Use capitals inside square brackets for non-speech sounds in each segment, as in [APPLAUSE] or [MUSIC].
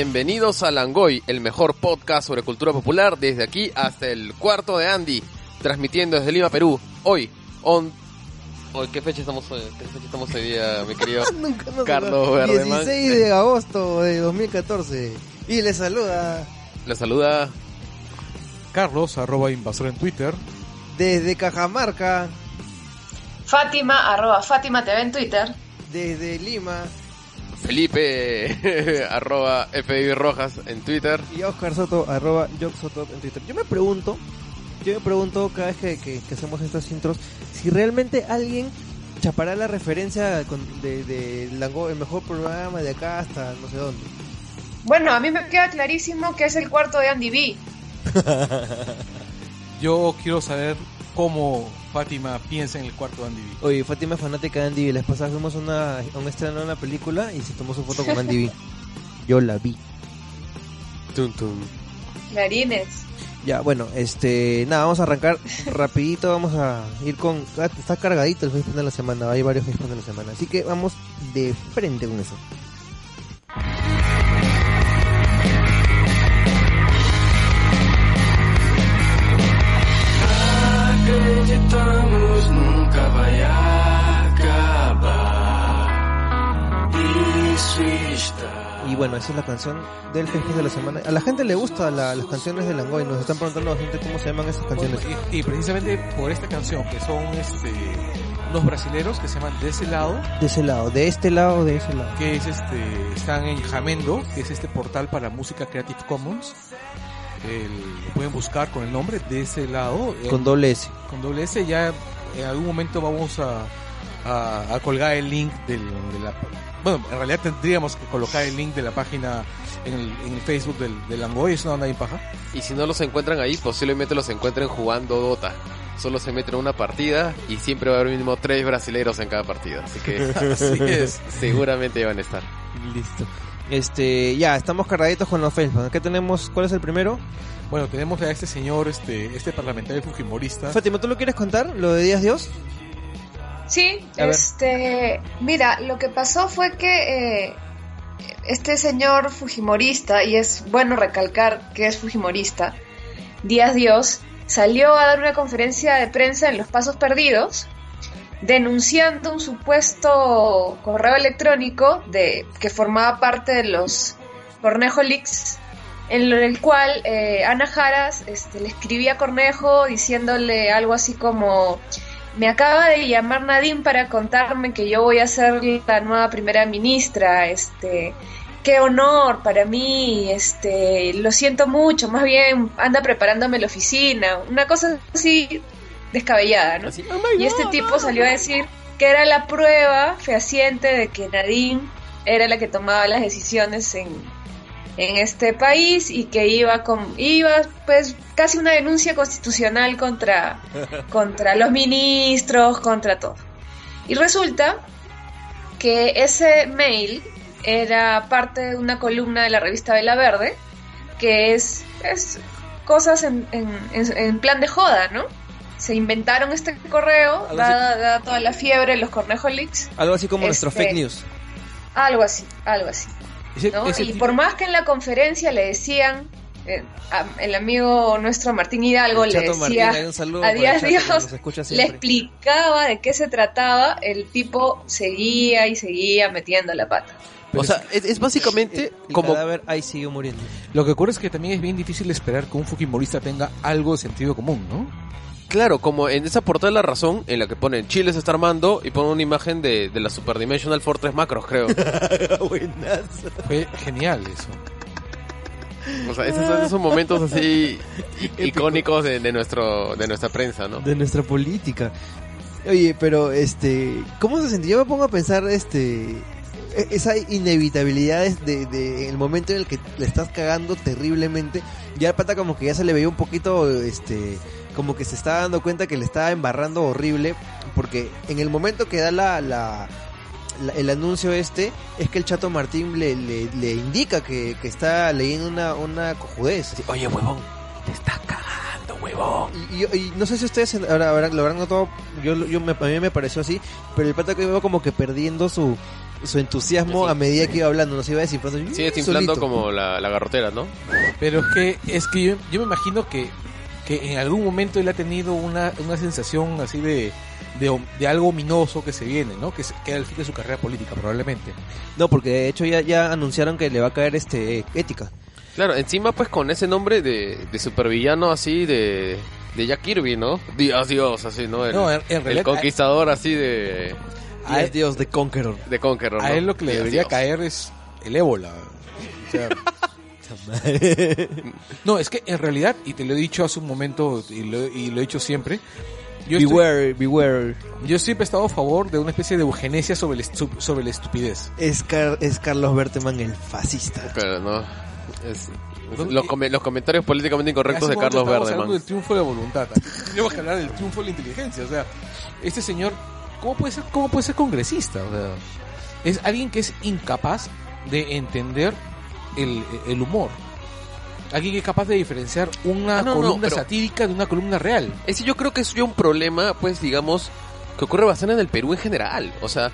Bienvenidos a Langoy, el mejor podcast sobre cultura popular desde aquí hasta el cuarto de Andy, transmitiendo desde Lima, Perú. Hoy, on... Hoy, ¿qué fecha estamos hoy? ¿Qué fecha estamos hoy día, mi querido [LAUGHS] Nunca nos Carlos. Verdeman? 16 de agosto de 2014. Y le saluda Le saluda Carlos, arroba invasor en Twitter. desde Cajamarca, Fátima, arroba Fátima TV en Twitter. desde Lima Felipe, [LAUGHS] arroba FBI Rojas en Twitter. y Oscar Soto, arroba Jock Soto en Twitter. Yo me pregunto, yo me pregunto cada vez que, que- que hacemos estas intros, si realmente alguien chapará la referencia con- de, de Lango- el mejor programa de acá hasta no sé dónde. Bueno, a mí me queda clarísimo que es el cuarto de Andy B. [LAUGHS] Yo quiero saber cómo Fátima piensa en el cuarto de Andy B. Oye, Fátima es fanática de Andy B. La vez pasada fuimos a, una, a un estreno de una película y se tomó su foto con Andy B. Yo la vi. Tum, tum. Clarines. Ya, bueno, este, nada, vamos a arrancar rapidito, vamos a ir con, ah, está cargadito el Facebook de la semana, hay varios Facebook de la semana, así que vamos de frente con eso. Nunca acabar. Está. Y bueno, esa es la canción del Facebook de la semana. A la gente le gustan la- las canciones de Langoy, nos están preguntando bastante cómo se llaman esas canciones. Y, y precisamente por esta canción, que son este unos brasileros que se llaman De ese lado, De ese lado, de este lado, de ese lado. que es este, están en Jamendo, que es este portal para música Creative Commons. El- lo pueden buscar con el nombre de ese lado. Con doble S. con doble S ya en algún momento vamos a, a, a colgar el link del, de la bueno en realidad tendríamos que colocar el link de la página en el, en el Facebook del, del Langoy es una onda bien paja Y si no los encuentran ahí, posiblemente los encuentren jugando Dota. Solo se meten en una partida y siempre va a haber mínimo tres brasileros en cada partida. Así que [LAUGHS] así es seguramente van a estar. Listo. Este, ya, estamos cargaditos con los Facebook. Acá tenemos, ¿cuál es el primero? Bueno tenemos a este señor este este parlamentario fujimorista Fátima, ¿tú lo quieres contar? ¿Lo de Díaz Dios? Sí, A ver. este, mira, lo que pasó fue que eh, este señor fujimorista, y es bueno recalcar que es fujimorista, Díaz Dios, salió a dar una conferencia de prensa en Los Pasos Perdidos, denunciando un supuesto correo electrónico de que formaba parte de los Cornejo Leaks, en el cual eh, Ana Jaras este, le escribía a Cornejo diciéndole algo así como me acaba de llamar Nadine para contarme que yo voy a ser la nueva primera ministra, este, qué honor para mí, este, lo siento mucho, más bien anda preparándome la oficina, una cosa así descabellada, ¿no? Así, Y este tipo salió a decir que era la prueba fehaciente de que Nadine era la que tomaba las decisiones en, en este país y que iba con iba pues casi una denuncia constitucional contra [LAUGHS] contra los ministros, contra todo. Y resulta que ese mail era parte de una columna de la revista Vela Verde, que es, es cosas en, en, en- plan de joda, ¿no? Se inventaron este correo, dada, dada toda la fiebre los Cornejo Leaks, Algo así como nuestro Este, fake news. algo así, algo así. Ese- ¿no? ese Y tipo- por más que en la conferencia le decían, eh, a- el amigo nuestro Martín Hidalgo El le Martín, decía, ahí un saludo a Dios, le explicaba de qué se trataba, el tipo seguía y seguía metiendo la pata. O sea, es, es básicamente el, el como cadáver ahí siguió muriendo. lo que ocurre es que también es bien difícil esperar que un fujimorista tenga algo de sentido común ¿no? Claro, como en esa portada de la razón, en la que ponen Chile se está armando y ponen una imagen de, de la Super Dimensional Fortress Macros, creo. [LAUGHS] Buenazo. fue genial eso O sea, esos son esos momentos así [LAUGHS] icónicos de, de nuestro de nuestra prensa, ¿no? De nuestra política. Oye, pero este, ¿cómo se sentía? Yo me pongo a pensar este e- esa inevitabilidad es de, de el momento en el que le estás cagando terriblemente. Ya el pata como que ya se le veía un poquito este como que se está dando cuenta que le estaba embarrando horrible porque en el momento que da la, la- la- el anuncio este es que el chato Martín le, le, le indica que, que está leyendo una, una cojudez. Oye, huevón, te estás cagando, huevón. Y, y- y no sé si ustedes ahora habrán- lo habrán notado, yo, yo me, a mí me pareció así, pero el pata que iba como que perdiendo su su entusiasmo a medida que iba hablando, nos iba desinflando. Sigue inflando solito. como la, la garrotera, ¿no? Pero es que, es que yo, yo me imagino que, que en algún momento él ha tenido una, una sensación así de, de, de algo ominoso que se viene, ¿no? Que, se, que era el fin de su carrera política, probablemente. No, porque de hecho ya, ya anunciaron que le va a caer este ética. Claro, encima pues con ese nombre de, de supervillano así de, de Jack Kirby, ¿no? Dios, Dios, así, ¿no? El, No, en- en el realidad- conquistador así de, A él- Dios de Conqueror. de Conqueror, A él lo que le Dios, debería Dios. caer es el ébola. O sea, [LAUGHS] [LAUGHS] no, es que en realidad, y te lo he dicho hace un momento y lo, y lo he dicho siempre, yo, estoy- beware, beware. yo siempre he estado a favor de una especie de eugenesia sobre, el estu- sobre la estupidez. Es, Car- es Carlos Berteman el fascista. Claro, no. Es- es- ¿Dónde- los, come- los comentarios políticamente incorrectos de Carlos estábamos hablando Verdeman. del triunfo de la voluntad. Tenemos que hablar del triunfo de la inteligencia. O sea, este señor, ¿cómo puede ser, cómo puede ser congresista? O sea, es alguien que es incapaz de entender el, el humor. Alguien que es capaz de diferenciar una Ah, no, no, columna pero- satírica de una columna real. Ese yo creo que es un problema, pues, digamos, que ocurre bastante en el Perú en general. O sea,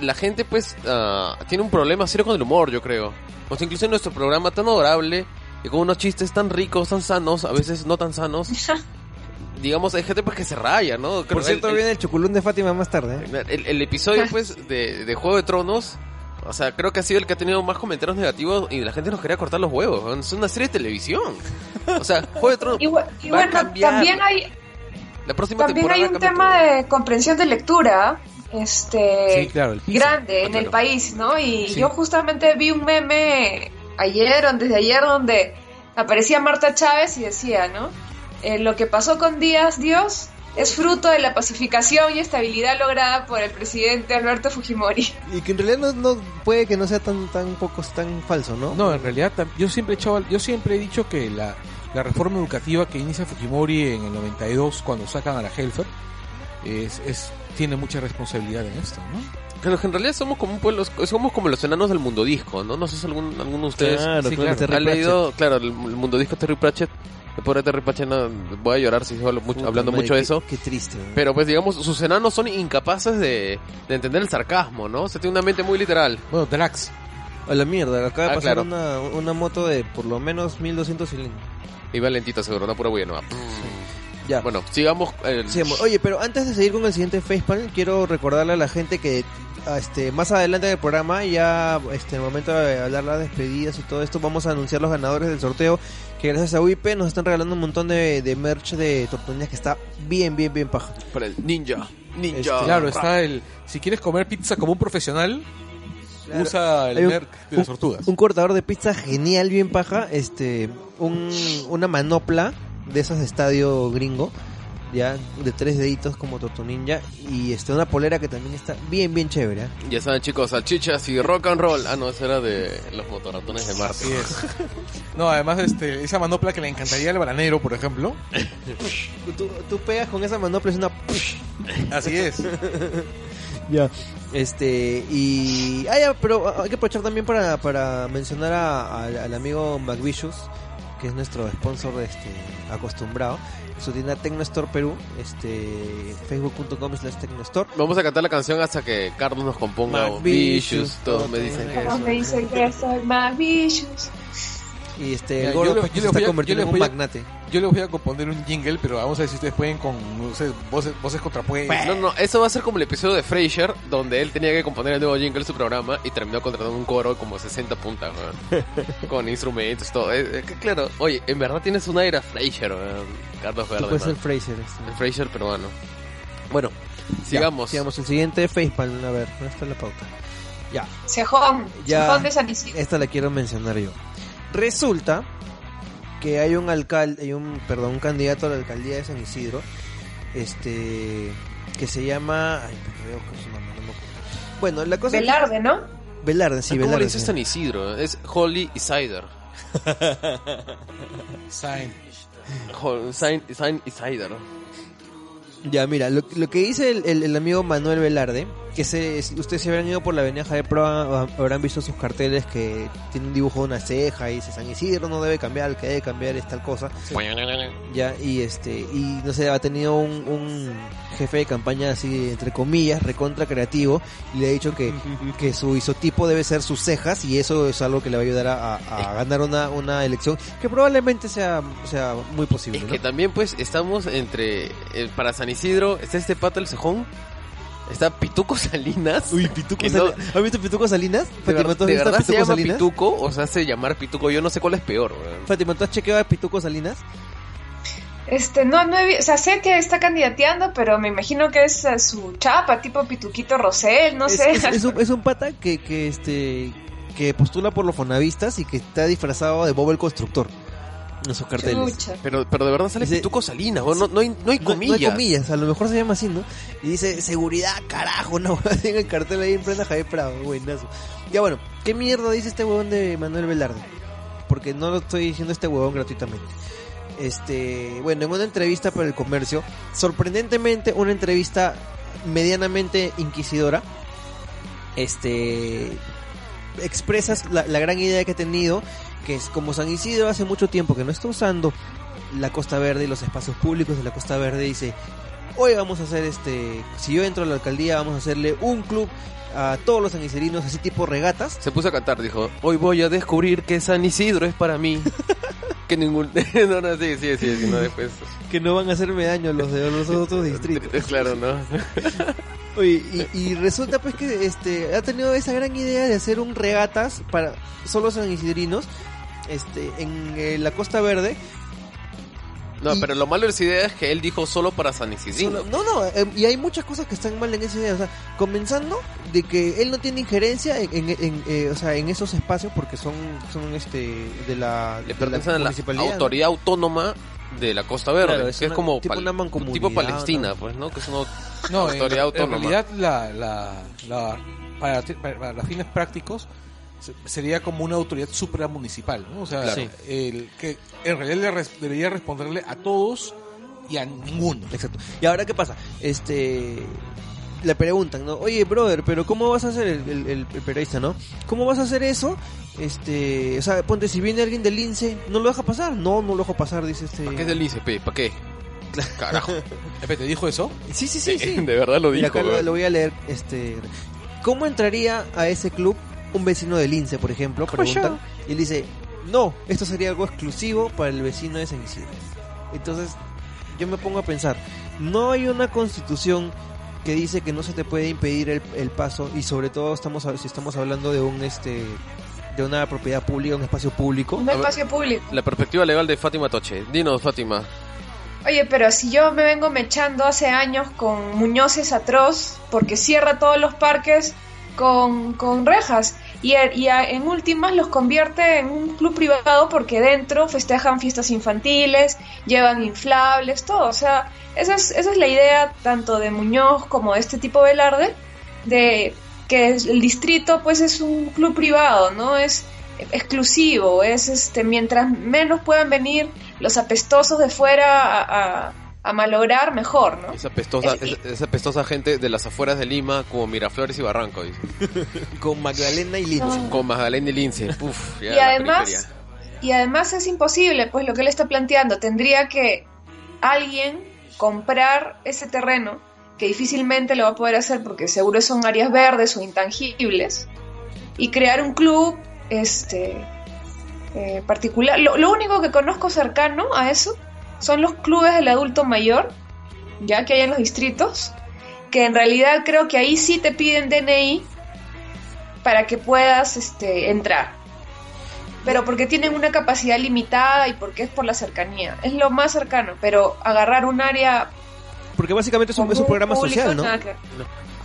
la gente, pues, ah, tiene un problema serio con el humor, yo creo. O sea, incluso en nuestro programa tan adorable y con unos chistes tan ricos, tan sanos, a veces no tan sanos. [LAUGHS] digamos, hay gente, pues, que se raya, ¿no? Creo Por cierto, el, el- viene el choculón de Fátima más tarde. ¿eh? el- el episodio, pues, de, de Juego de Tronos... O sea, creo que ha sido el que ha tenido más comentarios negativos y la gente nos quería cortar los huevos. Es una serie de televisión. O sea, [LAUGHS] Juego de Tronos Y, bueno, también hay, La próxima también temporada hay un tema todo. de comprensión de lectura este Sí, claro, grande en Claro. el país, ¿no? Y Sí. yo justamente vi un meme ayer o antes de ayer donde aparecía Marta Chávez y decía, ¿no? Eh, lo que pasó con Díaz Dios es fruto de la pacificación y estabilidad lograda por el presidente Alberto Fujimori. Y que en realidad no, no- puede que no sea tan tan poco tan falso, ¿no? No, en realidad yo siempre he echado- yo siempre he dicho que la, la reforma educativa que inicia Fujimori en el 92 cuando sacan a la Helfer es, es tiene mucha responsabilidad en esto, ¿no? Claro, que en realidad somos como un pueblo, somos como los enanos del mundo disco, ¿no? No sé si algún, alguno de ustedes Claro, Sí, ha leído, claro, el, el mundo disco Terry Pratchett. Pobre Terry Pratchett, no, voy a llorar si sigo mucho- hablando madre, mucho de eso. Qué triste. ¿no? Pero pues digamos, sus enanos son incapaces de, de entender el sarcasmo, ¿no? Se tiene una mente muy literal. Bueno, Drax. A la mierda, acaba de Ah, pasar claro. una, una moto de por lo menos 1200 cilindros. Iba lentito seguro, una pura bulla nueva. Ya. Bueno, sigamos. el- Sigamos. Oye, pero antes de seguir con el siguiente facepalm, quiero recordarle a la gente que ah, este más adelante en el programa, ya este en el momento de hablar las despedidas y todo esto, vamos a anunciar los ganadores del sorteo, que gracias a UIP nos están regalando un montón de, de merch de tortuñas que está bien, bien, bien paja. para el ninja. Ninja. Este, Claro, está el si quieres comer pizza como un profesional, usa el un- merc de las tortugas. Un cortador de pizza genial, bien paja, este, un, una manopla de esas de estadio gringo, ya, de tres deditos como Tortu Ninja, y este, una polera que también está bien, bien chévere. ¿eh? Ya saben chicos, salchichas y rock and roll. Ah, no, eso era de los motoratones de Marte. Así es. No, además este esa manopla que le encantaría al bananero, por ejemplo. Tú, tú pegas con esa manopla, es una... Así es. Ya. Este, y. Ah, ya, pero hay que aprovechar también para, para mencionar a- al- al amigo McVicious, que es nuestro sponsor este, acostumbrado. Su tienda Tecnostore Perú, este, facebook.com slash Tecnostore. Vamos a cantar la canción hasta que Carlos nos componga. Mark Vicious, todos me dicen que Todos eso. me dicen que soy más vicious. Y este, Ya, el gordo yo le- pues, yo se está a- convirtiendo en un a- magnate. Yo les voy a componer un jingle, pero vamos a ver si ustedes pueden con no sé, voces, voces contrapuestas. No, no, eso va a ser como el episodio de Frasier, donde él tenía que componer el nuevo jingle de su programa y terminó contratando un coro de como 60 puntas, weón. [LAUGHS] Con instrumentos, todo. Eh, eh, que claro, oye, en verdad tienes un aire a Frasier, weón. Carlos Verde. puedes ser Fraser. este. El Frasier peruano. Bueno, Ya, sigamos. sigamos. El siguiente facepalm, a ver, ¿dónde está la pauta? Ya. Cejón, Ya. Cejón de San Isidro. Esta la quiero mencionar yo. Resulta que hay un alcalde, hay un, perdón, un candidato a la alcaldía de San Isidro, este, que se llama, ay, veo que su nombre, no me acuerdo. Bueno, la cosa Velarde, ¿no? Velarde, sí, ¿Cómo Velarde. le dices. San Isidro? Es Holy Cider. Sign. Saint, Saint Cider. Ya, mira, lo, lo que dice el, el- el amigo Manuel Velarde que se, si ustedes se habrán ido por la avenida Javier Proa, habrán visto sus carteles que tiene un dibujo de una ceja y dice San Isidro no debe cambiar, el que debe cambiar es tal cosa. Ya, y este, y no sé, ha tenido un, un jefe de campaña así, entre comillas, recontra creativo, y le ha dicho que, [LAUGHS] que su isotipo debe ser sus cejas, y eso es algo que le va a ayudar a, a- a ganar una, una elección, que probablemente sea, sea muy posible, Es ¿no? que también pues estamos entre, eh, para San Isidro, está este pato el cejón, está Pituco Salinas. Uy, Pituco que no- Salinas. ¿Has visto Pituco Salinas? ¿De, Fátima, ¿tú has visto a se Pituco llama Salinas? Pituco o se hace llamar Pituco? Yo no sé cuál es peor. weón. Fátima, ¿tú has chequeado a Pituco Salinas? Este, no, no he vi- o sea, sé que está candidateando, pero me imagino que es eh, su chapa, tipo Pituquito Rosel, no es, sé. es- es un, [LAUGHS] es un pata que, que este que postula por los fonavistas y que está disfrazado de Bob el Constructor en sus carteles. Pero, pero de verdad sale Dice- Pituco Salinas, no, no hay, no hay comillas. No, hay comillas, a lo mejor se llama así, ¿no? Y dice, seguridad, carajo, [LAUGHS] no, tiene el cartel ahí en plena Javier Prado, buenazo. Ya bueno, ¿qué mierda dice este huevón de Manuel Velarde? Porque no lo estoy diciendo este huevón gratuitamente. Este, bueno, en una entrevista para el comercio, sorprendentemente una entrevista medianamente inquisidora, este, expresas la, la gran idea que ha tenido, que es como San Isidro hace mucho tiempo que no está usando la Costa Verde y los espacios públicos de la Costa Verde, dice, hoy vamos a hacer este, si yo entro a la alcaldía, vamos a hacerle un club a todos los saniserinos, así tipo regatas, Se puso a cantar, dijo, hoy voy a descubrir que San Isidro es para mí. [LAUGHS] que ningún... [LAUGHS] no, no, sí, sí, sí, sí, no, después... que no van a hacerme daño los de los otros [LAUGHS] distritos. Claro, ¿no? Oye, y, y resulta pues que este ha tenido esa gran idea de hacer un regatas para solo san isidrinos este en eh, la Costa Verde No, Y- pero lo malo de esa idea es que él dijo solo para San Isidro. No, no, eh, y hay muchas cosas que están mal en esa idea. O sea, comenzando de que él no tiene injerencia en, en, en, eh, o sea, en esos espacios porque son, son este, de la, Le de pertenecen a la autoridad autónoma de la Costa Verde, Claro, que es es como, tipo pal- una mancomunidad, tipo Palestina, ¿no? pues, ¿no? Que es una No, en, autoridad en autónoma. realidad la, la, la- para, para- para los fines prácticos sería como una autoridad supramunicipal, ¿no? O sea, Claro. el, que en realidad le res- debería responderle a todos y a ninguno. Exacto. Y ahora, ¿qué pasa? Este. Le preguntan, ¿no? Oye, brother, pero ¿cómo vas a hacer el, el, el- el periodista, no? ¿Cómo vas a hacer eso? Este. O sea, ponte, si viene alguien del INSE, ¿no lo deja pasar? No, no lo dejo pasar, dice este. ¿Para qué es del ICP? ¿Para qué? Carajo. [LAUGHS] Espérate, ¿dijo eso? Sí, sí, sí, sí. [LAUGHS] De verdad lo dijo. acá lo, lo voy a leer. Este. ¿Cómo entraría a ese club un vecino del INSE, por ejemplo? ¿Cómo Preguntan. Y él dice, no, esto sería algo exclusivo para el vecino de San Isidro. Entonces, yo me pongo a pensar, no hay una constitución que dice que no se te puede impedir el, el paso y sobre todo estamos si estamos hablando de un este de una propiedad pública, un espacio público. Un espacio público. La perspectiva legal de Fátima Toche. Dinos, Fátima. Oye, pero si yo me vengo mechando hace años con Muñozes atroz, porque cierra todos los parques con, con rejas, y, en últimas los convierte en un club privado porque dentro festejan fiestas infantiles, llevan inflables, todo. O sea, esa es, esa es la idea tanto de Muñoz como de este tipo Velarde, de que el distrito pues es un club privado, ¿no? Es exclusivo, es este, mientras menos puedan venir los apestosos de fuera a, a- a malograr, mejor, ¿no? Esa apestosa, Es- esa, esa apestosa gente de las afueras de Lima, como Miraflores y Barranco, dice. [LAUGHS] Con Magdalena y Lince. Con Magdalena y Lince. Ya y además, y además es imposible, pues lo que él está planteando, tendría que alguien comprar ese terreno, que difícilmente lo va a poder hacer porque seguro son áreas verdes o intangibles, y crear un club este eh, particular. Lo, lo único que conozco cercano a eso son los clubes del adulto mayor, ya que hay en los distritos, que en realidad creo que ahí sí te piden DNI para que puedas este, entrar. Pero porque tienen una capacidad limitada y porque es por la cercanía. Es lo más cercano, pero agarrar un área... Porque básicamente es un, es un común, programa social, ¿no? que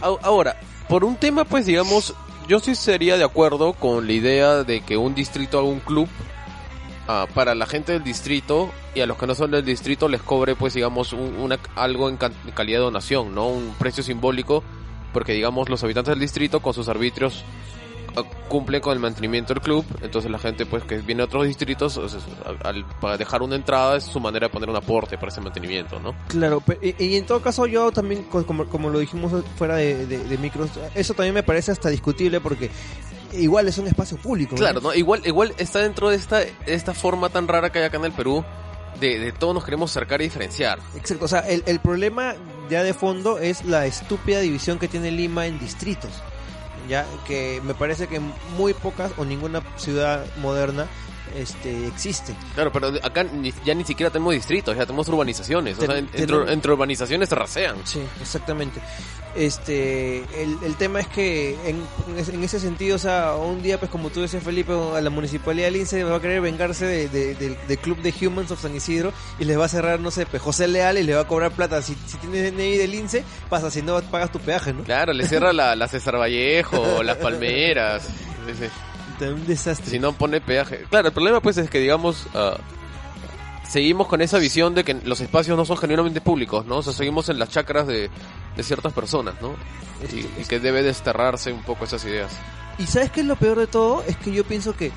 Ahora, por un tema, pues digamos, yo sí sería de acuerdo con la idea de que un distrito haga un club ah, para la gente del distrito y a los que no son del distrito les cobre, pues digamos, un- algo en calidad de donación, ¿no? Un precio simbólico, porque digamos, los habitantes del distrito con sus arbitrios ah, cumple con el mantenimiento del club, entonces la gente pues que viene de otros distritos, al, dejar una entrada es su manera de poner un aporte para ese mantenimiento, ¿no? Claro, y, en todo caso yo también, co- como, como lo dijimos fuera de, de, de micros, eso también me parece hasta discutible porque igual es un espacio público. Claro, ¿no? Igual, igual está dentro de esta, esta forma tan rara que hay acá en el Perú, de, de todos nos queremos acercar y diferenciar. Exacto, o sea, el, el problema ya de fondo es la estúpida división que tiene Lima en distritos. Ya que me parece que muy pocas o ninguna ciudad moderna este existe. Claro, pero acá ni- ya ni siquiera tenemos distritos, ya tenemos urbanizaciones. O sea, entre, urbanizaciones se rasean. Sí, exactamente. Este, el, el tema es que en, en ese- en ese sentido, o sea, un día, pues como tú decías, Felipe, a la municipalidad de Lince va a querer vengarse de, de- del- del club de Humans of San Isidro y les va a cerrar, no sé, pues José Leal y le va a cobrar plata. Si, si tienes DNI de Lince, pasa, si no, pagas tu peaje, ¿no? Claro, le cierra la, la César Vallejo, [LAUGHS] las Palmeras. sí, sí. Un desastre. Si no pone peaje. Claro, el problema pues es que digamos ah, seguimos con esa visión de que los espacios no son genuinamente públicos, ¿no? O sea, seguimos en las chacras de, de ciertas personas, ¿no? Y, y que debe desterrarse un poco esas ideas. Y sabes qué es lo peor de todo? Es que yo pienso que,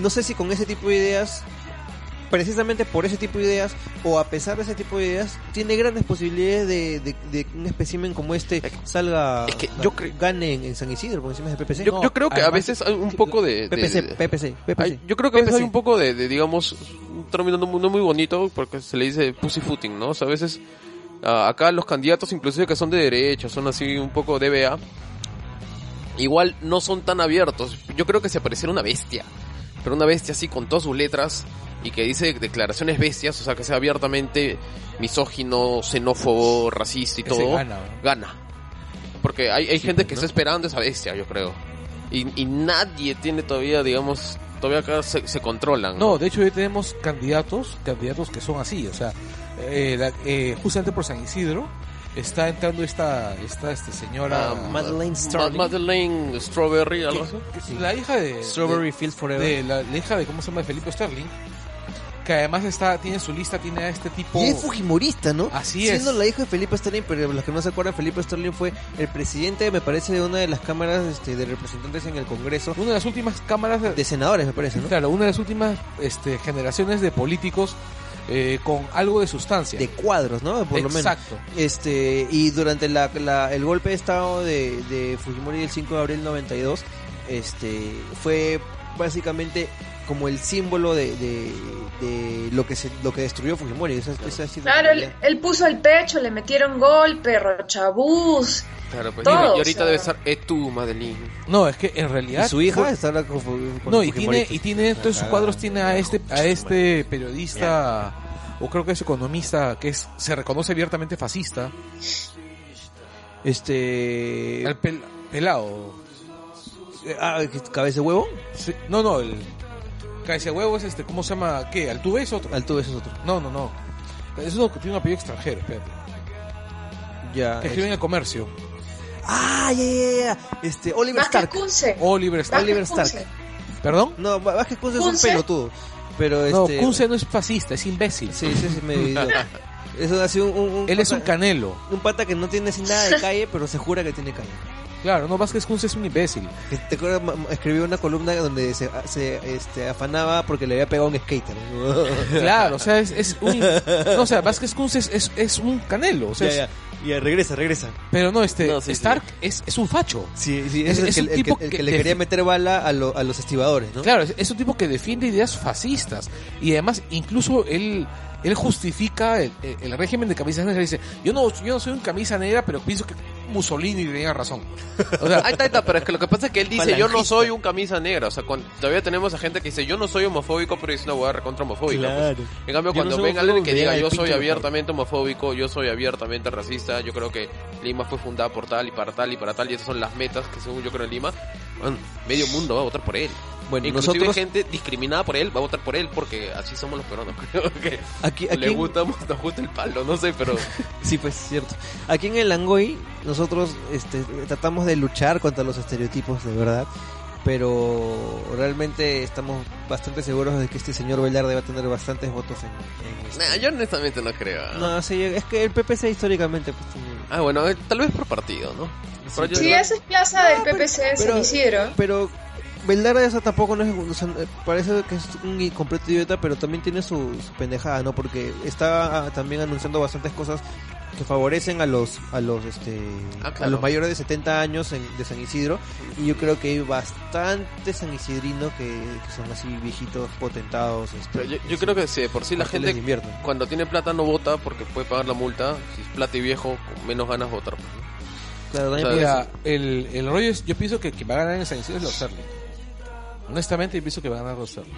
no sé si con ese tipo de ideas, precisamente por ese tipo de ideas, o a pesar de ese tipo de ideas, tiene grandes posibilidades de, de, un espécimen como este salga, es que yo gane en, en San Isidro, por encima de PPC. Yo, No, yo creo que a veces hay un poco de... PPC, PPC, PPC. hay- yo creo que a veces hay un poco de, de, digamos, un término no muy, no muy bonito porque se le dice pussyfooting, ¿no? O sea, a veces acá los candidatos inclusive que son de derecha, son así un poco DBA, igual no son tan abiertos. Yo creo que se pareciera una bestia, pero una bestia así con todas sus letras y que dice declaraciones bestias, o sea, que sea abiertamente misógino, xenófobo, racista y todo, gana, gana. Porque hay, hay gente que ¿no? está esperando esa bestia, yo creo. Y, y nadie tiene todavía, digamos, todavía acá se, se controlan. No, de hecho hoy tenemos candidatos, candidatos que son así, o sea, eh, la- eh, justamente por San Isidro está entrando esta, esta este, señora, Ah, Madeleine Ma-. Madeleine Strawberry, algo así. la hija de, Strawberry Field de, Forever. de la, la hija de cómo se llama de Felipe Sterling, que además está, tiene su lista, tiene a este tipo, Y es fujimorista, ¿no? Así Siendo es. la hija de Felipe Sterling, pero los que no se acuerdan, Felipe Sterling fue el presidente, me parece, de una de las cámaras este, de representantes en el Congreso, una de las últimas cámaras de, de senadores, me parece, ¿no? claro, una de las últimas este, generaciones de políticos eh, con algo de sustancia. De cuadros, ¿no? Por lo menos. Exacto. Este, y durante la, la- el golpe de estado de, de Fujimori el 5 de abril 92, este, fue básicamente como el símbolo de, de, de lo que se, lo que destruyó Fujimori. Esa, la Claro, él, puso el pecho, le metieron golpe, rochabús. Claro, pues. Todo, y ahorita o sea. debe estar Etu, Madeleine. No, es que en realidad y su hija fue- está con, con No, y tiene, y tiene dentro de sus cuadros tiene a este, a este periodista, o creo que es economista, que es, se reconoce abiertamente fascista, Este. pel- pelado. ah, ¿Cabeza de huevo? Sí, no, no, el huevo es este, ¿cómo se llama? ¿Qué? ¿Altuve es otro? Altuve es otro. No, no, no. Es uno que tiene un apellido extranjero, espérate. Ya. Que escribe en el comercio. Ah, ya, ya, ya. Este, Oliver Stark. Kunze. Oliver Stark. Vázquez Oliver Stark. Kunze. ¿Perdón? No, Vázquez Kunze es un ¿Kunze? pelotudo. Pero No, este. Kunze no es fascista, es imbécil. Sí, sí, sí, idiota. Eso ha sido un, un, un Él es un canelo. un pata que no tiene así nada de [LAUGHS] calle, pero se jura que tiene calle. Claro, no, Vázquez Kunze es un imbécil. ¿Te acuerdas? Escribió una columna donde se, se este, afanaba porque le había pegado un skater. [LAUGHS] Claro, o sea, es, es un... No, o sea, Vázquez Kunze es, es, es un canelo, o sea, ya, ya. Ya, regresa, regresa. pero no, este, No, sí, sí. Stark Es, es un facho. Sí, sí, Es- es, el, es que, un el que- tipo el que que le quería meter bala a, lo- a los estibadores, ¿no? Claro, es, es un tipo que defiende ideas fascistas. Y además, incluso él, él justifica el, el régimen de camisas negras. Dice, yo no, yo no soy un camisa negra, pero pienso que Mussolini tenía razón. O sea, [LAUGHS] Ahí está, ahí está, pero es que lo que pasa es que él dice, yo no soy un camisa negra. O sea, cuando, todavía tenemos a gente que dice, yo no soy homofóbico, pero dice una hueá recontra homofóbica. pues. Claro. En cambio, Yo cuando no soy venga alguien que diga, me yo soy abiertamente homofóbico, yo soy abiertamente racista, yo creo que Lima fue fundada por tal y para tal y para tal, y esas son las metas que según yo creo en Lima, bueno, medio mundo va a votar por él. Bueno, Inclusive nosotros gente discriminada por él va a votar por él porque así somos los peruanos. [LAUGHS] Creo que aquí, aquí le gusta, nos gusta el palo, no sé, pero [LAUGHS] Sí, pues cierto. Aquí en el Langoy nosotros este, tratamos de luchar contra los estereotipos, de verdad. Pero realmente estamos bastante seguros de que este señor Velarde va a tener bastantes votos en... en este- nah, yo honestamente no creo. No, sí, es que el PPC históricamente... Pues, tiene- Ah, bueno, eh, tal vez por partido, ¿no? Yo- Sí, esa es plaza del pero- PPC de pero- San Isidro. Pero Veldara esa tampoco no es, o sea, parece que es un completo idiota, pero también tiene su, su pendejada, ¿no? Porque está ah, también anunciando bastantes cosas que favorecen a los a los este Ah, a los mayores de 70 años en- de San Isidro y yo creo que hay bastante San Isidrino que, que son así viejitos potentados este, yo, yo creo que sí, por sí la gente invierno. cuando tiene plata no vota porque puede pagar la multa. Si es plata y viejo, con menos ganas de votar. pues, ¿no? Claro, Mira, el, el rollo es, yo pienso que quien va a ganar en San Isidro es los Sterling. Honestamente, yo pienso que va a ganar los Sterling.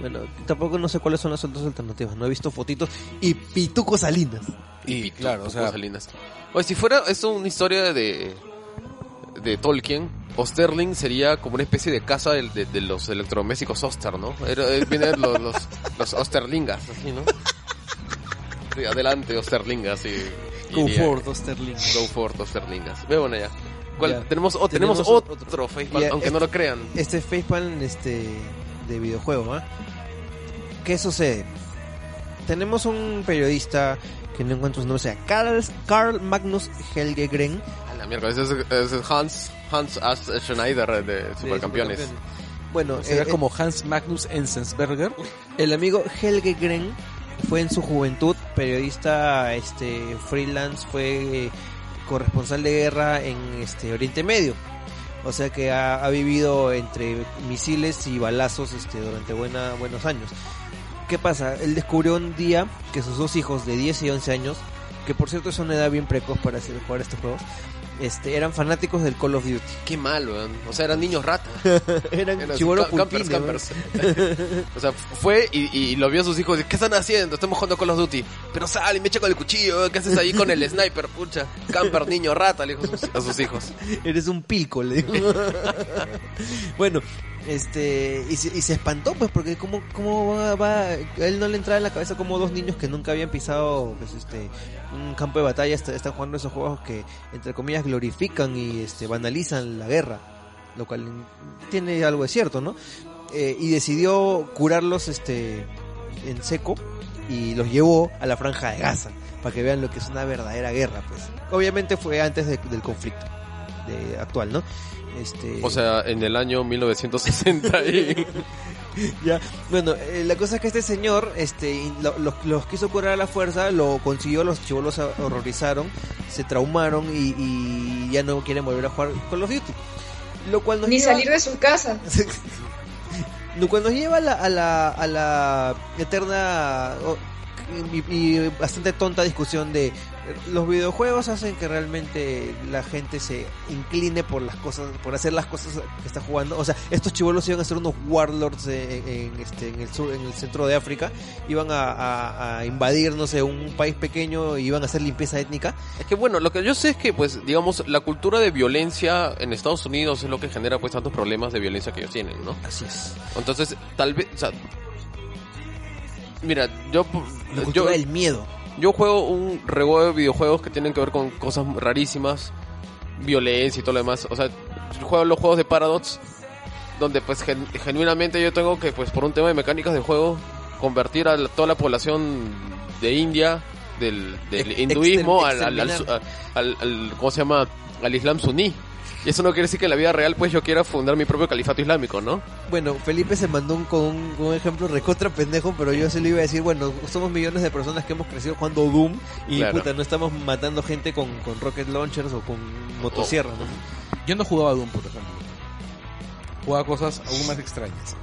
Bueno, tampoco no sé cuáles son las otras alternativas. No he visto fotitos. Y Pituco Salinas. Y Pituco claro, o sea, Salinas. Oye, si fuera esto una historia de de Tolkien, Osterling sería como una especie de casa del- de, de los electrodomésticos Oster, ¿no? Eh, vienen los, los, los Osterlingas, así, ¿no? Sí, adelante, Osterlingas, y... Go iría- for Osterling. Go for Osterlingas. Ve bueno ya. ¿Cuál? Ya. Tenemos, oh, tenemos, Tenemos otro, otro. Aunque este- no lo crean. Este es Facepalm este, de videojuego, ¿ah? ¿Qué sucede? Tenemos un periodista que no encuentro su nombre, o sea, Carl, Carl Magnus Helgegren. A la mierda, ese es, ese es Hans, Hans Ast Schneider de Supercampeones. Bueno, será eh, como Hans Magnus Enzensberger. el amigo Helgegren fue en su juventud periodista este freelance, fue eh, corresponsal de guerra en este Oriente Medio. O sea que ha, vivido entre misiles y balazos este, durante buena, buenos años. ¿Qué pasa? Él descubrió un día que sus dos hijos de 10 y 11 años, que por cierto es una edad bien precoz para hacer, jugar estos juegos, este, eran fanáticos del Call of Duty. Qué mal, weón. O sea, eran niños ratas. [LAUGHS] eran Eran chibolos campers, campers. [LAUGHS] o sea, fue y, y lo vio a sus hijos. ¿Qué están haciendo? Estamos jugando Call of Duty. Pero sal y me echa con el cuchillo. ¿Qué haces ahí con el sniper? Pucha. Camper, niño, rata, le dijo a sus, a sus hijos. [LAUGHS] Eres un pilco, le digo. bueno, este, y se, y se espantó, pues, porque cómo, cómo va, va- él no le entraba en la cabeza como dos niños que nunca habían pisado, pues, este, un campo de batalla, est- están jugando esos juegos que, entre comillas, glorifican y, este, banalizan la guerra, lo cual tiene algo de cierto, ¿no? Eh, y decidió curarlos, este, en seco y los llevó a la franja de Gaza para que vean lo que es una verdadera guerra, pues. Obviamente fue antes de- del conflicto de, actual, ¿no? Este, O sea, en el año 1960 y... [LAUGHS] ya, bueno, eh, la cosa es que este señor, este, lo- los, quiso curar a la fuerza, lo consiguió, los chivolos horrorizaron, se traumaron y, y ya no quieren volver a jugar Call of Duty. Lo cual nos Ni lleva- salir de su casa. [LAUGHS] Lo cual nos lleva a la, a la, a la eterna y, y bastante tonta discusión de los videojuegos hacen que realmente la gente se incline por las cosas, por hacer las cosas que está jugando. O sea, estos chivolos iban a ser unos warlords en, en, este, en el sur, en el centro de África, iban a, a- a invadir, no sé, un país pequeño y iban a hacer limpieza étnica. Es que bueno, lo que yo sé es que, pues, digamos, la cultura de violencia en Estados Unidos es lo que genera, pues, tantos problemas de violencia que ellos tienen, ¿no? Así es. Entonces, tal vez, o sea... Mira, yo... La yo del miedo. Yo juego un reguero de videojuegos que tienen que ver con cosas rarísimas, violencia y todo lo demás. O sea, juego los juegos de Paradox, donde pues gen- genuinamente yo tengo que, pues por un tema de mecánicas de juego, convertir a la- toda la población de India, del, del hinduismo, al, al, al- al- ¿cómo se llama? Al Islam suní. Y eso no quiere decir que en la vida real pues yo quiera fundar mi propio califato islámico, ¿no? Bueno, Felipe se mandó un, con, un, con un ejemplo recontra pendejo, pero yo se lo iba a decir, bueno, somos millones de personas que hemos crecido jugando Doom y Claro. puta, no estamos matando gente con, con rocket launchers o con motosierra, ¿no? Yo no jugaba Doom, por ejemplo. Jugaba cosas aún más extrañas.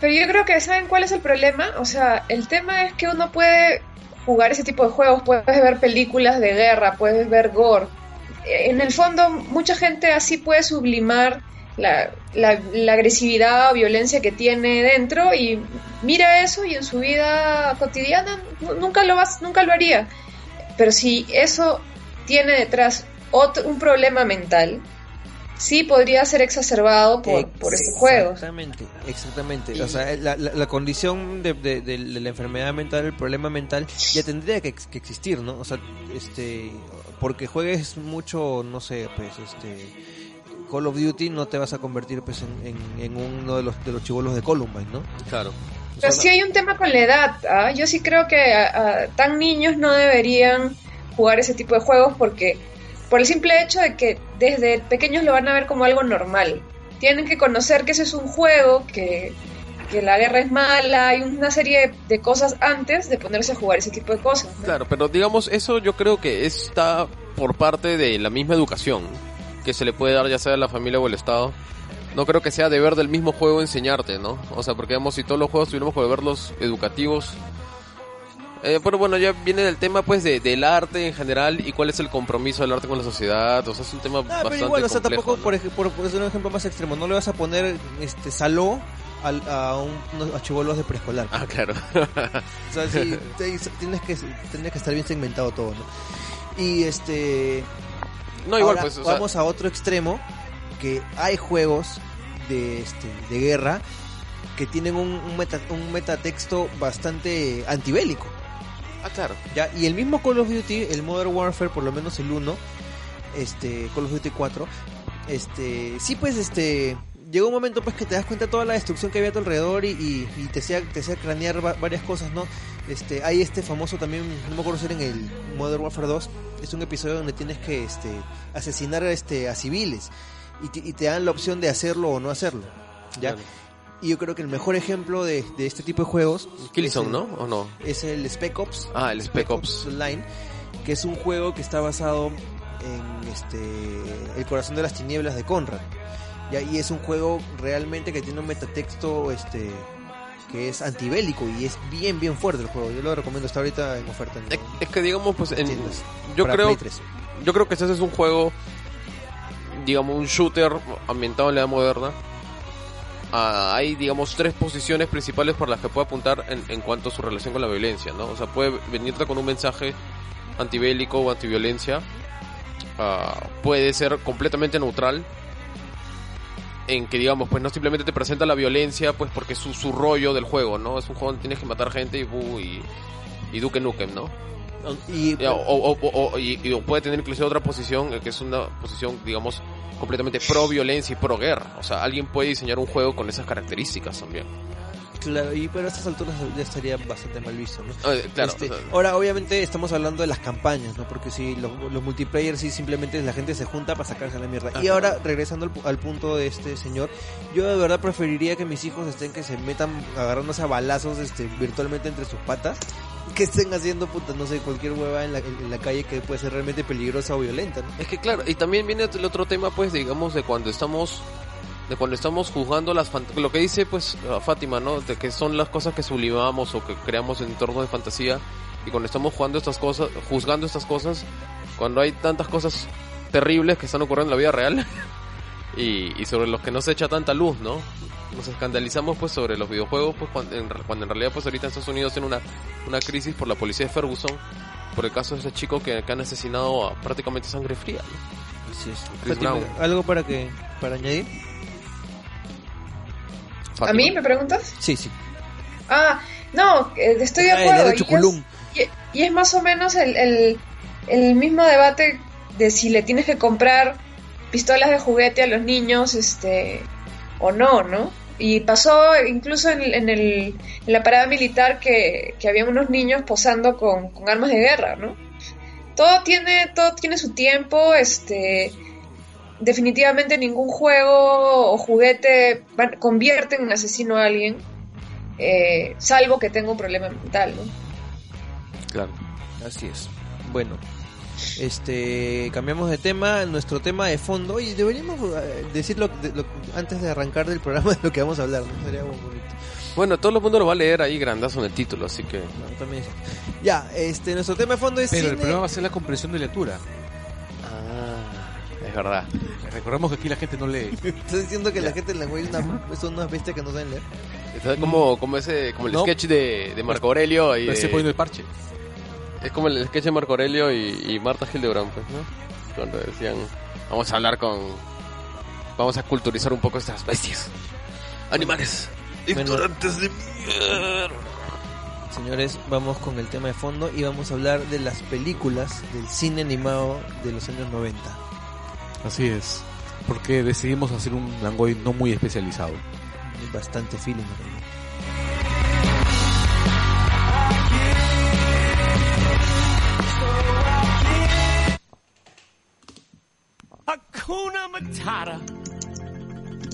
Pero yo creo que, ¿saben cuál es el problema? O sea, el tema es que uno puede jugar ese tipo de juegos, puedes ver películas de guerra, puedes ver gore. En el fondo, mucha gente así puede sublimar la, la- la agresividad o violencia que tiene dentro y mira eso y en su vida cotidiana nu- nunca lo, vas, nunca lo haría. Pero si eso tiene detrás otro, un problema mental, sí podría ser exacerbado por, por estos juegos. Exactamente, exactamente. O sea, la, la- la condición de, de- de la enfermedad mental, el problema mental, ya tendría que, que existir, ¿no? O sea, este, porque juegues mucho, no sé, pues, este, Call of Duty, no te vas a convertir, pues, en, en- en uno de los, de los chivolos de Columbine, ¿no? Claro. O Pero sea, sí hay un tema con la edad. ¿ah? Yo sí creo que ah, ah, tan niños no deberían jugar ese tipo de juegos porque por el simple hecho de que desde pequeños lo van a ver como algo normal. tienen que conocer que ese es un juego, que, que la guerra es mala, hay una serie de cosas antes de ponerse a jugar ese tipo de cosas. Claro, pero digamos, eso yo creo que está por parte de la misma educación que se le puede dar ya sea a la familia o el Estado. No creo que sea deber del mismo juego enseñarte, ¿no? O sea, porque digamos, si todos los juegos tuviéramos que verlos educativos... Eh, pero bueno, ya viene del tema pues de, del arte en general y cuál es el compromiso del arte con la sociedad. O sea, es un tema Ah, bastante pero igual, o sea, complejo, tampoco, ¿no? por, ej- por, un ejemplo más extremo, no le vas a poner este saló al- a, un, a de preescolar. Ah, claro. [LAUGHS] O sea, sí, te- tienes que, tienes que estar bien segmentado todo, ¿no? Y este... no, igual ahora pues, o sea, vamos a otro extremo, que hay juegos de, este, de guerra que tienen un, un, meta- un metatexto bastante antibélico. Ah, claro. ¿ya? Y el mismo Call of Duty, el Modern Warfare, por lo menos el 1, este, Call of Duty 4, este, sí pues este, llegó un momento pues que te das cuenta de toda la destrucción que había a tu alrededor y, y, y te hacía, te hacía cranear va- varias cosas, ¿no? Este, hay este famoso también, no me acuerdo si era en el Modern Warfare 2, es un episodio donde tienes que este, asesinar este, a civiles y te, y te dan la opción de hacerlo o no hacerlo, ¿ya? Y yo creo que el mejor ejemplo de, de este tipo de juegos Killzone, el- ¿no? ¿O no? es el Spec Ops, Ah, el Spec Ops. Online, que es un juego que está basado en este El corazón de las tinieblas de Conrad. Ya, y es un juego realmente que tiene un metatexto este que es antibélico y es bien bien fuerte el juego. Yo lo recomiendo, está ahorita en oferta en, Es, es que digamos, pues, en- tiendas. yo creo, Play 3. yo creo que este es un juego, digamos, un shooter ambientado en la edad moderna. Ah, hay, digamos, tres posiciones principales por las que puede apuntar en, en cuanto a su relación con la violencia, ¿no? O sea, puede venirte con un mensaje antibélico o antiviolencia. Ah, puede ser completamente neutral. En que, digamos, pues no simplemente te presenta la violencia, pues porque es su, su rollo del juego, ¿no? Es un juego donde tienes que matar gente y, bu, y, y Duke Nukem, ¿no? Y Ya, o, o- o- o- y, y puede tener incluso otra posición, eh, que es una posición, digamos, completamente pro violencia y pro guerra. O sea, alguien puede diseñar un juego con esas características también. claro, y pero a estas alturas ya estaría bastante mal visto, ¿no? Eh, claro, Este, o sea, ahora, obviamente, estamos hablando de las campañas, ¿no? Porque si los, los multiplayer, sí, simplemente la gente se junta para sacarse la mierda. Y ahora, regresando al, al punto de este señor, yo de verdad preferiría que mis hijos estén que se metan agarrándose a balazos este, virtualmente entre sus patas, que estén haciendo, puta, no sé, cualquier hueva en la, en la calle que puede ser realmente peligrosa o violenta, ¿no? es que claro, y también viene el otro tema, pues, digamos, de cuando estamos de cuando estamos juzgando las lo que dice pues Fátima, ¿no? De que son las cosas que sublimamos o que creamos en entornos de fantasía y cuando estamos jugando estas cosas, juzgando estas cosas, cuando hay tantas cosas terribles que están ocurriendo en la vida real [LAUGHS] y, y sobre los que no se echa tanta luz, ¿no? Nos escandalizamos pues sobre los videojuegos pues cuando en, cuando en realidad pues ahorita Estados Unidos tiene una, una crisis por la policía de Ferguson por el caso de ese chico que, que han asesinado a prácticamente sangre fría. ¿Algo para que para añadir? ¿A mí me preguntas? Sí, sí. Ah, no, eh, estoy de Ah, acuerdo. y es- y es más o menos el, el, el mismo debate de si le tienes que comprar pistolas de juguete a los niños este o no, ¿no? Y pasó incluso en, el, en la parada militar que, que había unos niños posando con, con armas de guerra, ¿no? Todo tiene, todo tiene su tiempo, este definitivamente ningún juego o juguete convierte en un asesino a alguien, eh, salvo que tenga un problema mental, ¿no? Claro. Así es. Bueno, este cambiamos de tema, nuestro tema de fondo y deberíamos eh, decirlo de- lo- antes de arrancar del programa [LAUGHS] de lo que vamos a hablar, ¿no? Sería muy bonito. Bueno, todo el mundo lo va a leer ahí grandazo en el título, así que No, también es- Ya, este nuestro tema de fondo es Pero el problema va a ser la comprensión de lectura. Ah, es verdad. Recordemos que aquí la gente no lee. [LAUGHS] Estás diciendo que la gente en la web es una, son unas bestias que no saben leer. Está como, como ese, como el No. sketch de, de Marco Aurelio y de- poniendo el parche. Es como el sketch de Marco Aurelio y, y Marta Hildebrand, pues, ¿no? Cuando decían, vamos a hablar con, vamos a culturizar un poco estas bestias, animales, Bueno. ignorantes de mierda. Señores, vamos con el tema de fondo y vamos a hablar de las películas del cine animado de los años 90. Así es. Porque decidimos hacer un Langoy no muy especializado. Bastante feeling. ¿no? Hakuna Matata.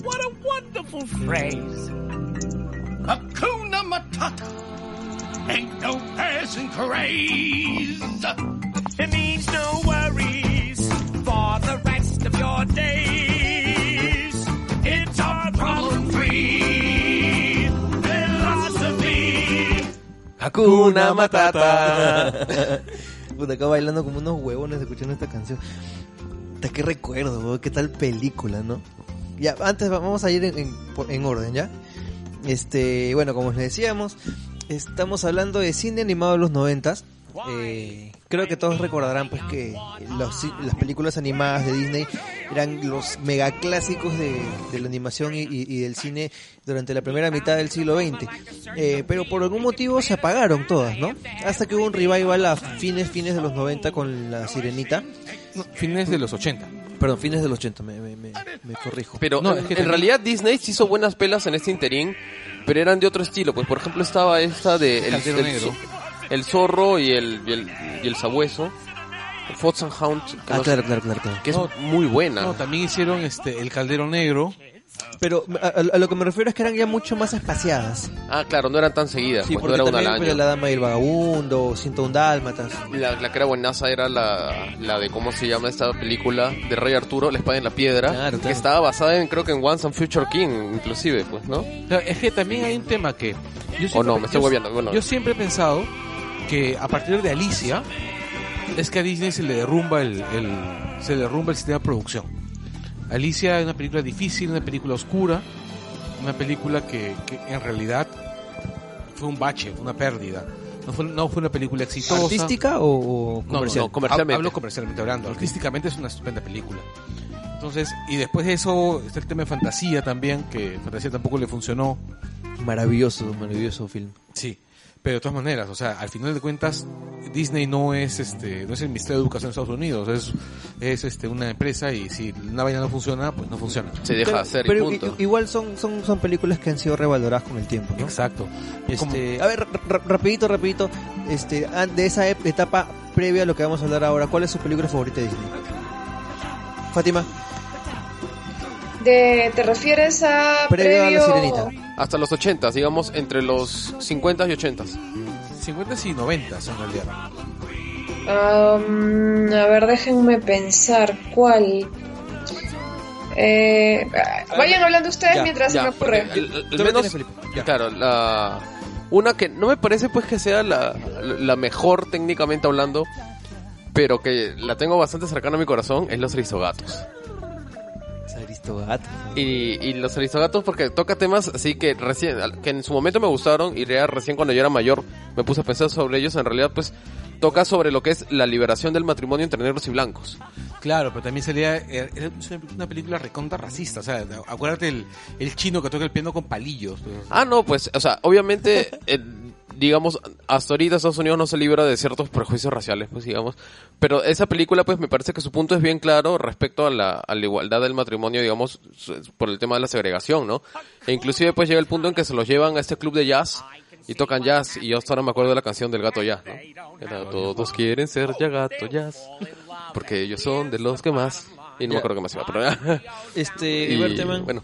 what a wonderful phrase. Hakuna Matata. Ain't no passing craze. It means no worries for the rest of your days. It's our problem free philosophy. Hakuna Matata. [LAUGHS] Puta, acá bailando como unos huevones escuchando esta canción. Puta, qué recuerdo, weón, qué tal película, ¿no? Ya, antes va- vamos a ir en, en- en orden, ¿ya? Este, bueno, como les decíamos, estamos hablando de cine animado de los noventas. Eh, creo que todos recordarán pues que los las películas animadas de Disney eran los megaclásicos de, de la animación y, y- y del cine durante la primera mitad del siglo XX. Eh, pero por algún motivo se apagaron todas, ¿no? Hasta que hubo un revival a fines, fines de los 90 con La Sirenita. No, fines de los 80. Perdón, fines de los 80, me, me, me, me corrijo. Pero No, en, es que en también- realidad Disney sí hizo buenas pelas en este interín, pero eran de otro estilo. Pues por ejemplo estaba esta de el, el Negro. zo- el zorro y el, y el, y el sabueso. Fox and Hound, que, Ah, no- claro, claro, claro, claro. que es No, muy buena. No, también hicieron este el Caldero Negro. Pero a, a- lo que me refiero es que eran ya mucho más espaciadas. Ah, claro, no eran tan seguidas, Sí, pues no porque era una al año. La Dama y el Vagabundo, 101 Dálmatas. La, la que era buenaza era la, la de cómo se llama esta película de Rey Arturo, La espada en la piedra, Claro, que claro. estaba basada en creo que en Once and Future King, inclusive, pues, ¿no? Es que también hay un tema que... Yo O no, me estoy yo- bueno. Yo siempre he pensado que a partir de Alicia es que a Disney se le derrumba el, el- se le derrumba el sistema de producción. Alicia es una película difícil, una película oscura, una película que, que en realidad fue un bache, una pérdida. No fue, no fue una película exitosa. ¿Artística o, o No, comercial? no, comercialmente. Hablo comercialmente hablando. Artísticamente es una estupenda película. Entonces, y después de eso está el tema de fantasía también, que fantasía tampoco le funcionó. Maravilloso, maravilloso film. Sí. Pero de todas maneras, o sea, al final de cuentas, Disney no es este, no es el Ministerio de Educación de Estados Unidos, es, es este una empresa y si una vaina no funciona, pues no funciona. Se deja Pero- hacer y pero punto. i- igual son, son, son películas que han sido revaloradas con el tiempo, ¿no? Exacto. Este, a ver, ra- ra- rapidito, rapidito, este, de esa etapa previa a lo que vamos a hablar ahora, ¿cuál es su película favorita de Disney? Fátima, De, ¿Te refieres a Previo a La previo- Sirenita. Hasta los 80, digamos, entre los 50 y 80. 50 y 90 en realidad. Am, a ver, déjenme pensar cuál. Eh, vayan hablando ustedes ya, mientras se me ocurre. al- al menos, claro, la una que no me parece pues que sea la, la mejor técnicamente hablando, pero que la tengo bastante cercana a mi corazón es Los Aristogatos. Y, y Los Aristogatos porque toca temas así que recién, que en su momento me gustaron y ya recién cuando yo era mayor me puse a pensar sobre ellos, en realidad pues toca sobre lo que es la liberación del matrimonio entre negros y blancos. Claro, pero también salía, eh, una película recontra racista, o sea, acuérdate el, el chino que toca el piano con palillos. Ah, no, pues, o sea, obviamente, [LAUGHS] eh, digamos, hasta ahorita Estados Unidos no se libra de ciertos prejuicios raciales, pues, digamos. Pero esa película, pues, me parece que su punto es bien claro respecto a la, a la igualdad del matrimonio, digamos, por el tema de la segregación, ¿no? E inclusive, pues, llega el punto en que se los llevan a este club de jazz y tocan jazz. Y yo hasta ahora me acuerdo de la canción del gato jazz, ¿no? Era, Todos quieren ser ya gato jazz, porque ellos son de los que más... Y no me acuerdo qué más iba, pero... [LAUGHS] Este, y, bueno,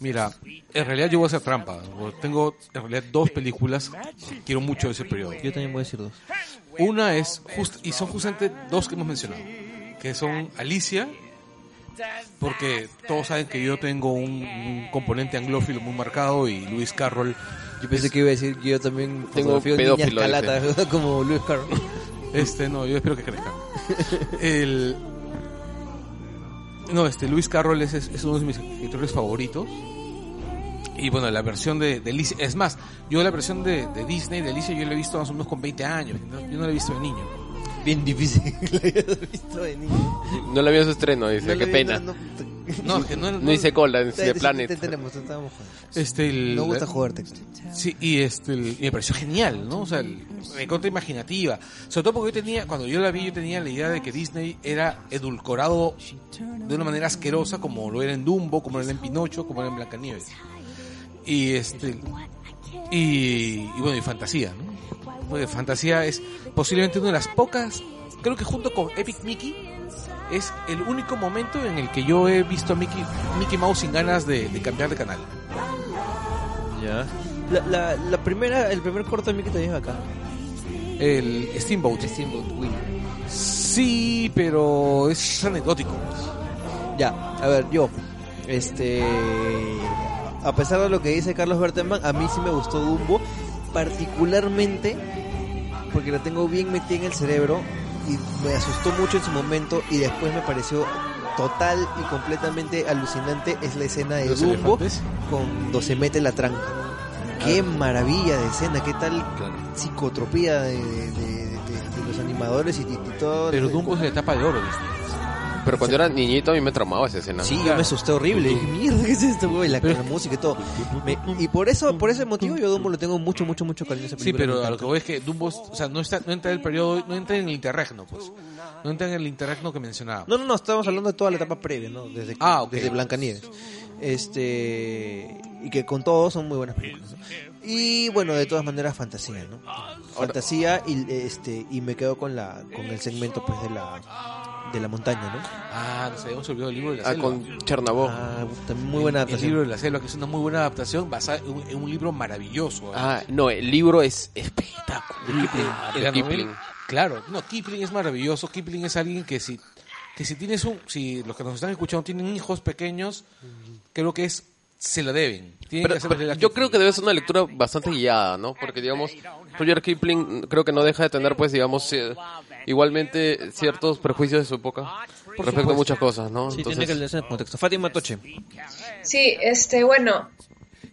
Mira, en realidad yo voy a hacer trampa. Tengo en realidad dos películas que quiero mucho de ese periodo. yo también voy a decir dos. Una es, just- y son justamente dos que hemos mencionado, que son Alicia, porque todos saben que yo tengo un, un componente anglófilo muy marcado y Lewis Carroll Yo pensé que iba a decir que yo también Tengo pedófilo, calatas, [LAUGHS] como Luis Carlos. Este, no, yo espero que crezca. El... No, este, Luis Carroll es, es uno de mis escritores favoritos. Y bueno, la versión de, de Alicia, es más, yo la versión de, de Disney, de Alicia, yo la he visto más o menos con 20 años. ¿no? Yo no la he visto de niño. Bien difícil que [LAUGHS] la hayas visto de niño. no la vi en su estreno, dice, No qué le- pena. no- No, que no, No hice cola en The Planet. te tenemos, te estábamos jugando. Este, el, No gusta jugar texto. Sí, y este, el- y me pareció genial, ¿no? O sea, el- me contra imaginativa. Sobre todo porque yo tenía, cuando yo la vi, yo tenía la idea de que Disney era edulcorado de una manera asquerosa, como lo era en Dumbo, como lo era en Pinocho, como lo era en Blancanieves. Y este, y, y bueno, y fantasía, ¿no? Porque fantasía es posiblemente una de las pocas, creo que junto con Epic Mickey, es el único momento en el que yo he visto a Mickey, Mickey Mouse sin ganas de, de cambiar de canal. Ya. La, la, la primera, el primer corto de Mickey también es acá. El Steamboat. Steamboat Willie. Sí, pero es anecdótico. Ya, a ver, yo, este, a pesar de lo que dice Carlos Berteman, a mí sí me gustó Dumbo, particularmente porque la tengo bien metida en el cerebro y me asustó mucho en su momento y después me pareció total y completamente alucinante es la escena de Los Dumbo cuando se mete la tranca. Qué maravilla de escena, qué tal psicotropía de, de- de- de- de los animadores y, y- y todo. Pero Dumbo es la etapa de oro. ¿viste? Pero cuando era niñito a mí me tramaba esa escena. Sí, yo me asusté horrible. Dije, mierda, ¿qué es esto, güey? La, la música y todo. Me- y por eso, por ese motivo, yo a Dumbo le tengo mucho, mucho, mucho cariño a esa Sí, película. pero a lo que voy es que Dumbo, o sea, no está, no entra en el periodo, no entra en el interregno, pues. No entra en el interregno que mencionaba. No, no, no, estamos hablando de toda la etapa previa, ¿no? Desde, que- Ah, ok. desde Blancanieves. Este. Y que con todo son muy buenas películas. ¿no? Y bueno, de todas maneras, fantasía, ¿no? Fantasía y este y me quedo con la con el segmento pues de la de la montaña, ¿no? Ah, nos habíamos olvidado el libro de la Ah, selva. con Chernabog. Ah, también muy buena El adaptación. libro de la selva, que es una muy buena adaptación basada en un, en un libro maravilloso. ¿eh? Ah, no, el libro es espectacular. De Kipling. Claro, no, Kipling es maravilloso. Kipling es alguien que si, que si tienes un, si los que nos están escuchando tienen hijos pequeños, creo que es, se la deben. Pero, que pero yo creo que debe ser una lectura bastante guiada, ¿no? Porque, digamos, Roger Kipling creo que no deja de tener, pues, digamos, eh, igualmente ciertos prejuicios de su época respecto a muchas cosas, ¿no? Sí, Entonces, tiene que leerse en el contexto. Fátima Toche. Sí, este, bueno,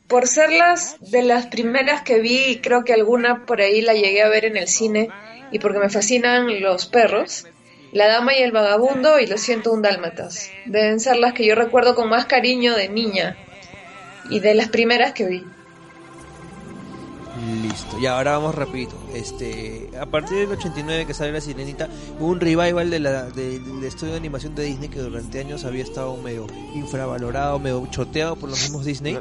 por ser las de las primeras que vi, y creo que alguna por ahí la llegué a ver en el cine, y porque me fascinan los perros, La Dama y el Vagabundo y Lo siento un Dálmatas. Deben ser las que yo recuerdo con más cariño de niña, y de las primeras que vi. Listo. Y ahora vamos rapidito. Este, a partir del 89 que sale La Sirenita, hubo un revival de la, de- del estudio de animación de Disney que durante años había estado medio infravalorado, medio choteado por los mismos Disney.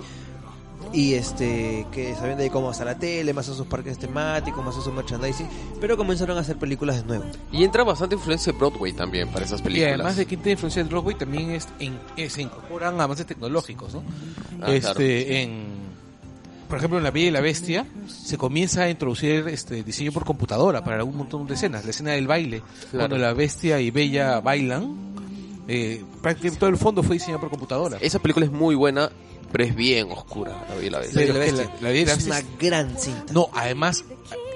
Y este, que se habían dedicado más a la tele, más a sus parques temáticos, más a su merchandising, pero comenzaron a hacer películas de nuevo. Y entra bastante influencia de Broadway también para esas Y películas. además de que tiene influencia de Broadway, también es, en, se incorporan avances tecnológicos, ¿no? Ah, este, en, por ejemplo, en La Bella y la Bestia se comienza a introducir este diseño por computadora para un montón de escenas. La escena del baile, cuando la Bestia y Bella bailan, eh, prácticamente todo el fondo fue diseñado por computadora. Esa película es muy buena, pero es bien oscura, la Bella y la Pero Bestia. la- la Bella y la es una gran cinta. No, además,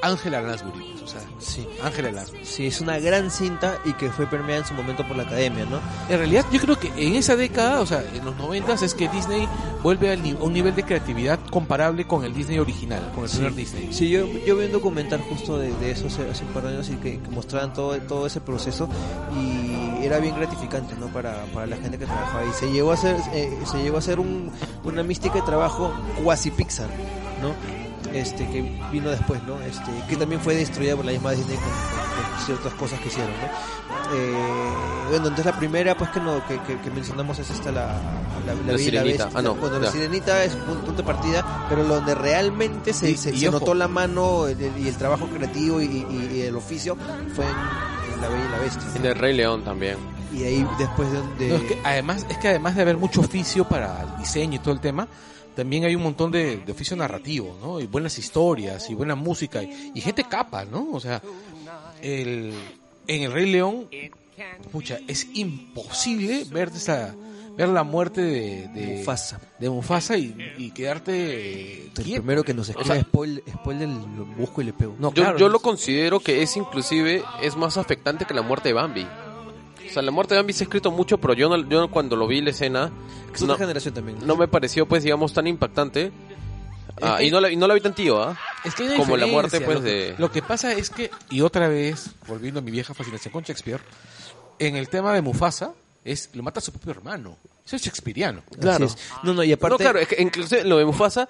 Ángela Lansbury, o sea, Sí. Ángela Lansbury. Sí, es una gran cinta y que fue premiada en su momento por la academia, ¿no? En realidad, yo creo que en esa década, o sea, en los noventas, es que Disney vuelve a un nivel de creatividad comparable con el Disney original, con el primer Disney. Sí, yo, yo vi un documental justo de, de eso hace, hace un par de años y que, que mostraban todo, todo ese proceso y era bien gratificante, ¿no? Para, para la gente que trabajaba ahí. Se llegó a hacer, eh, se llegó a hacer un, una mística de trabajo cuasi Pixar, ¿no? Este, que vino después, ¿no? Este, que también fue destruida por la misma Disney con, con- con ciertas cosas que hicieron, ¿no? Eh, bueno, entonces la primera, pues que no, que, que, que mencionamos es esta la, la, la, Bella y la Sirenita. Bestia. Ah, no, Bueno, la sirenita es un punto de partida, pero donde realmente se, Y- se, y se notó la mano el- el- y el trabajo creativo y, y- y el oficio fue en, en La Bella y la Bestia. En el Rey León también. Y ahí después de... de- No, es que además, es que además de haber mucho oficio para el diseño y todo el tema, también hay un montón de, de oficio narrativo, ¿no? Y buenas historias, y buena música, y, y gente capa, ¿no? O sea, el, en el Rey León, pucha, es imposible ver esa ver la muerte de, de Mufasa. de Mufasa y, y quedarte el quieto. primero que nos escribe spoiler, spoiler lo busco y le pego. No, Yo, claro, yo lo es- considero que es inclusive es más afectante que la muerte de Bambi. O sea, la muerte de Bambi se ha escrito mucho, pero yo, no- yo cuando lo vi la escena Es no, generación también. no me pareció, pues, digamos, tan impactante. Ah, y no la, y no la vi tan tío, ¿ah? Es que Como la muerte, pues, lo que, de- Lo que pasa es que, y otra vez, volviendo a mi vieja fascinación con Shakespeare, en el tema de Mufasa, es lo mata a su propio hermano. Eso es shakespeariano. Es. No, no, y aparte... No, claro, es que incluso lo de Mufasa,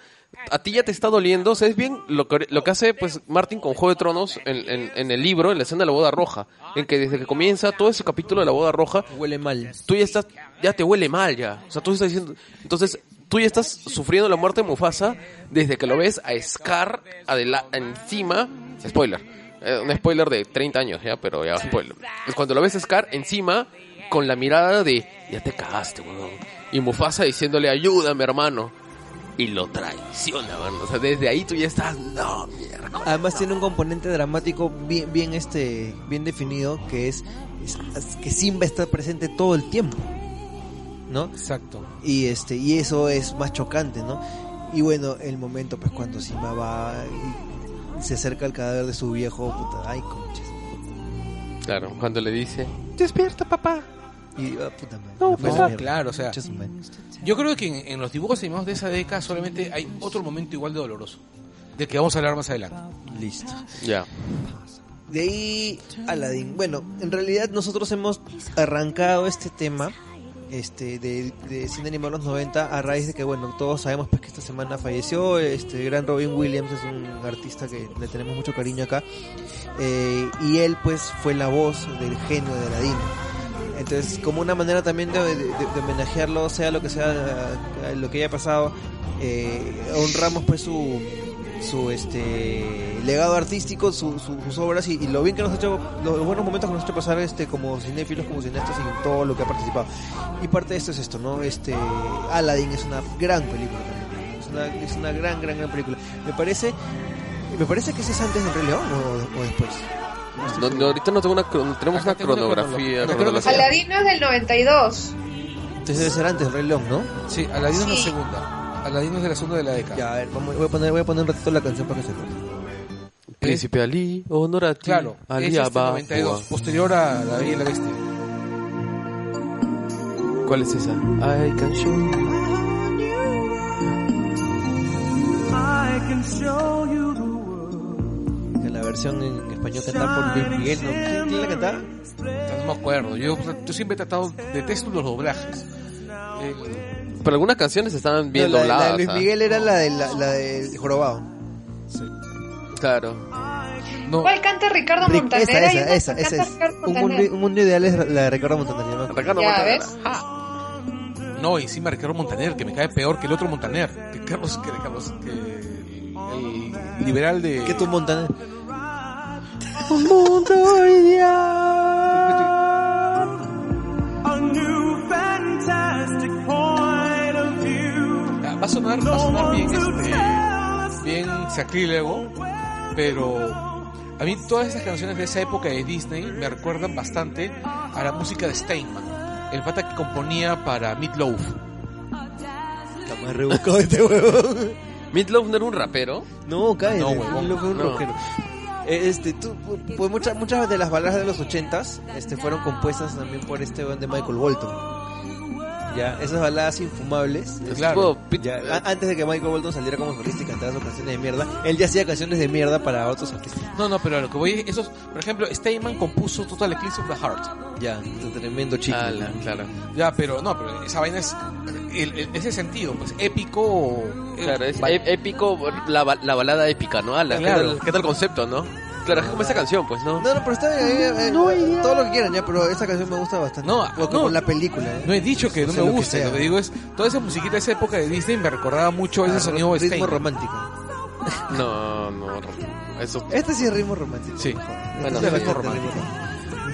a ti ya te está doliendo, ¿sabes bien? Lo que, lo que hace pues Martin con Juego de Tronos en, en- en el libro, en la escena de la boda roja, en que desde que comienza todo ese capítulo de la boda roja, Huele mal. tú ya estás, ya te huele mal ya. O sea, tú estás diciendo, entonces tú ya estás sufriendo la muerte de Mufasa desde que lo ves a Scar adela- encima, spoiler, eh, un spoiler de 30 años ya, pero ya spoiler. Es cuando lo ves a Scar encima con la mirada de, ya te cagaste, weón. Y Mufasa diciéndole, ayúdame, hermano. Y lo traiciona, weón. O sea, desde ahí tú ya estás, no, mierda. Además tiene un componente dramático bien, bien este, bien definido que es, es- es que Simba está presente todo el tiempo, ¿no? Exacto. Y este, y eso es más chocante, ¿no? Y bueno, el momento pues cuando Simba va y se acerca al cadáver de su viejo, puta, ay conches. Claro, cuando le dice, Despierta, papá. Y ah, puta madre. No, pues, claro, o sea. Yo creo que en, en los dibujos animados de esa década solamente hay otro momento igual de doloroso. De que vamos a hablar más adelante. Listo. ya. De ahí Aladdin. Bueno, en realidad nosotros hemos arrancado este tema este de, de cine animado de los 90 a raíz de que bueno, todos sabemos pues que esta semana falleció este gran Robin Williams es un artista que le tenemos mucho cariño acá eh, y él pues fue la voz del genio de Aladdin. Entonces, como una manera también de, de- de- homenajearlo, sea lo que sea eh, lo que haya pasado, eh, honramos pues su su este legado artístico, su- su- sus obras y, y lo bien que nos ha hecho, los, buenos momentos que nos ha hecho pasar este como cinéfilos, como cineastas y en todo lo que ha participado. Y parte de esto es esto, ¿no? Este Aladdin es una gran película también. Es una, es una gran, gran, gran película. Me parece, me parece que ese es antes del Rey León o, o después. No, no, ahorita no tengo una, cron- tenemos Acá una tengo una cronografía. cronología. cronología. Aladino es del 92. Entonces debe ser antes Rey León, ¿no? Sí, Aladino es la Sí. segunda. Aladino es de la segunda de la década. Ya, a ver, vamos, voy a poner, voy a poner un ratito la canción para que se acuerde. Príncipe Ali, honor a ti. Claro, Ali es este Abba, 92, Hua. posterior a La Bella y la Bestia. ¿Cuál es esa? I can show you. I can show you. Que la versión en español cantada por Luis Miguel, ¿no? ¿Quién, quién la cantaba? No me acuerdo. Yo, yo siempre he tratado, detesto los doblajes. Eh, Pero algunas canciones estaban bien No, la, la dobladas. de Luis ¿ah? Miguel era la de la, la del jorobado. Claro. no, ¿Cuál canta Ricardo Montaner? esa, esa, esa, esa es. Un mundo, un mundo ideal es la de Ricardo Montaner. acuerdo. Ricardo Ya, Montaner. ¿ves? no, encima Ricardo Montaner, que me cae peor que el otro Montaner. Que Carlos, que, Carlos, que el liberal de... ¿Qué tu Montaner? Un mundo ideal. A new fantastic point of view. Ah, Va a sonar, va a sonar bien, este, bien sacrílego, pero a mí todas esas canciones de esa época de Disney me recuerdan bastante a la música de Steinman, el pata que componía para Meatloaf. Está más rebuscado este huevón. Meatloaf no era un rapero. No, cállate. No, fue un rockero. Eh, Este, tú, pues muchas, muchas de las baladas de los ochentas este, fueron compuestas también por este de Michael Bolton. Ya, esas baladas infumables. Claro. Tipo, Ya, a- antes de que Michael Bolton saliera como solista y cantara sus canciones de mierda, él ya hacía canciones de mierda para otros artistas. No, no, pero a lo que voy, esos, por ejemplo, Steinman compuso Total Eclipse of the Heart. Ya, este tremendo chico. claro. Ya, pero no, pero esa vaina es el- el- ese sentido, pues épico. eh, Claro, es ép- épico, la, la balada épica, ¿no? Ala, Claro. ¿qué, tal, qué tal concepto, no? Claro, es como esa canción, pues, ¿no? No, no, pero está bien, eh, eh, todo lo que quieran ya, pero esa canción me gusta bastante. No, Lo que no. con la película. eh. No he dicho que O no sea, me lo que gusta, sea. lo que digo es, toda esa musiquita de esa época de Disney me recordaba mucho a ese Ah, sonido de ritmo romántico. [LAUGHS] No, no, eso... Este sí es ritmo romántico. Sí. Bueno, Este sí, es ritmo romántico.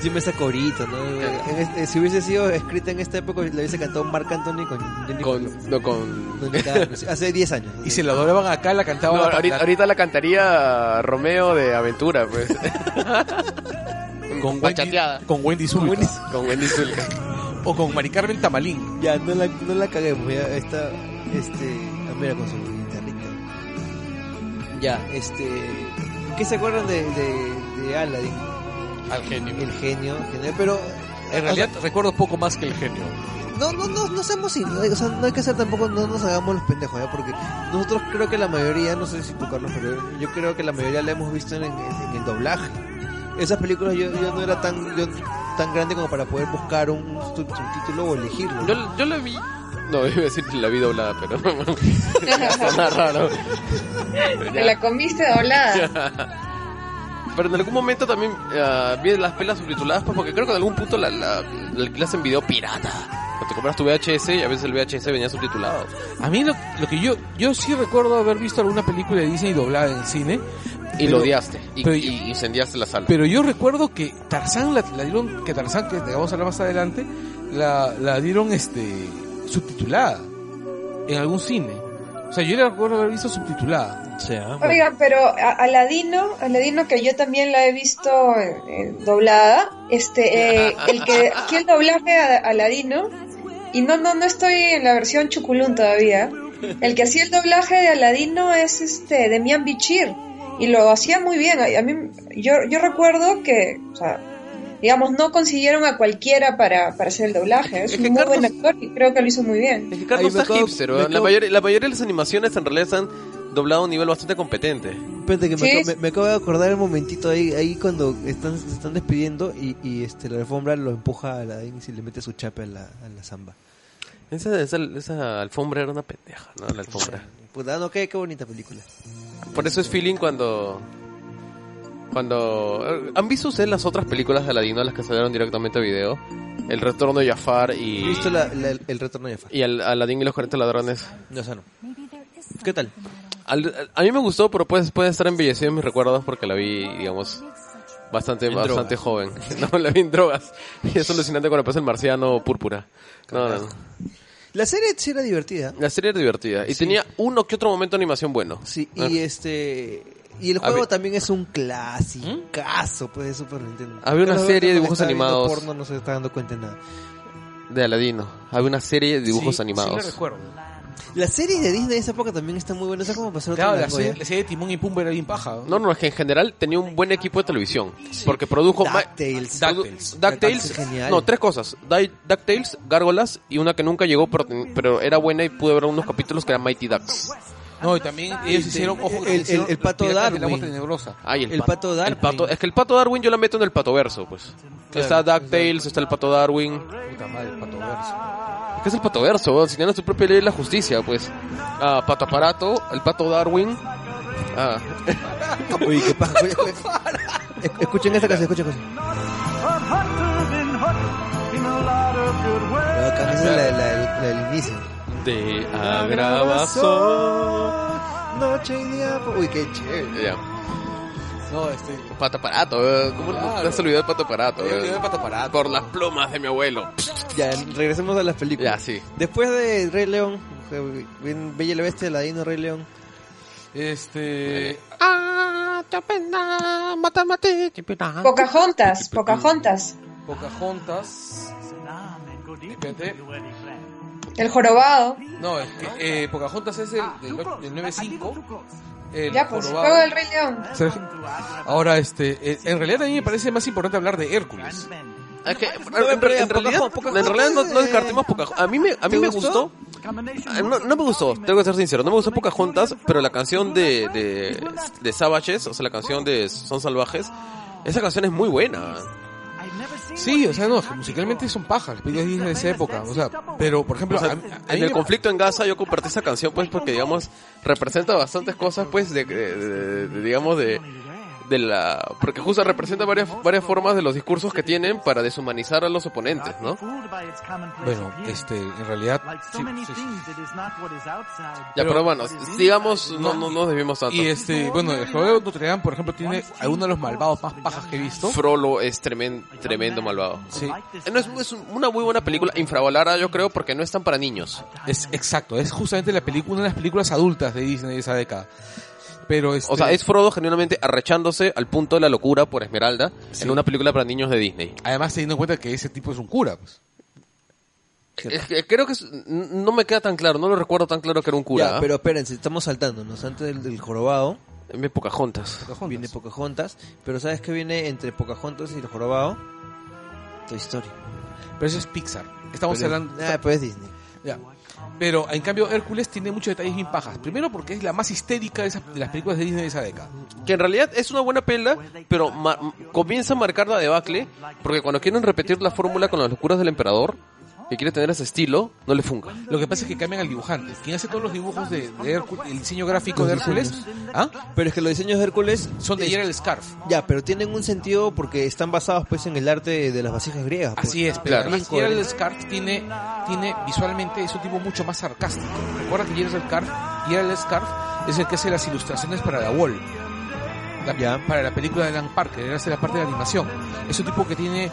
Encima esa corito, ¿no? En este- si hubiese sido escrita en esta época, le hubiese cantado Marc Anthony con Jennifer Con, no, con... Con- [LAUGHS] Hace 10 años. Y se la doblaban acá, la cantaban No, la- ahorita, la- ahorita la cantaría Romeo de Aventura, pues. [LAUGHS] con Wendy, con Wendy Zulka. Con Wendy Zulka. O con Mari Carmen Tamalín. Ya, no la, no la caguemos, ya está, este, ah, mira con su guitarrita. Ya, este, ¿qué se acuerdan de, de, de Aladdin? Al genio. El genio, genio, pero... En realidad recuerdo poco más que el genio. No, no, no, no seamos sin, o sea, no hay que ser tampoco, no nos hagamos los pendejos, ¿ya? Porque nosotros creo que la mayoría, no sé si tú Carlos, pero yo creo que la mayoría la hemos visto en, en- en el doblaje. Esas películas yo, yo no era tan, yo, tan grande como para poder buscar un sub- subtítulo o elegirlo. Yo, yo la vi... No, [LAUGHS] iba a decir que la vi doblada, pero... [LAUGHS] Suena raro. Te la comiste doblada. [LAUGHS] Pero en algún momento también ah, vi las pelas subtituladas, pues, porque creo que en algún punto la, la, la alquilas en video pirata. Cuando te compras tu VHS y a veces el VHS venía subtitulado. A mí lo, lo que yo, yo sí recuerdo haber visto alguna película de Disney doblada en cine, Y lo odiaste. Y, pero- y incendiaste la sala. Pero yo recuerdo que Tarzán la, la dieron, que Tarzán, que te vamos a hablar más adelante, la, la dieron este subtitulada en algún cine. O sea, yo la recuerdo haber visto subtitulada. O sea, Oigan, pero a- Aladino, Aladino que yo también la he visto eh, eh, doblada, este, eh, [LAUGHS] el que aquí el doblaje a Aladino y no no no estoy en la versión Chuculún todavía. El que hacía el doblaje de Aladino es este Demian Bichir y lo hacía muy bien. A, a mí yo yo recuerdo que, o sea, digamos no consiguieron a cualquiera para, para hacer el doblaje. Es, Es que un muy buen Carlos- actor y creo que lo hizo muy bien. Es que Carlos está acabo- hipster, la, mayoría, la mayoría de las animaciones en realidad están dobladas a un nivel bastante competente. Espérate que me, Sí. acabo- me- me acabo de acordar el momentito ahí, ahí cuando están, se están despidiendo y, y este la alfombra lo empuja a la y se le mete su chape a la, a la zamba. Esa, esa, esa alfombra era una pendeja, ¿no? La alfombra. Puta, no, qué, qué bonita película. Por eso es feeling cuando... Cuando... eh, ¿Han visto ustedes las otras películas de Aladino, las que salieron directamente a video? El retorno de Jafar He y... visto la, la- el retorno de Jafar. Y al, Aladín y los 40 ladrones. No, o sea, no. ¿Qué tal? Al- a mí me gustó, pero pues puede estar embellecido en mis recuerdos porque la vi, digamos, bastante, En bastante drogas. joven. [LAUGHS] No, la vi en drogas. Y es alucinante cuando pasa el marciano púrpura. No, no, no. La serie sí era divertida. La serie era divertida. Y tenía uno que otro momento de animación bueno. Sí, Ah. y este... Y el juego ver. también es un clasicazo, pues, de Super Nintendo. Había una serie de dibujos animados. porno, no se está dando cuenta de nada. De Aladino. Había una serie de dibujos Sí, Sí, animados. la recuerdo. La serie de Disney de esa época también está muy buena. ¿Sabes cómo pasó Claro, la serie, la serie de Timón y Pumba era bien paja. ¿no? no, no, es que en general tenía un buen equipo de televisión. Porque produjo... DuckTales. DuckTales. No, tres cosas. DuckTales, Gárgolas y una que nunca llegó, pero, pero era buena y pude ver unos capítulos que eran Mighty Ducks. No, y también ellos hicieron, ojo, el- hicieron el- el pato Darwin. Tenebrosa. Ay, el, El pa- pato Darwin. el pato- es que el pato Darwin yo la meto en el pato verso, pues. está DuckTales, está el pato Darwin. Puta madre, el pato verso. ¿Qué es el pato verso? Si tiene su propia ley de la justicia, pues. Ah, pato aparato, el pato Darwin. Ah, [LAUGHS] Uy, qué paja. [LAUGHS] Es- Escuchen esta canción, escuchen esta canción. La canción es la, la- la del inicio. De agravación. Noche y día. Uy, qué chévere. Ya. No, este... Pato aparato, weón. ¿cómo Claro. te has olvidado del pato aparato? Me weón? olvidé del pato aparato. Por las plumas de mi abuelo. Ya, regresemos a las películas. Ya, sí. Después de Rey León, Bella y la Bestia, Ladino, Rey León. Este... Ah, pena, mátame, te pena. Pocahontas, Pocahontas, Pocahontas... Espérate. El jorobado. No, es que eh, Pocahontas es el del, del 9.5. El Ya, pues, jorobado. luego del Rey León. Ahora, este, eh, en realidad a mí me parece más importante hablar de Hércules. Es que, en, pero en realidad, Pocahontas- Pocahontas en realidad no, no es, descartemos eh, Pocahontas. A mí me, a mí ¿te me gustó? Ah, No, no me gustó, tengo que ser sincero. No me gustó Pocahontas, pero la canción de, de, de Savages, o sea, la canción de Son Salvajes, esa canción es muy buena. Sí, o sea, no, musicalmente son pajas, las películas Disney de esa época, o sea, pero por ejemplo, O sea, a- a mí en el me- conflicto en Gaza yo compartí esa canción pues porque digamos representa bastantes cosas pues de, de- de- de- digamos de de la porque justo representa varias varias formas de los discursos que tienen para deshumanizar a los oponentes, ¿no? Bueno, este, en realidad, sí, sí, sí. Ya, Pero- pero, bueno, digamos no no nos debimos tanto. Y este, bueno, el juego de Notre Dame, por ejemplo, tiene algunos de los malvados más pajas que he visto. Frollo es tremen- tremendo malvado. Sí, Eh, No, es, es una muy buena película, infravalorada yo creo porque no es tan para niños. es exacto, es justamente la película, una de las películas adultas de Disney de esa década. Pero este, O sea, es Frodo genuinamente arrechándose al punto de la locura por Esmeralda Sí. en una película para niños de Disney. además teniendo en cuenta que ese tipo es un cura, pues. Es que creo que es- no me queda tan claro, no lo recuerdo tan claro que era un cura. Ya, ¿ah? pero espérense, estamos saltándonos. Antes del, del jorobado En Pocahontas. Pocahontas. viene Pocahontas. Pero ¿sabes qué viene entre Pocahontas y el jorobado? Toy Story. Pero eso es Pixar. Estamos Pero- hablando. Ah, pues es Disney. Ya. Pero en cambio Hércules tiene muchos detalles bien pajas. Primero porque es la más histérica de, esas- las películas de Disney de esa década. Que en realidad es una buena pela, pero comienza a marcar la debacle, porque cuando quieren repetir la fórmula con las locuras del emperador, que quiere tener ese estilo, no le funca. Lo que pasa es que cambian al dibujante. Quien hace todos los dibujos de, de Hércules, el diseño gráfico de Hércules. ¿ah? Pero es que los diseños de Hércules son de Gerald Scarf. Ya, pero tienen un sentido porque están basados pues en el arte de las vasijas griegas. pues. Así es, pero Claro. además Gerald Scarf tiene, tiene visualmente, es un tipo mucho más sarcástico. Recuerda que Gerald Scarf, Gerald Scarf es el que hace las ilustraciones para la Wall. la- Ya. para la película de Alan Parker, era hacer la parte de animación. Es un tipo que tiene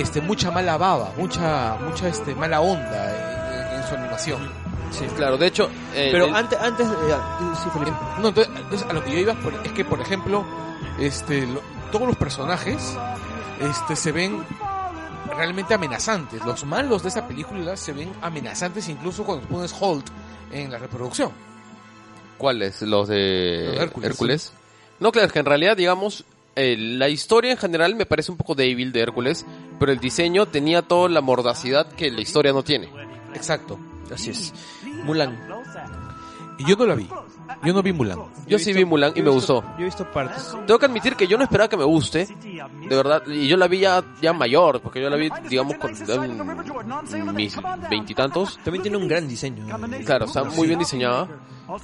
este mucha mala baba, mucha mucha este mala onda en, en su animación. Sí. Claro, de hecho, eh, Pero el- antes, antes, eh, sí, Felipe. No, entonces, entonces, a lo que yo iba por- es que, por ejemplo, este, lo- todos los personajes este, se ven realmente amenazantes. Los malos de esa película se ven amenazantes incluso cuando pones Holt en la reproducción. ¿cuáles? Los de Los de Hércules. Hércules. No, claro, es que en realidad, digamos, eh, la historia en general me parece un poco débil de Hércules, pero el diseño tenía toda la mordacidad que la historia no tiene. Exacto. Así es. Mulan. Y yo no la vi. Yo no vi Mulan. Yo sí vi Mulan y me gustó. Yo he visto partes. Tengo que admitir que yo no esperaba que me guste, de verdad, y yo la vi ya, ya mayor, porque yo la vi, digamos, con en mis veintitantos. También tiene un gran diseño. Claro, está muy bien diseñada.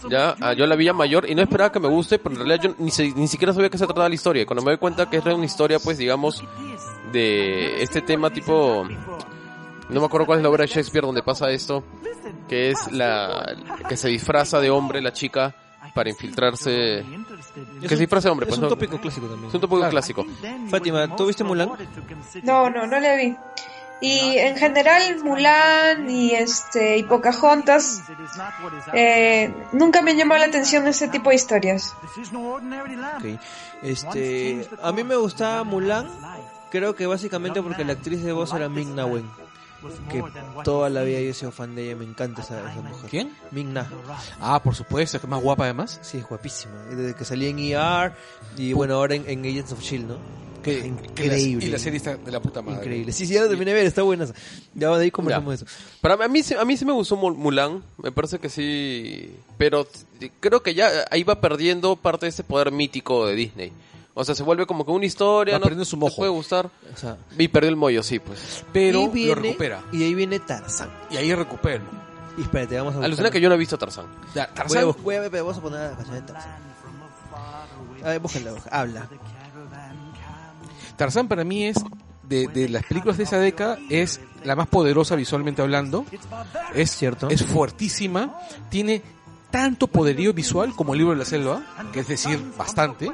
Ya, ah, yo la vi ya mayor y no esperaba que me guste, pero en realidad yo ni, ni siquiera sabía que se trataba la historia. Cuando me doy cuenta que es una historia, pues, digamos, de este tema tipo... No me acuerdo cuál es la obra de Shakespeare donde pasa esto, que es la que se disfraza de hombre la chica para infiltrarse... Que se disfraza de hombre, Es pues un no- tópico clásico también. es un tópico Claro. clásico. Fátima, ¿tú viste Mulan? No, no, no le vi. Y en general Mulan y este y Pocahontas eh, nunca me llamó la atención ese tipo de historias. Ok. Este, a mí me gustaba Mulan, creo que básicamente porque la actriz de voz era Ming Na Wen, que toda la vida yo he sido fan de ella, me encanta esa, esa mujer. ¿Quién? Ming Na, Ah, por supuesto, es que es más guapa además. sí, es guapísima, desde que salía en ER y bueno, ahora en, en Agents of S.H.I.E.L.D., ¿no? Que, Increíble. y la serie está de la puta madre. Increíble. Sí, sí, ya lo terminé de ver, está buena. Ya de ahí conversamos de eso. Para a mí, a mí sí me gustó Mul- Mulan, me parece que sí, pero creo que ya ahí va perdiendo parte de ese poder mítico de Disney. O sea, se vuelve como que una historia, Va no perdiendo su te mojo. puede gustar. O sea, Y perdió el mollo, sí, pues. Pero y lo viene- recupera. Y de ahí viene Tarzán. Y ahí recupera. Y espérate, vamos a buscar- Alucina que yo no he visto Tarzán. Ya, Voy a, Tarzán, voy a ver, vamos a poner la canción de Tarzán. A ver, búscala, búscala. habla. Tarzán para mí es de, de las películas de esa década es la más poderosa visualmente hablando. Es Cierto. Es fuertísima. Tiene tanto poderío visual como el libro de la selva, que es decir, bastante.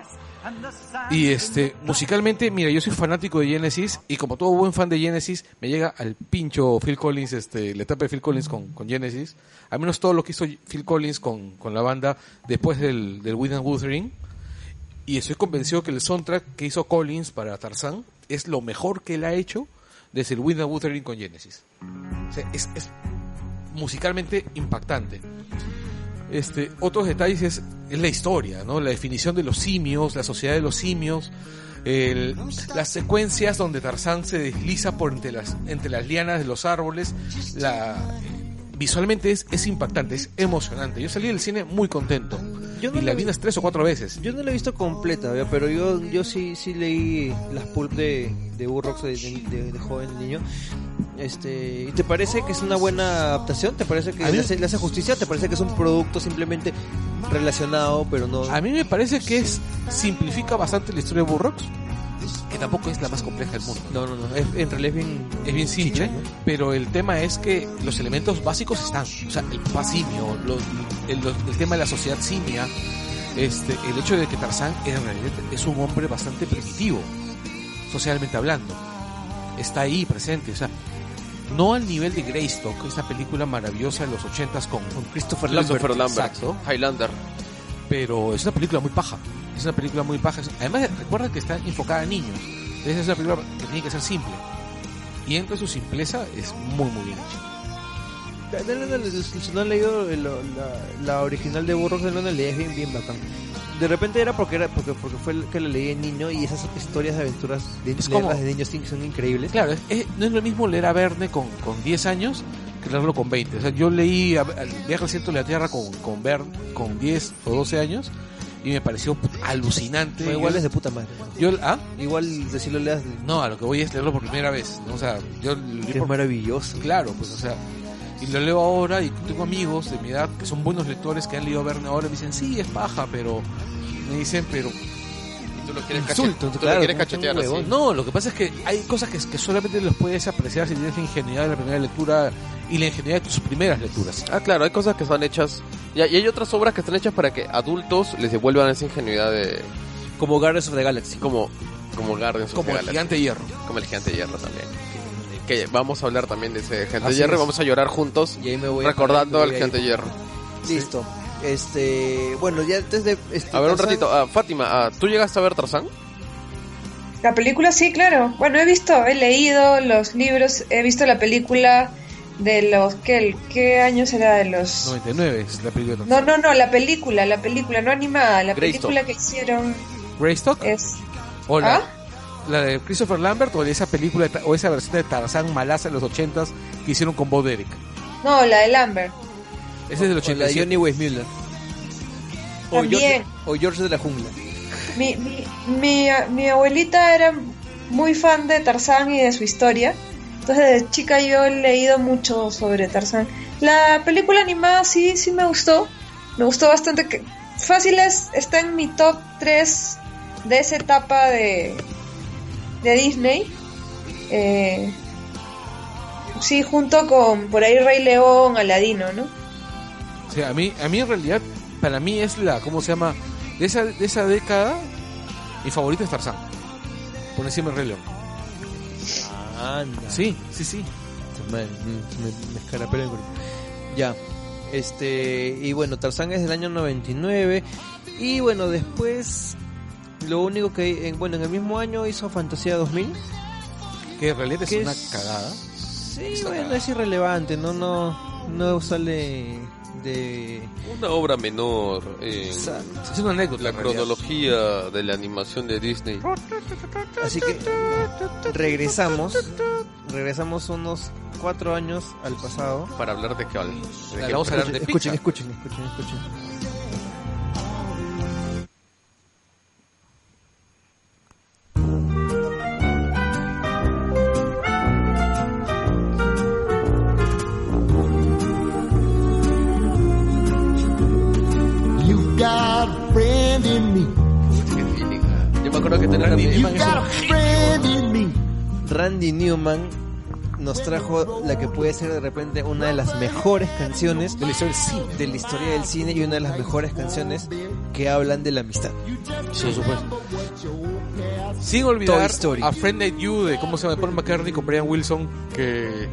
Y este, musicalmente, mira, yo soy fanático de Genesis y como todo buen fan de Genesis, me llega al pincho Phil Collins, este, la etapa de Phil Collins con, con Genesis. Al menos todo lo que hizo Phil Collins con, con la banda después del, del Wind and Wuthering. Y estoy convencido que el soundtrack que hizo Collins para Tarzán es lo mejor que él ha hecho desde el Wind and Wuthering con Genesis. O sea, es, es musicalmente impactante. Este, otros detalles es, es la historia, ¿no? La definición de los simios, la sociedad de los simios, el- las secuencias donde Tarzán se desliza por entre las, entre las lianas de los árboles, la, visualmente es, es impactante, es emocionante. Yo salí del cine muy contento. Yo no y la vi unas tres o cuatro veces. Yo no la he visto completa, pero yo yo sí sí leí las pulp de, de Burroughs de, de- de joven niño. Este, ¿y te parece que es una buena adaptación? ¿Te parece que hace, le hace justicia? ¿Te parece que es un producto simplemente relacionado, pero no A mí me parece que es simplifica bastante la historia de Burroughs, que tampoco es la más compleja del mundo. No, no, no, es- en realidad es bien Es bien simple, chicha, ¿no? pero el tema es que los elementos básicos están. O sea, el papá simio, los- el, los- el tema de la sociedad simia, este, el hecho de que Tarzán en realidad es un hombre bastante primitivo, socialmente hablando. Está ahí presente, o sea, no al nivel de Greystock, esta película maravillosa de los ochentas con, con Christopher Lambert. Christopher Lambert, Exacto, Highlander. pero es una película muy paja. Es una película muy paja. Además, recuerda que está enfocada a niños. Entonces es una película que tiene que ser simple. Y entre su simpleza es muy, muy bien hecha. Dale, dale, dale, Si no han leído el- la, la original de Burroughs de Londres, leí es bien, bien bacán. De repente era porque era porque, porque fue el que la leí en niño y esas historias de aventuras de, Es como- de niños son increíbles. Claro, es- es- no es lo mismo leer a Verne con, con 10 años que leerlo con 20. O sea, yo leí a- al Viaje al centro de la Tierra con, con Verne con 10 o 12 años y me pareció alucinante. Pero igual Yo- es de puta madre. yo, ¿ah? Igual decirlo leas No, a lo que voy es leerlo por primera vez. ¿no? O sea, yo leí es por maravilloso. Claro, pues, o sea, y lo leo ahora y tengo amigos de mi edad que son buenos lectores que han leído Verne ahora y me dicen, sí, es paja, pero me dicen, pero tú lo quieres, Insulto, cache- tú claro, lo quieres no, cachetear así. no, lo que pasa es que hay cosas que, que solamente los puedes apreciar si tienes la ingenuidad de la primera lectura y la ingenuidad de tus primeras lecturas. Ah, claro, hay cosas que están hechas. Y hay, otras obras que están hechas para que adultos les devuelvan esa ingenuidad de, Como Guardians of the Galaxy. como, como Guardians of Como the el Galaxy. gigante de hierro. Como el gigante hierro también. Que vamos a hablar también de ese gigante hierro y es. vamos a llorar juntos Y ahí me voy a recordando al gigante hierro. ir. Este, bueno, ya antes de este, A ver, un ratito. Ah, Fátima, ah, ¿tú llegaste a ver Tarzán? La película sí, claro. Bueno, he visto, he leído los libros, he visto la película de los... ¿Qué, qué año será de los...? 99 es la película. No, no, no, la película, la película, no animada, la Greystock. película que hicieron Greystock. es... O la, ¿Ah? la de Christopher Lambert o de esa película o esa versión de Tarzán malaza de los 80s que hicieron con Bo Derek. No, la de Lambert. Ese es del Con la de 87. Johnny Weissmuller. O También. George, o George de la jungla. Mi, mi, mi, mi abuelita era muy fan de Tarzán y de su historia. Entonces, de chica yo he leído mucho sobre Tarzán. La película animada sí, sí me gustó. Me gustó bastante. que Fácil es, está en mi top 3 de esa etapa de, de Disney. Eh, sí, junto con por ahí Rey León, Aladino, ¿no? O sea, a mí, a mí en realidad, para mí es la, ¿cómo se llama? De esa, de esa década, mi favorito es Tarzán. Por encima de Rey León. Anda. Sí, sí, sí. Me, me, me escarapela el cuerpo. Ya. Este, y bueno, Tarzán es del año 99. Y bueno, después, lo único que, en- bueno, en el mismo año hizo Fantasía 2000. Que en realidad es ¿Qué una es? cagada. Sí, Está bueno, cagada. es irrelevante, no, no, no sale de... Una obra menor. eh. Es una anécdota. la cronología de la animación de Disney. Así que regresamos, regresamos unos cuatro años al pasado. Para hablar de qué vamos a hablar de escuchen, escuchen, escuchen, escuchen. Randy Newman nos trajo la que puede ser de repente una de las mejores canciones De la historia del cine. de la historia del cine y una de las mejores canciones que hablan de la amistad. Por supuesto. Sin olvidar a Friend Like You de cómo se llama Paul McCartney con Brian Wilson, que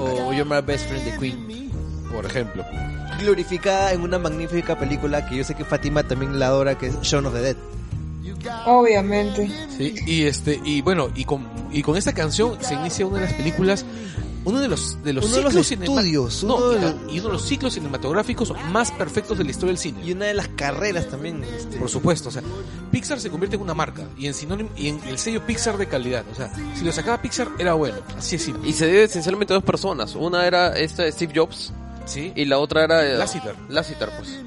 O You're My Best Friend de Queen. por ejemplo. Glorificada en una magnífica película que yo sé que Fátima también la adora, que es Shaun of the Dead. Obviamente. Sí, y este y bueno, y con y con esta canción se inicia una de las películas uno de los de los Uno de los ciclos estudios, no, uno de y- los- y uno de los ciclos cinematográficos más perfectos de la historia del cine. Y una de las carreras también. este, Por supuesto, o sea, Pixar se convierte en una marca y en sinónimo y en el sello Pixar de calidad, o sea, si lo sacaba Pixar era bueno, así es simple. Y se debe esencialmente a dos personas. Una era esta de Steve Jobs Sí. y la otra era... Lasseter. Lasseter, pues.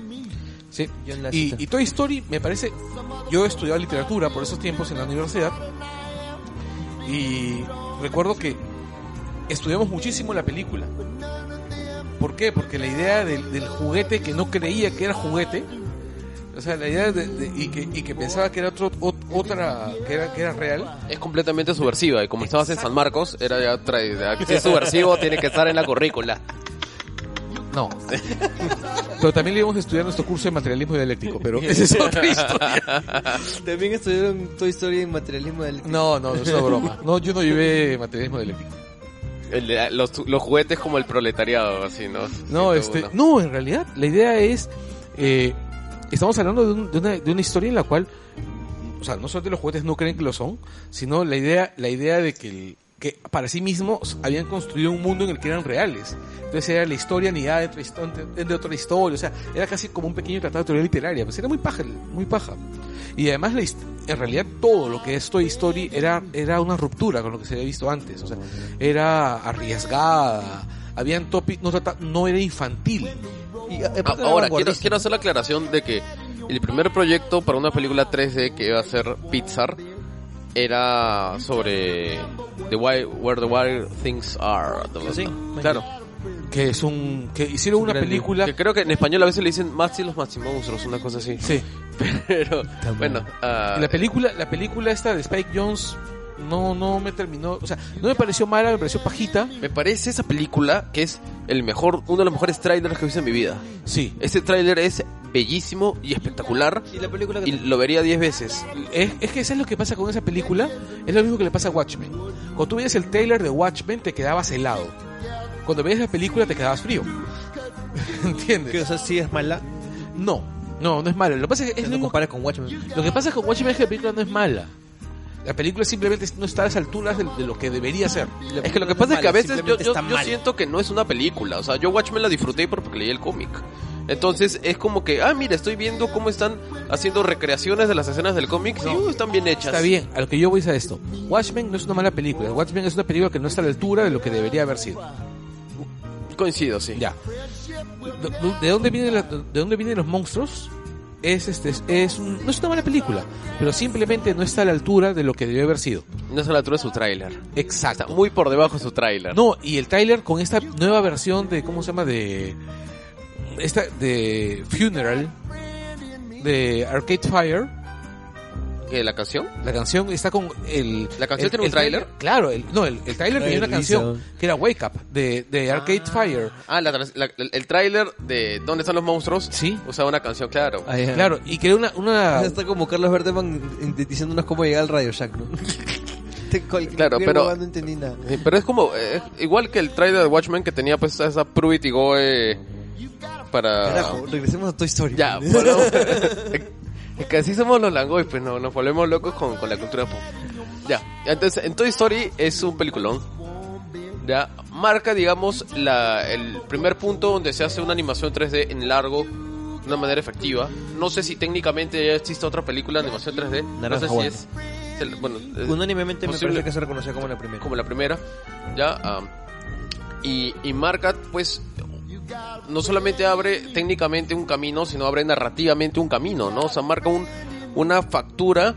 Sí. Y, y Toy Story me parece, yo he estudiado literatura por esos tiempos en la universidad y recuerdo que estudiamos muchísimo la película. ¿Por qué? Porque la idea del, del juguete que no creía que era juguete, o sea, la idea de, de- y, que, y que pensaba que era otro, ot- otra, que era, que era real, Es completamente subversiva y como estabas en San Marcos, era ya traída. Si es subversivo, tiene que estar en la currícula. No. [LAUGHS] Pero también le íbamos a estudiar nuestro curso de materialismo dialéctico, pero [LAUGHS] esa es otra historia. También estudiaron Toy Story en materialismo del... No, no, no es una broma. [LAUGHS] No, yo no llevé materialismo dialéctico. El los, los juguetes como el proletariado, así, ¿no? No, 101. este, no, en realidad la idea es, eh, estamos hablando de, un- de una, de una historia en la cual, o sea, no solamente los juguetes no creen que lo son, sino la idea, la idea de que, el- que para sí mismos habían construido un mundo en el que eran reales. Entonces era la historia ni de de otra historia, o sea, era casi como un pequeño tratado de teoría literaria, pues era muy paja, muy paja. Y además, en realidad, todo lo que es Toy Story era, era una ruptura con lo que se había visto antes. O sea, era arriesgada, habían topi no, no era infantil. Y, era Ahora, quiero, quiero hacer la aclaración de que el primer proyecto para una película 3D que iba a ser Pixar era sobre the wild, Where the Wild Things Are. Sí, claro. Que es un. que hicieron una gran película. Que creo que en español a veces le dicen más y los Maximonstruos, una cosa así. Sí. [LAUGHS] Pero, bueno. ah, La película, la película esta de Spike Jones no, no me terminó, o sea, no me pareció mala, me pareció pajita. Me parece esa película que es el mejor, uno de los mejores trailers que he visto en mi vida. Sí, Este tráiler es bellísimo y espectacular ¿Y la película y lo vería 10 veces. es, es que eso es lo que pasa con esa película, es lo mismo que le pasa a Watchmen. Cuando tú veías el trailer de Watchmen te quedabas helado. Cuando veías la película te quedabas frío. [LAUGHS] ¿Entiendes? ¿Qué, o sea, sí es mala? No, no, no es malo. Lo que pasa es que es lo no mismo- con Watchmen. Lo que pasa con Watchmen es que la película no es mala. La película simplemente no está a las alturas de, de lo que debería ser. Es que lo que pasa es que a veces yo, siento que no es una película. O sea, yo Watchmen la disfruté porque leí el cómic. Entonces es como que, ah, mira, estoy viendo cómo están haciendo recreaciones de las escenas del cómic. y, uh, están bien hechas. Está bien, a lo que yo voy es a esto. Watchmen no es una mala película. Watchmen es una película que no está a la altura de lo que debería haber sido. Coincido, sí. Ya. ¿De- ¿De dónde vienen, la- de dónde vienen los monstruos? Es este es, un- no es una mala película, pero simplemente no está a la altura de lo que debió haber sido. No es a la altura de su tráiler. Está Exacto. muy por debajo de su tráiler. No, y el trailer con esta nueva versión de ¿cómo se llama? de esta de Funeral de Arcade Fire, ¿Qué, ¿La canción? la canción está con el ¿La canción el- tiene un tráiler? Claro, el, no, el, el trailer tenía una canción que era Wake Up de, de Arcade Fire. Ah, la la- el, tráiler de ¿Dónde están los monstruos? Sí. Usaba una canción, claro. Ah. Claro, y que era una, una Está como Carlos Verdeman eh, diciéndonos cómo llegar al Radio Shack, ¿no? [LAUGHS] Claro, pero- No entendí nada. Sí, Pero es como, eh, igual que el trailer de Watchmen que tenía pues esa Pruitt y Goe para... Carajo, regresemos a Toy Story. Ya, [LAUGHS] bueno, [LAUGHS] es que así somos los langoy, pues no, nos volvemos locos con, con la cultura pop. Ya, entonces en Toy Story es un peliculón. Ya, marca, digamos, la, el primer punto donde se hace una animación 3D en largo de una manera efectiva. No sé si técnicamente ya existe otra película de animación 3D. Naranja no sé si es... bueno, Unánimemente me parece que se reconoció como la primera. como la primera, ya, y, y marca, pues, no solamente abre técnicamente un camino, sino abre narrativamente un camino, ¿no? O sea, marca un, una factura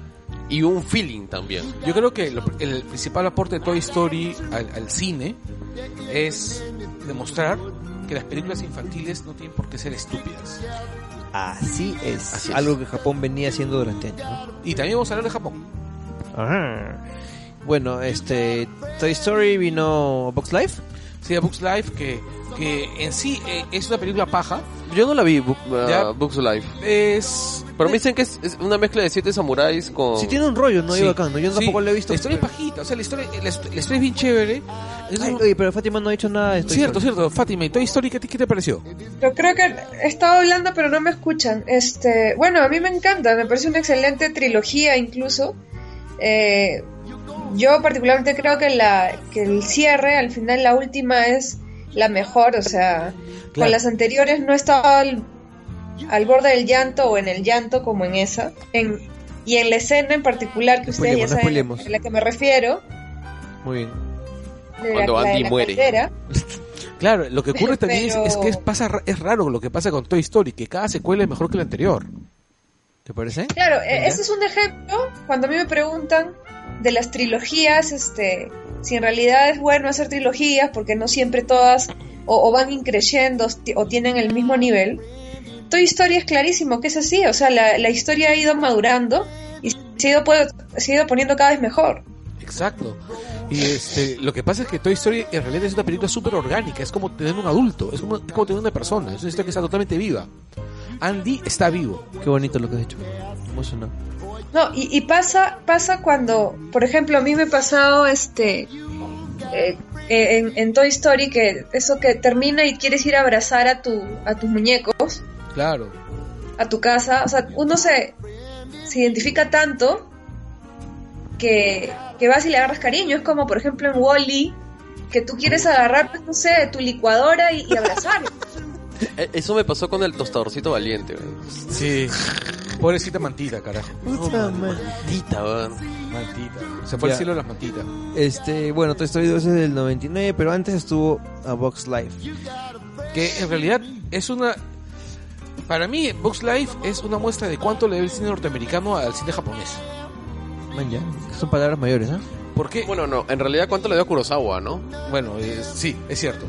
y un feeling también. Yo creo que lo- el principal aporte de Toy Story al, al cine es demostrar que las películas infantiles no tienen por qué ser estúpidas. Así es. Así es. Algo que Japón venía haciendo durante años, ¿no? Y también vamos a hablar de Japón. Ajá. Bueno, este. Toy Story vino Box Life. Sí, a Books Life, que, que en sí eh, es una película paja. Yo no la vi, Bu- uh, Ya. Books Life. Es... Pero me dicen que es, es una mezcla de siete samuráis con... Sí tiene un rollo, ¿no? Sí. Iba acá, ¿no? Yo Sí, tampoco lo he visto. La historia es pero- pajita, o sea, la historia, la, la historia es bien chévere. Es Ay, un- oye, pero Fátima no ha dicho nada de Toy cierto, cierto. Fátima, ¿y Toy Story qué te, qué te pareció? Yo creo que he estado hablando pero no me escuchan. Este, bueno, a mí me encanta, me parece una excelente trilogía incluso. Eh, yo particularmente creo que la que el cierre, al final la última es la mejor, o sea, Claro. con las anteriores no estaba al, al borde del llanto o en el llanto como en esa. En, y en la escena en particular que ustedes ya no saben spoilemos. a la que me refiero, Muy bien. Cuando la Andy la muere. caldera, [LAUGHS] Claro, lo que ocurre también es, Pero- es que es, pasa, es raro lo que pasa con Toy Story, que cada secuela es mejor que la anterior. ¿Te parece? Claro, e- ese es un ejemplo cuando a mí me preguntan de las trilogías, este, si en realidad es bueno hacer trilogías porque no siempre todas o, van increyendo o tienen el mismo nivel. Toy Story es clarísimo que es así, o sea, la, la historia ha ido madurando y se ha ido, se ha ido poniendo cada vez mejor. Exacto. Y este, lo que pasa es que Toy Story en realidad es una película súper orgánica, es como tener un adulto, es como tener una persona, es una historia que está totalmente viva. Andy está vivo. Qué bonito lo que has dicho. Emocionado. No, y, y pasa, pasa cuando, por ejemplo, a mí me ha pasado este eh, eh, en, en Toy Story que eso que termina y quieres ir a abrazar a tu, a tus muñecos, Claro. a tu casa, o sea, uno se, se identifica tanto que, que vas y le agarras cariño. Es como, por ejemplo, en Wally, que tú quieres agarrar, pues, no sé, tu licuadora y, y abrazar. [LAUGHS] Eh, Eso me pasó con el tostadorcito valiente. weón. Sí. Pobrecita mantita, carajo. Puta. Maldita, weón. Mantita. Se fue al cielo las mantitas. Este, bueno, Toy Story 2 es del 99, pero antes estuvo a Box Life. Que en realidad es una... Para mí, Box Life es una muestra de cuánto le debe el cine norteamericano al cine japonés. Man, ya. Son palabras mayores, ¿ah? Porque, Bueno, no, en realidad, ¿cuánto le dio a Kurosawa, no? bueno, es- sí, es cierto.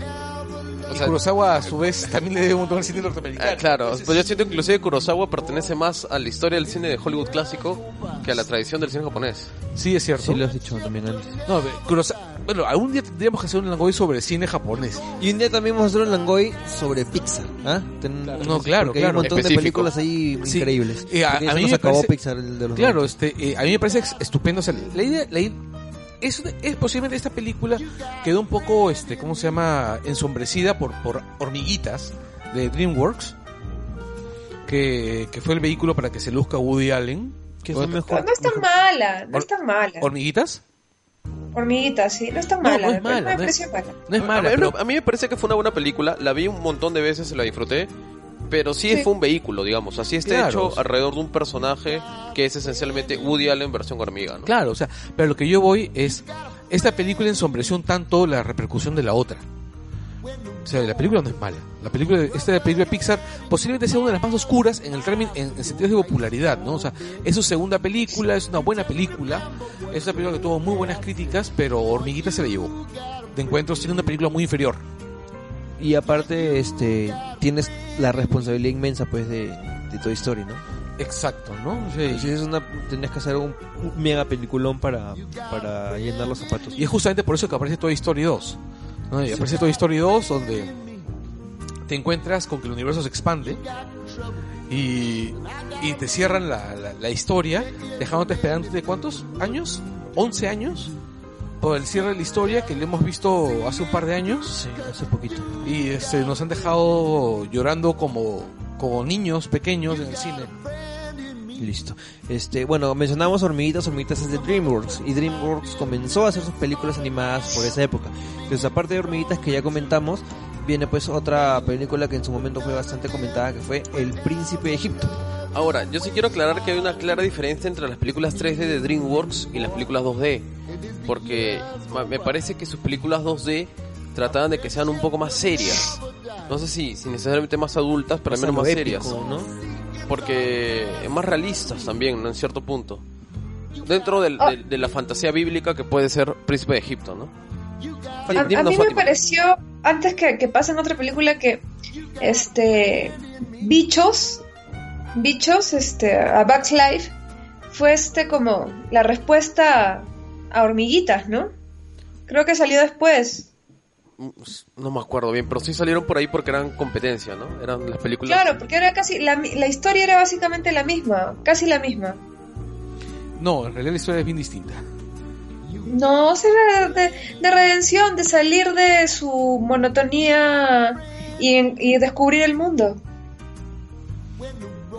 O Y sea, Kurosawa, a su vez, también le debe un montón al cine norteamericano. Ah, claro, Entonces, pues yo siento que inclusive Kurosawa pertenece más a la historia del cine de Hollywood clásico que a la tradición del cine japonés. Sí, es cierto. Sí, lo has dicho también antes. No, Bueno, algún día tendríamos que hacer un langoy sobre cine japonés. Y un día también vamos a hacer un Langoy sobre Pixar. ¿ah? Ten- No, claro, hay un montón Específico. de películas ahí Sí. increíbles. Y a- a mí nos me acabó parece- Pixar el de los Claro, 90. este, eh, a mí me parece estupendo. O sea, la idea, la idea- es, es posiblemente esta película quedó un poco, este, ¿cómo se llama? Ensombrecida por, por hormiguitas de DreamWorks, que, que fue el vehículo para que se luzca Woody Allen. Que fue mejor. No es tan mala, no es tan mala. ¿Hormiguitas? Hormiguita, sí, no es tan mala. no es mala, me no es- pareció mala. No es A- mala, a, mí, pero no- a mí me parece que fue una buena película, la vi un montón de veces, la disfruté, pero sí, Sí. fue un vehículo, digamos. Así está Claro. hecho alrededor de un personaje que es esencialmente Woody Allen versión hormiga, ¿no? Claro, o sea, pero lo que yo voy es, esta película ensombreció un tanto la repercusión de la otra. O sea, la película no es mala. La película, esta película de Pixar posiblemente sea una de las más oscuras en el término, en, en sentidos de popularidad, ¿no? O sea, es su segunda película, es una buena película, es una película que tuvo muy buenas críticas, pero Hormiguita se la llevó. De encuentros tiene una película muy inferior. Y aparte, este, tienes la responsabilidad inmensa, pues, de, de Toy Story, ¿no? Exacto, ¿no? Si es una, tienes que hacer un, un mega peliculón para, para llenar los zapatos. Y es justamente por eso que aparece Toy Story 2. ¿no? Y aparece Toy Story 2 donde te encuentras con que el universo se expande y, y te cierran la, la- la historia dejándote esperando de cuántos años? ¿11 años? Por el cierre de la historia que le hemos visto hace un par de años Sí, hace poquito. y este, nos han dejado llorando como, como niños pequeños en el cine. Listo. Este, bueno, mencionamos Hormiguitas, Hormiguitas es de DreamWorks y DreamWorks comenzó a hacer sus películas animadas por esa época. Entonces, aparte de Hormiguitas que ya comentamos, viene pues otra película que en su momento fue bastante comentada que fue El Príncipe de Egipto. Ahora, yo sí quiero aclarar que hay una clara diferencia entre las películas 3D de DreamWorks y las películas 2D. Porque me parece que sus películas 2D trataban de que sean un poco más serias. No sé si, si necesariamente más adultas, pero al menos más épico, serias. ¿no? Porque más realistas también, ¿no? En cierto punto. Dentro del- de, de la fantasía bíblica que puede ser Príncipe de Egipto, ¿no? A, a mí me pareció, antes que, que pase en otra película, que este Bichos, Bichos, este, a Bugs Life, fue este como la respuesta a Hormiguitas, ¿no? Creo que salió después. Mm, No me acuerdo bien, pero sí salieron por ahí porque eran competencia, ¿no? Eran las películas. Claro, porque era casi, la, mi- la historia era básicamente la misma, casi la misma. No, en realidad la historia es bien distinta. No, de, de redención, de salir de su monotonía y, y descubrir el mundo.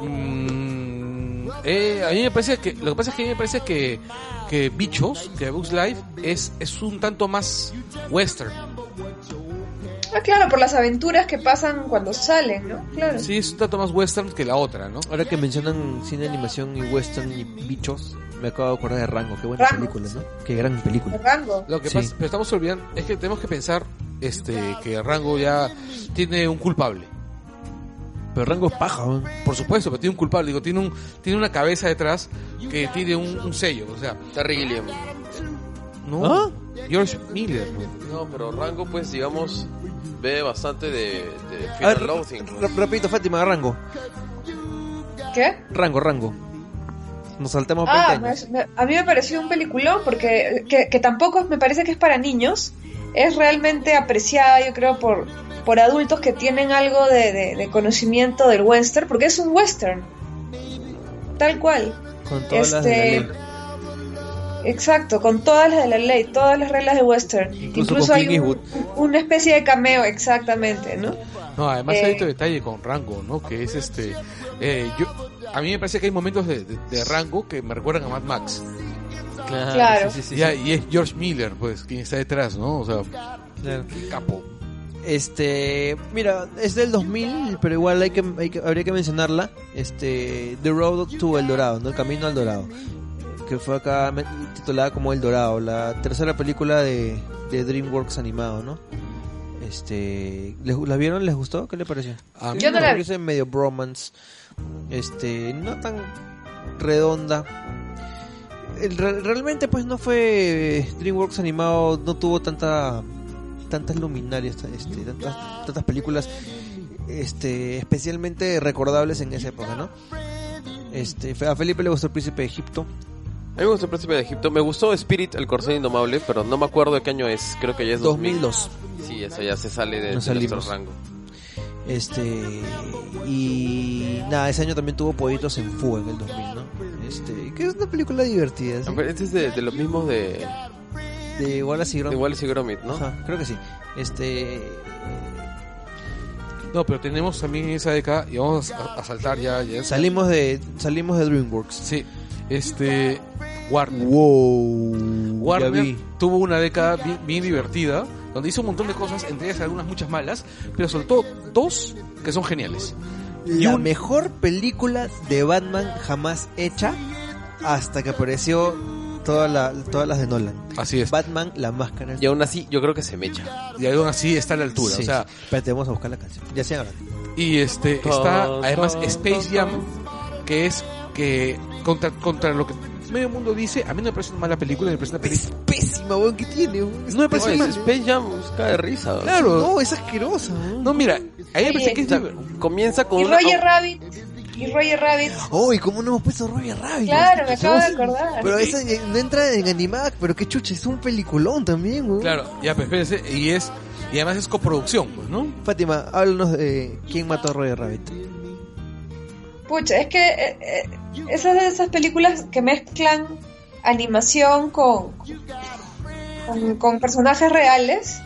Mm, eh, a mí me parece que lo que pasa es que a mí me parece que que Bichos, que Bugs Life es es un tanto más western. Ah, claro, por las aventuras que pasan cuando salen, ¿no? Claro. Sí, es un tanto más western que la otra, ¿no? Ahora que mencionan cine, animación y western y bichos, me acabo de acordar de Rango. Qué buena Rango. película, ¿no? Qué gran película. Rango. Lo que Sí. pasa, pero estamos olvidando es que tenemos que pensar este que Rango ya tiene un culpable. Pero Rango es paja, ¿no? Por supuesto, pero tiene un culpable, digo, tiene un tiene una cabeza detrás que tiene un, un sello, o sea, Terry Gilliam. no ¿Ah? George Miller, ¿no? No, pero Rango, pues, digamos, ve bastante de, de A ver, Loathing. rapidito, Fátima, Rango. ¿Qué? Rango, Rango. Nos saltamos 20 Ah, años. me- me- a mí me pareció un peliculón porque que, que tampoco me parece que es para niños. Es realmente apreciada, yo creo, por, por adultos que tienen algo de, de- de conocimiento del western, porque es un western. Tal cual. Con todas las de la este, ley. Exacto, con todas las de la ley, todas las reglas de western. Incluso hay un- una especie de cameo, exactamente, ¿no? No, además Eh. hay otro detalle con Rango, ¿no? Que es este eh, yo a mí me parece que hay momentos de- de Rango que me recuerdan a Mad Max. Claro. Sí, sí, sí, y, y es George Miller, pues, quien está detrás, ¿no? O sea, Claro. qué capo. Este, mira, es del 2000, pero igual hay que, hay que- habría que mencionarla. Este, The Road to El Dorado, ¿no? El Camino al Dorado. Que fue acá titulada como El Dorado, la tercera película de, de DreamWorks animado, ¿no? Este, ¿les- ¿la vieron? ¿Les gustó? ¿Qué le pareció? A mí Yo no la vi. Medio bromance. Este, no tan redonda. Realmente pues no fue DreamWorks animado, no tuvo tanta tantas luminarias, este, tantas, tantas películas este, especialmente recordables en esa época, ¿no? Este, a Felipe le gustó el príncipe de Egipto. A mí me gustó el Príncipe de Egipto. Me gustó Spirit, el corcel indomable, pero no me acuerdo de qué año es. Creo que ya es 2000. 2002. Sí, eso ya se sale de, nuestro rango. Este y nada, ese año también tuvo Pollitos en Fuga en el 2000, ¿no? Este, que es una película divertida, ¿sí? A ver, Este es de, de los mismos de, de Wallace y de Gromit. Wallace y Gromit, ¿no? Ajá, creo que sí. Este No, pero tenemos también esa década y vamos a, a saltar ya. ya salimos de salimos de DreamWorks. Sí, este. Warner. Wow. Warner tuvo una década bien, bien divertida, donde hizo un montón de cosas, entre ellas algunas muchas malas, pero soltó dos que son geniales. La un- mejor película de Batman jamás hecha hasta que apareció toda la, todas las de Nolan. Así es. Batman, la máscara. Y aún así, yo creo que se mecha. Y aún así está a la altura. Sí, o sea, sí. Espérate, vamos a buscar la canción. Ya se y este está además Space Jam, que es que contra, contra lo que medio mundo dice, a mí no me parece una mala película, me parece una película. Es pésima, weón, ¿qué tiene? Es No me parece mal. Space Jam cae de risa. ¿no? Claro. No, es asquerosa. weón. No, mira, a mí me parece que comienza con Y una... Roger Rabbit. Y Roger Rabbit. Oh, ¿y cómo no hemos puesto Roger Rabbit? Claro, me acabo de acordar. Pero esa eh, no entra en animada, pero qué chucha, es un peliculón también, weón. Claro, ya, pues espérense, y es y además es coproducción, pues, ¿no? Fátima, háblanos de quién mató a Roger Rabbit. Pucha, es que eh, eh, esas de esas películas que mezclan animación con, con, con personajes reales.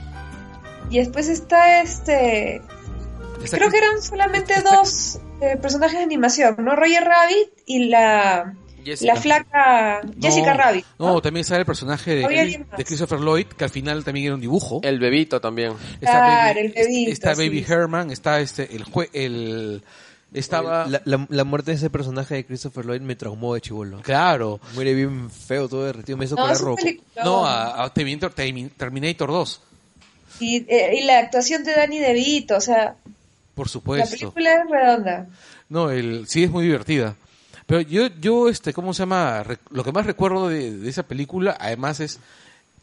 Y después está este. Creo que- que eran solamente dos eh, personajes de animación, ¿no? Roger Rabbit y la, Jessica. la flaca Jessica No, Rabbit. No, también sale el personaje de, de Christopher Lloyd, que al final también era un dibujo. El bebito también. Claro, el bebito, Está sí, Baby. Herman, está este, el jue, el, estaba, La, la- la muerte de ese personaje de Christopher Lloyd me traumó de chivolo. claro, Muere bien feo, todo derretido, me hizo No, rojo. no, a, a Terminator, Termin- Terminator 2, y, eh, y la actuación de Danny DeVito, o sea, por la supuesto. película es redonda. No, el, sí es muy divertida. Pero yo, yo, este, ¿cómo se llama? Re- lo que más recuerdo de, de esa película, además, es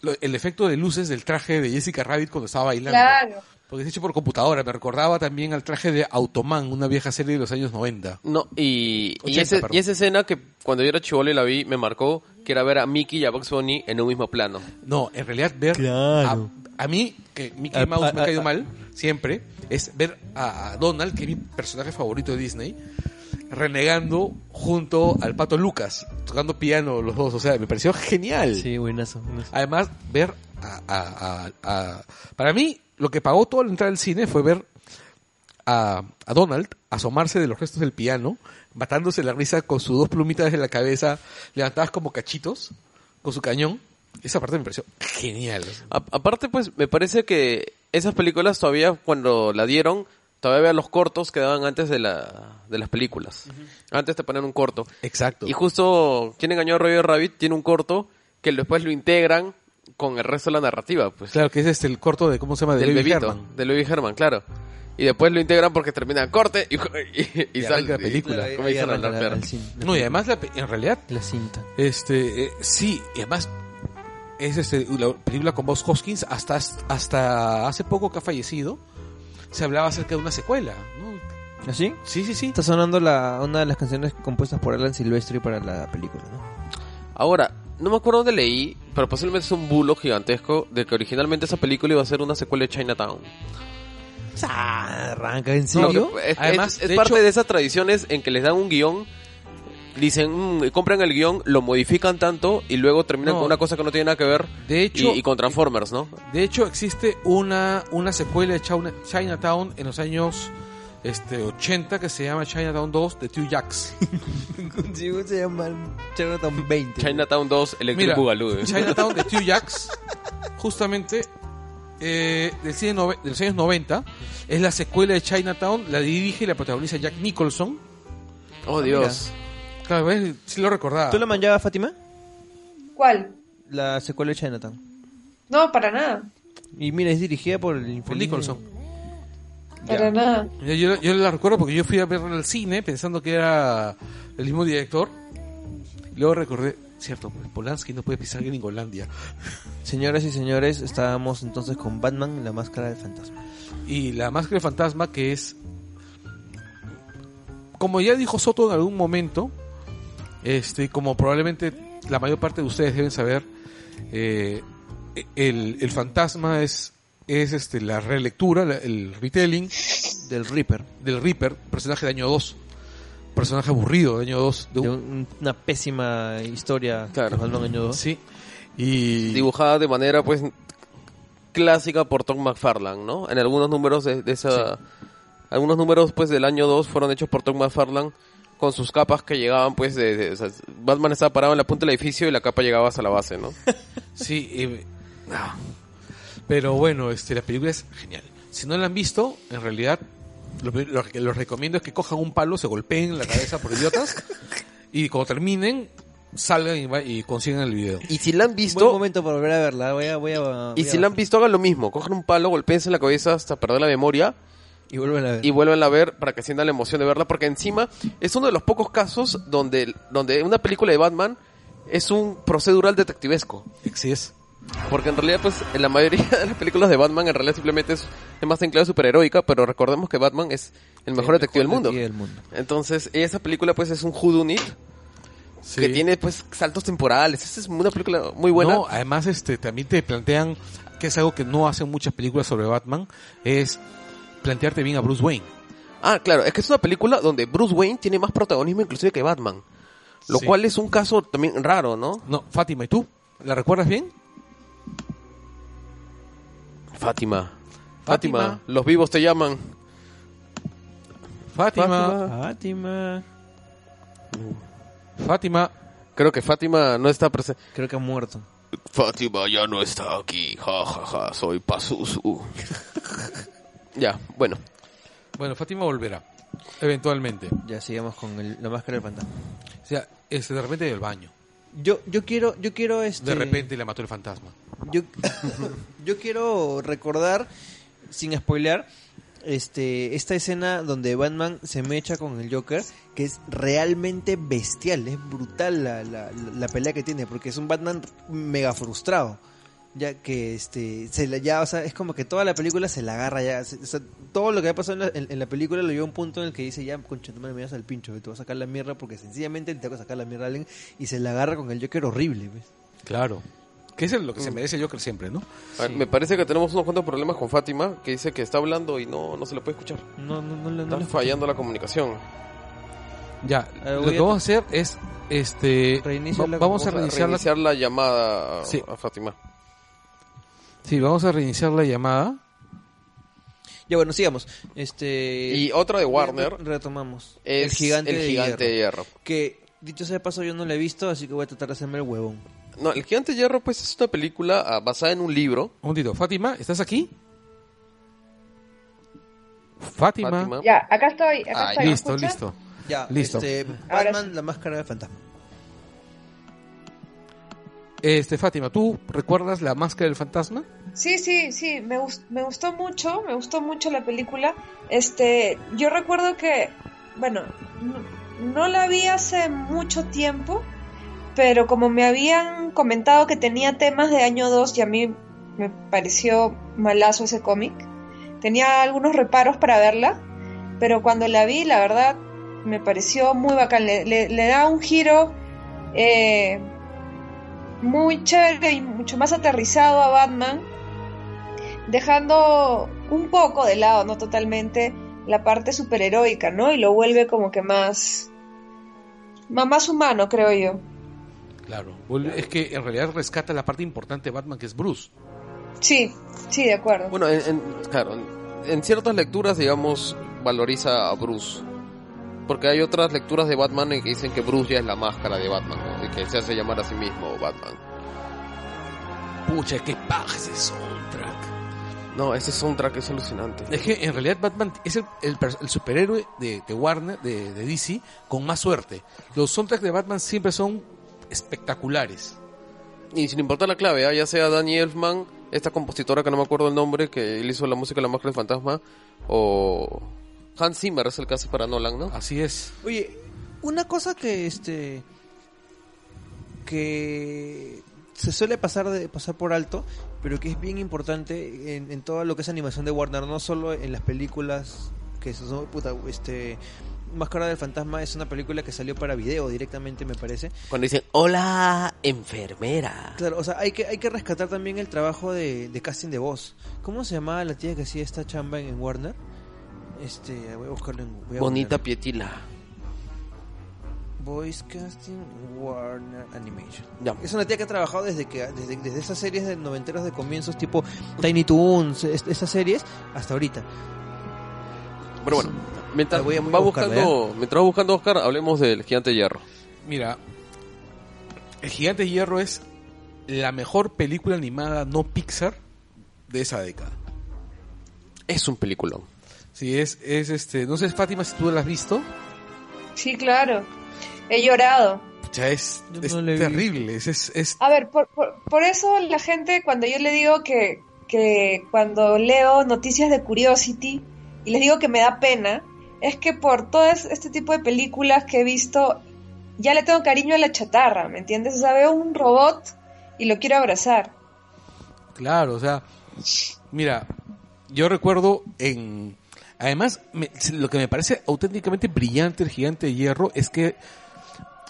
lo- el efecto de luces del traje de Jessica Rabbit cuando estaba bailando. Claro. Porque es hecho por computadora. Me recordaba también al traje de Automan, una vieja serie de los años 90. No, y, y, 80, ese- y esa escena que cuando yo era chivolo y la vi, me marcó que era ver a Mickey y a Bugs Bunny en un mismo plano. No, en realidad ver Claro. A, mí, que Mickey A- Mouse me ha caído a- mal, siempre, es ver a, Donald, que es mi personaje favorito de Disney, renegando junto al pato Lucas, tocando piano los dos. O sea, me pareció genial. Sí, buenazo. buenazo. Además, ver a, a- a- a- Para mí, lo que pagó todo al entrar al cine fue ver a, a Donald asomarse de los restos del piano, matándose la risa con sus dos plumitas de la cabeza levantadas como cachitos, con su cañón. Esa parte me pareció genial. A- aparte, pues, me parece que esas películas todavía, cuando la dieron, todavía había los cortos que daban antes de, la, de las películas. Antes te ponían un corto. Exacto. Y justo, ¿Quién engañó a Roger Rabbit? Tiene un corto que después lo integran con el resto de la narrativa, pues. Claro, que es este el corto de, ¿cómo se llama? De del Baby bebito, Herman. del Baby Herman, claro. Y después lo integran porque termina corte y, y, y Y sale la película. Arranca la- cin- No, y además, la en realidad, la cinta. este, eh, sí, y además, es este, la película con Bob Hoskins, hasta, hasta hace poco que ha fallecido, se hablaba acerca de una secuela, ¿no? ¿Así? Sí, sí, sí. Está sonando la, una de las canciones compuestas por Alan Silvestri para la película, ¿no? Ahora, no me acuerdo dónde leí, pero posiblemente es un bulo gigantesco de que originalmente esa película iba a ser una secuela de Chinatown. Ah, arranca, ¿en serio? es, Además, es- es de parte hecho- de esas tradiciones en que les dan un guion, dicen, "Mm", compran el guion, lo modifican tanto y luego terminan No. con una cosa que no tiene nada que ver De hecho, y, y con Transformers, ¿no? de hecho existe una, una secuela de China- Chinatown en los años este 80 que se llama Chinatown 2 de Two Jacks. [LAUGHS] Se llama Chinatown 20. Chinatown 2 Electric Boogaloo. ¿eh? Chinatown de Two [LAUGHS] Jacks, justamente eh, del cine de los años 90, es la secuela de Chinatown, la dirige y la protagoniza Jack Nicholson. Oh, Dios. Claro, ¿ves? sí lo recordaba. ¿Tú la manjabas, Fátima? ¿Cuál? La secuela de Chinatown. No, para nada. Y mira, es dirigida por el infeliz Nicholson. Para nada. Yo, yo- yo la recuerdo porque yo fui a verla al cine pensando que era el mismo director. Luego recordé, Cierto, pues, Polanski no puede pisar Gringolandia. [LAUGHS] Señoras y señores, estábamos entonces con Batman, la máscara del fantasma. Y la máscara de fantasma que es... Como ya dijo Soto en algún momento, este, como probablemente la mayor parte de ustedes deben saber, eh, el, el fantasma es, es este, la relectura, el retelling Del Reaper. del Reaper, personaje de año 2. Personaje aburrido de año 2. De De un- un- una pésima historia Claro. que Batman año 2. Sí. Y... Dibujada de manera, pues, clásica por Tom McFarlane, ¿no? En algunos números de, de esa... Algunos números, pues, del año 2 fueron hechos por Tom McFarlane con sus capas que llegaban, pues, de... de- o sea, Batman estaba parado en la punta del edificio y la capa llegaba hasta la base, ¿no? [LAUGHS] Sí, eh, ah. pero bueno, este, la película es genial. Si no la han visto, en realidad, lo, lo que les recomiendo es que cojan un palo, se golpeen la cabeza por idiotas y cuando terminen, salgan y, va- y consigan el video. Y si la han Buen visto... momento para volver a verla. Voy a, voy a, Y voy si a- la han visto, hagan lo mismo. Cojan un palo, golpeense en la cabeza hasta perder la memoria Y vuelven a ver. y vuelven a ver para que sientan la emoción de verla. Porque encima es uno de los pocos casos donde, donde una película de Batman es un procedural detectivesco. Sí es. Porque en realidad, pues, en la mayoría [LAUGHS] de las películas de Batman, en realidad simplemente es, es más en clave superheroica, pero recordemos que Batman es el mejor detective del mundo. del mundo. Entonces, esa película, pues, es un whodunit Sí. que tiene, pues, saltos temporales. Esa es una película muy buena. No, además este también te plantean que es algo que no hacen muchas películas sobre Batman, es plantearte bien a Bruce Wayne. Ah, claro, es que es una película donde Bruce Wayne tiene más protagonismo inclusive que Batman. Lo Sí. cual es un caso también raro, ¿no? No, Fátima, ¿y tú? ¿La recuerdas bien? Fátima. Fátima. Fátima. Los vivos te llaman. Fátima, Fátima. Fátima, Creo que Fátima no está presente. Creo que ha muerto. Fátima ya no está aquí. Ja, ja, ja. Soy Pazuzu. [LAUGHS] ya, bueno. Bueno, Fátima volverá, eventualmente. Ya sigamos con el- la máscara del fantasma. O sea, este, de repente del baño. Yo, yo quiero, yo quiero este. De repente le mató el fantasma. Yo, [LAUGHS] yo quiero recordar, sin spoilear, este, esta escena donde Batman se mecha con el Joker, que es realmente bestial, es brutal la, la, la pelea que tiene, porque es un Batman mega frustrado. Ya que este se la, ya, o sea, es como que toda la película se la agarra ya. se- o sea, todo lo que ha pasado en la, en- en la película lo lleva a un punto en el que dice, ya, concha, me das al pincho, te voy a sacar la mierda porque sencillamente te voy a sacar la mierda a alguien y se la agarra con el Joker horrible, ¿ves? Claro. Que es lo que se merece Joker siempre, ¿no? A ver, Me parece que tenemos unos cuantos problemas con Fátima, que dice que está hablando y no, no se le puede escuchar. No, no, no, le- no Está le- fallando la comunicación. Ya, A ver, lo que a- vamos a hacer es, este, Reinicia va- la- vamos a Vamos a reiniciar la, reiniciar la llamada a- Sí. a Fátima. Sí, vamos a reiniciar la llamada. Ya bueno, sigamos. Este Y otra de Warner re- retomamos. es el gigante, el de, gigante hierro, de hierro. Que dicho sea de paso yo no lo he visto, así que voy a tratar de hacerme el huevón. No, el gigante de hierro pues es una película ah, basada en un libro. Un momentito, Fátima, ¿estás aquí? Fátima. Fátima. Ya, acá estoy. Acá Ah, estoy. ¿me Listo, listo. Ya, Listo. Este, Ahora Batman, sí. la máscara del fantasma. Este, Fátima, ¿tú recuerdas la máscara del fantasma? Sí, sí, sí, me, gus- me gustó mucho, me gustó mucho la película. Este, yo recuerdo que, bueno, no, la vi hace mucho tiempo, pero como me habían comentado que tenía temas de año 2 y a mí me pareció malazo ese cómic, tenía algunos reparos para verla, pero cuando la vi, la verdad, me pareció muy bacán. Le da un giro eh, muy chévere y mucho más aterrizado a Batman, dejando un poco de lado, no totalmente, la parte superheroica, ¿no? Y lo vuelve como que más, más, humano, creo yo. Claro. Es que en realidad rescata la parte importante de Batman, que es Bruce. Sí, sí, de acuerdo. Bueno, en, en- claro, en, en ciertas lecturas, digamos, valoriza a Bruce. Porque hay otras lecturas de Batman en que dicen que Bruce ya es la máscara de Batman, ¿no? Y que se hace llamar a sí mismo Batman. Pucha, qué paja ese soundtrack. No, ese soundtrack es alucinante. Es que en realidad Batman es el, el pers- el superhéroe de, de Warner, de, de DC, con más suerte. Los soundtracks de Batman siempre son espectaculares. Y sin importar la clave, ¿ah? ya sea Danny Elfman, esta compositora que no me acuerdo el nombre, que él hizo la música de La Máscara del Fantasma, o Hans Zimmer es el que hace para Nolan, ¿no? Así es. Oye, una cosa que este que se suele pasar de pasar por alto, pero que es bien importante en, en todo lo que es animación de Warner, no solo en las películas que son puta, este Máscara del Fantasma es una película que salió para video directamente, me parece. Cuando dicen, hola, enfermera. Claro, o sea, hay que, hay que rescatar también el trabajo de, de casting de voz. ¿Cómo se llamaba la tía que hacía esta chamba en, en Warner? Este, voy a buscarlo en voy a Bonita. Pietila. Voice Casting Warner Animation. Ya. Es una tía que ha trabajado desde que desde, desde esas series de noventeros de comienzos tipo Tiny Toons, es- esas series hasta ahorita. Pero bueno, mientras voy a- voy a va buscarla, buscando, mientras va buscando Oscar, hablemos del gigante de hierro. Mira, El Gigante de Hierro es la mejor película animada no Pixar de esa década. Es un peliculón. Sí, es, es este, no sé Fátima si tú la has visto, Sí, claro. He llorado. ya es, es terrible, es, es, es- A ver, por, por, por eso la gente, cuando yo le digo que, que cuando leo noticias de Curiosity y les digo que me da pena, es que por todo es- este tipo de películas que he visto, ya le tengo cariño a la chatarra, ¿me entiendes? O sea, veo un robot y lo quiero abrazar. Claro, o sea, mira, yo recuerdo en... Además, me- lo que me parece auténticamente brillante el Gigante de Hierro es que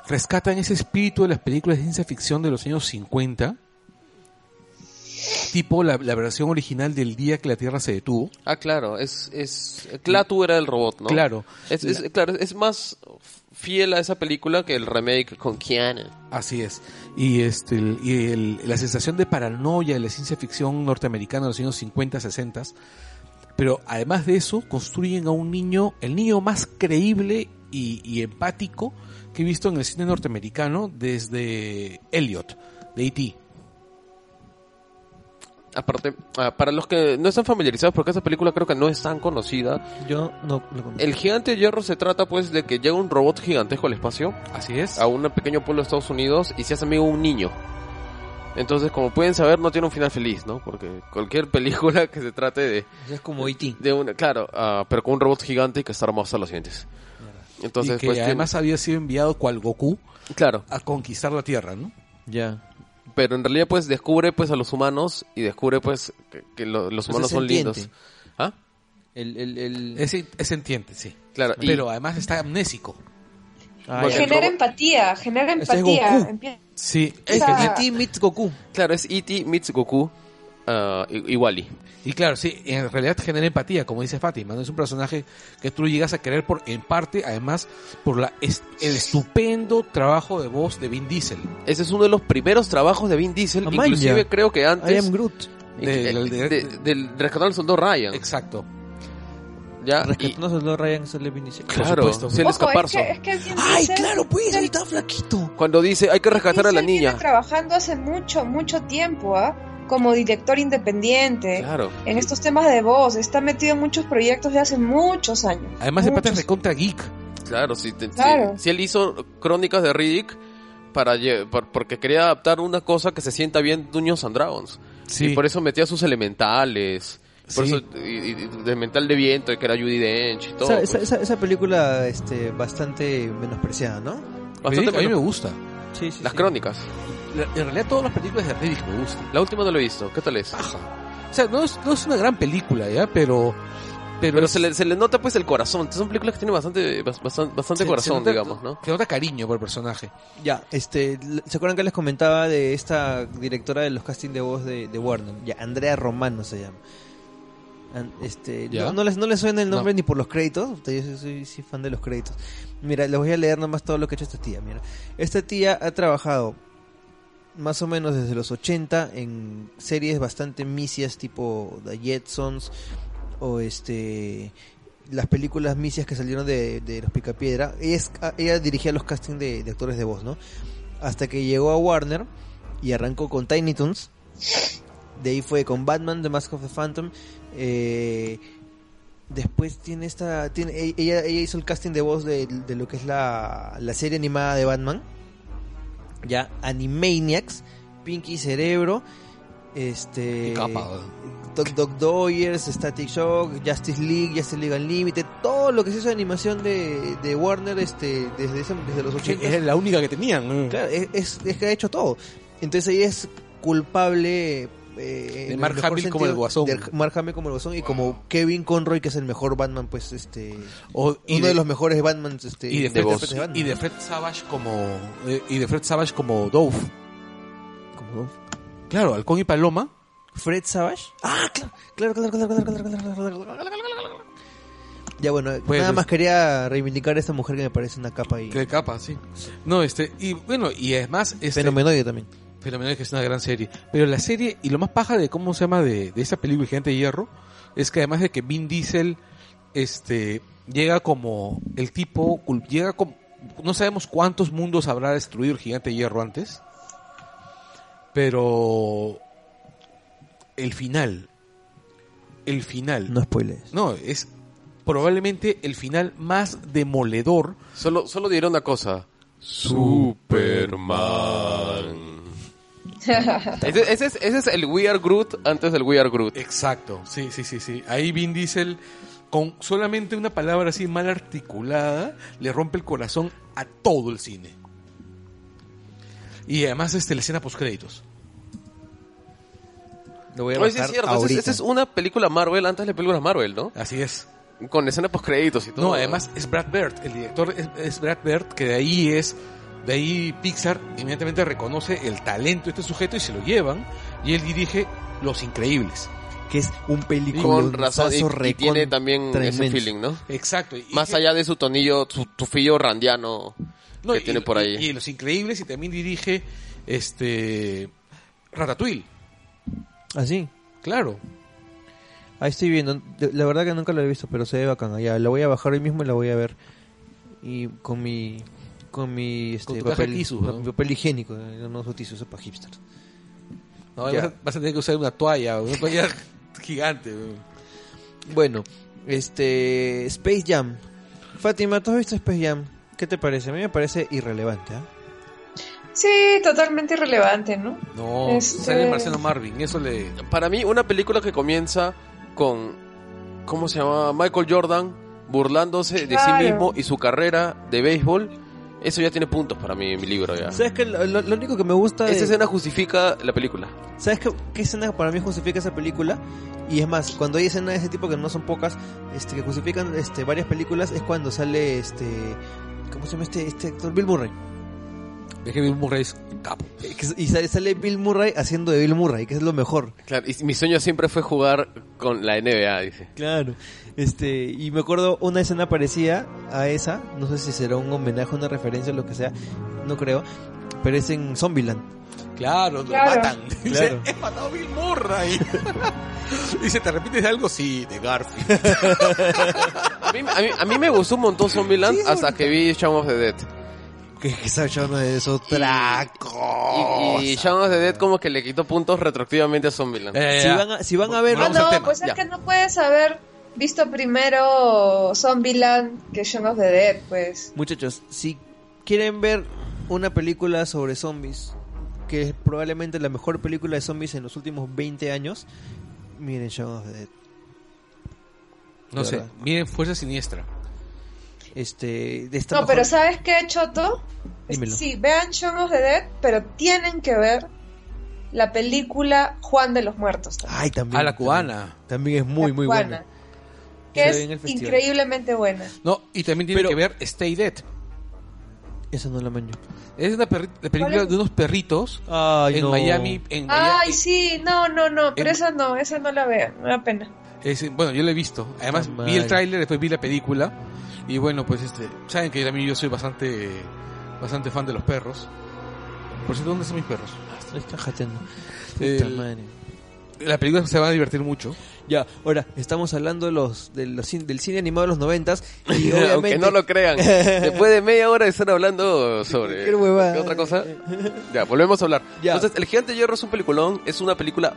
rescatan ese espíritu de las películas de ciencia ficción de los años 50, tipo la, la versión original del día que la Tierra se detuvo. Ah, claro, es, es, Klaatu era el robot, ¿no? Claro. Es, es- claro, es más fiel a esa película que el remake con Keanu. Así es. Y este y el- la sensación de paranoia de la ciencia ficción norteamericana de los años 50, 60. Pero además de eso, construyen a un niño, el niño más creíble y, y empático que he visto en el cine norteamericano desde Elliot, de E.T. Aparte, ah, para los que no están familiarizados, porque esa película creo que no es tan conocida, Yo no lo conozco. el gigante de hierro se trata pues de que llega un robot gigantesco al espacio, Así es. a un pequeño pueblo de Estados Unidos y se hace amigo de un niño. Entonces, como pueden saber, no tiene un final feliz, ¿no? Porque cualquier [LAUGHS] película que se trate de, Es como E.T. de una, claro, ah, pero con un robot gigante y que está armado hasta los dientes. Entonces, y que pues, tiene- además había sido enviado cual Goku claro, a conquistar la Tierra, ¿no? Ya. pero en realidad pues descubre pues a los humanos y descubre pues que, que lo- los sea, humanos son lindos. sentiente. ¿Ah? El, el, el... Es, es entiende, sí. Claro, y- Pero además está amnésico. Ah, Bueno, genera robot- empatía, genera Ese es empatía. Goku. Empie- Sí, Es E.T. meets Goku. claro, es E.T. meets Goku ah, y, y Wally. Y claro, sí, en realidad genera empatía, como dice Fátima, ¿no? Es un personaje que tú llegas a querer por, en parte, además, por la est- el estupendo trabajo de voz de Vin Diesel. Ese es uno de los primeros trabajos de Vin Diesel, Ah, inclusive creo que I antes am Groot. eh, Del- de- del- rescatado al soldado Ryan. Exacto. Ya, y- Rescatando a Ryan claro, supuesto. sí, el Ojo, es que, es que Ay, claro, pues, Diesel- ahorita flaquito. Cuando dice hay que rescatar a la niña. trabajando hace mucho, mucho tiempo, ¿ah? Como director independiente. Claro. En estos temas de voz, está metido en muchos proyectos de hace muchos años. Además, de pata es recontra geek. Claro, si, te- si- Claro. si él hizo crónicas de Riddick para por- porque quería adaptar una cosa que se sienta bien Dungeons and Dragons. Sí. Y por eso metía sus elementales. Por Sí. eso, y, y- de mental de viento, que era Judy Dench y todo. Esa, pues. esa, esa, esa película este, bastante menospreciada, ¿no? Bastante a mí me gusta. Sí, sí. Las sí. crónicas. La- En realidad, todas las películas de Riddick me gustan. La última no lo he visto. ¿Qué tal es? Paja. O sea, no es, no es una gran película, ¿ya? Pero... Pero, Pero es- se le, se le nota pues el corazón. Son películas que tienen bastante, bas- bastante, bastante se- se corazón, nota- digamos, ¿no? Se nota cariño por el personaje. Ya, este, ¿se acuerdan que les comentaba de esta directora de los castings de voz de, de Warner? Ya, Andrea Romano se llama. Este, no, no les, no les suena el nombre No. ni por los créditos, yo soy, soy- soy fan de los créditos. Mira, les voy a leer nomás todo lo que ha hecho esta tía, mira. Esta tía ha trabajado más o menos desde los 80 en series bastante misias tipo The Jetsons o este las películas misias que salieron de, de los Picapiedra. Ella, es- ella dirigía los castings de, de actores de voz, ¿no? Hasta que llegó a Warner y arrancó con Tiny Toons. De ahí fue con Batman, The Mask of the Phantom. Eh, después tiene esta. Tiene, e- ella, ella hizo el casting de voz de, de lo que es la, la serie animada de Batman. Ya, Animaniacs, Pinky Cerebro. Este. Capa, Doc Doc Doyers, Static Shock, Justice League, Justice League Unlimited, todo lo que se hizo de animación de, de Warner este desde, ese- desde los Que 80. es la única que tenían. Claro, es, es, es que ha hecho todo. Entonces ella es culpable. Eh, el Mark Hamill como el Guasón. de Mark Hamill como el Guasón y como Kevin Conroy, que es el mejor Batman, pues este. O- uno de, los mejores Batmans. Este, y de, Fred, Batman. y de Fred Savage como eh, y de Fred Savage como Dove. Como Claro, Halcón y Paloma. Fred Savage. Ah, claro, claro, claro, claro, claro, claro, claro, claro, claro, claro. Ya bueno, Pues, nada más quería reivindicar a esta mujer que me parece una capa y Que de capa, sí. No, este, y bueno, y además, este, fenomenoide también. Fenomenal que es una gran serie. Pero la serie, y lo más paja de cómo se llama de, de esta película Gigante de Hierro, es que además de que Vin Diesel, este, llega como el tipo, llega como, no sabemos cuántos mundos habrá destruido el Gigante de Hierro antes, pero el final, el final, No spoilers. no, es probablemente el final más demoledor Solo, solo diré una cosa. Superman. [LAUGHS] Ese, ese es, ese es el We Are Groot antes del We Are Groot. Exacto, sí, sí, sí, sí. Ahí Vin Diesel, con solamente una palabra así mal articulada, le rompe el corazón a todo el cine. Y además este, la escena post créditos. Lo voy a Oye, sí bajar es cierto. esa es- ahorita. Esa es una película Marvel antes de la película Marvel, ¿no? Así es. Con escena post créditos y todo. No, además es Brad Bird, el director es, es Brad Bird, que de ahí es, de ahí Pixar inmediatamente reconoce el talento de este sujeto y se lo llevan, y él dirige Los Increíbles. que es un película Con razón. Y, y tiene también ese feeling, ¿no? Exacto. y- Más y- allá de su tonillo, su tufillo randiano No, que y- tiene por y- ahí. Y, Los Increíbles y también dirige este Ratatouille. Así. Claro. Ahí estoy viendo. La verdad que nunca lo he visto, pero se ve bacán. Ya, la voy a bajar hoy mismo y la voy a ver. Y con mi con mi este, Con tu caja papel, Kisu, ¿no? mi papel higiénico, eh, no uso tisu, eso es para hipsters. No, Ya. vas, a, vas a tener que usar una toalla, una toalla [LAUGHS] gigante. Bueno, este Space Jam. Fátima, ¿tú has visto Space Jam? ¿Qué te parece? A mí me parece irrelevante, ¿ah? Sí, totalmente irrelevante, ¿no? No, Este- sale Marcelo Marvin, eso le... Para mí, una película que comienza con. ¿Cómo se llama? Michael Jordan burlándose de sí mismo y su carrera de béisbol. Eso ya tiene puntos para mí en mi libro ya. ¿Sabes qué? Lo, lo- único que me gusta de... Esa escena justifica la película. ¿Sabes qué, qué escena para mí justifica esa película? Y es más, cuando hay escenas de ese tipo que no son pocas, este, que justifican este, varias películas, es cuando sale este. ¿Cómo se llama este, este actor? Bill Murray. Es que Bill Murray es capo. Eh, Y sale, Bill Murray haciendo de Bill Murray, que es lo mejor. Claro, y mi sueño siempre fue jugar con la NBA, dice. Claro. Este, y me acuerdo una escena parecida a esa, no sé si será un homenaje, una referencia o lo que sea, no creo, pero es en Zombieland. Claro, lo Claro. matan. [LAUGHS] Dice, Claro. he matado a Bill Murray. [LAUGHS] Dice, ¿te repites de algo? Sí, de Garfield. [LAUGHS] A mí, a mí, a mí me gustó un montón Zombieland Sí, hasta que vi Shaun of the Dead. Que esa yo no es otra cosa. Y, y Shaun of the Dead como que le quitó puntos retroactivamente a Zombieland. Eh, si, van a, si van a ver... Ah, no, tema, pues es ya. que no puedes haber visto primero Zombieland que Shaun of the Dead, pues. Muchachos, si quieren ver una película sobre zombies, que es probablemente la mejor película de zombies en los últimos 20 años, miren Shaun of the Dead. No sé, miren Fuerza Siniestra. Este, de esta No, mejor- pero ¿sabes qué, Choto? Dímelo. Sí, vean Shaun of the Dead, pero tienen que ver la película Juan de los Muertos. también. Ay, también. A la también. cubana. También es muy, La muy cubana, buena. Que es increíblemente buena. No, y también tiene Pero- que ver Stay Dead. Esa no la maño. Es una la película de unos perritos Ay, en no. Miami. En Ay, Miami- sí, no, no, no, pero en- esa no, esa no la vean, me da pena. es- bueno, yo la he visto. Además, vi el tráiler, después vi la película. Y bueno, pues este, saben que también yo soy bastante bastante fan de los perros. Por cierto, ¿dónde están mis perros? Jateando. Puta El- madre. La película se va a divertir mucho. Ya, ahora, estamos hablando de los, de los cin- del cine animado de los noventas y [LAUGHS] Aunque no lo crean. [LAUGHS] Después de media hora de estar hablando sobre Qué huevada. ¿qué otra cosa. Ya, volvemos a hablar. Ya. Entonces, El Gigante de Hierro es un peliculón. Es una película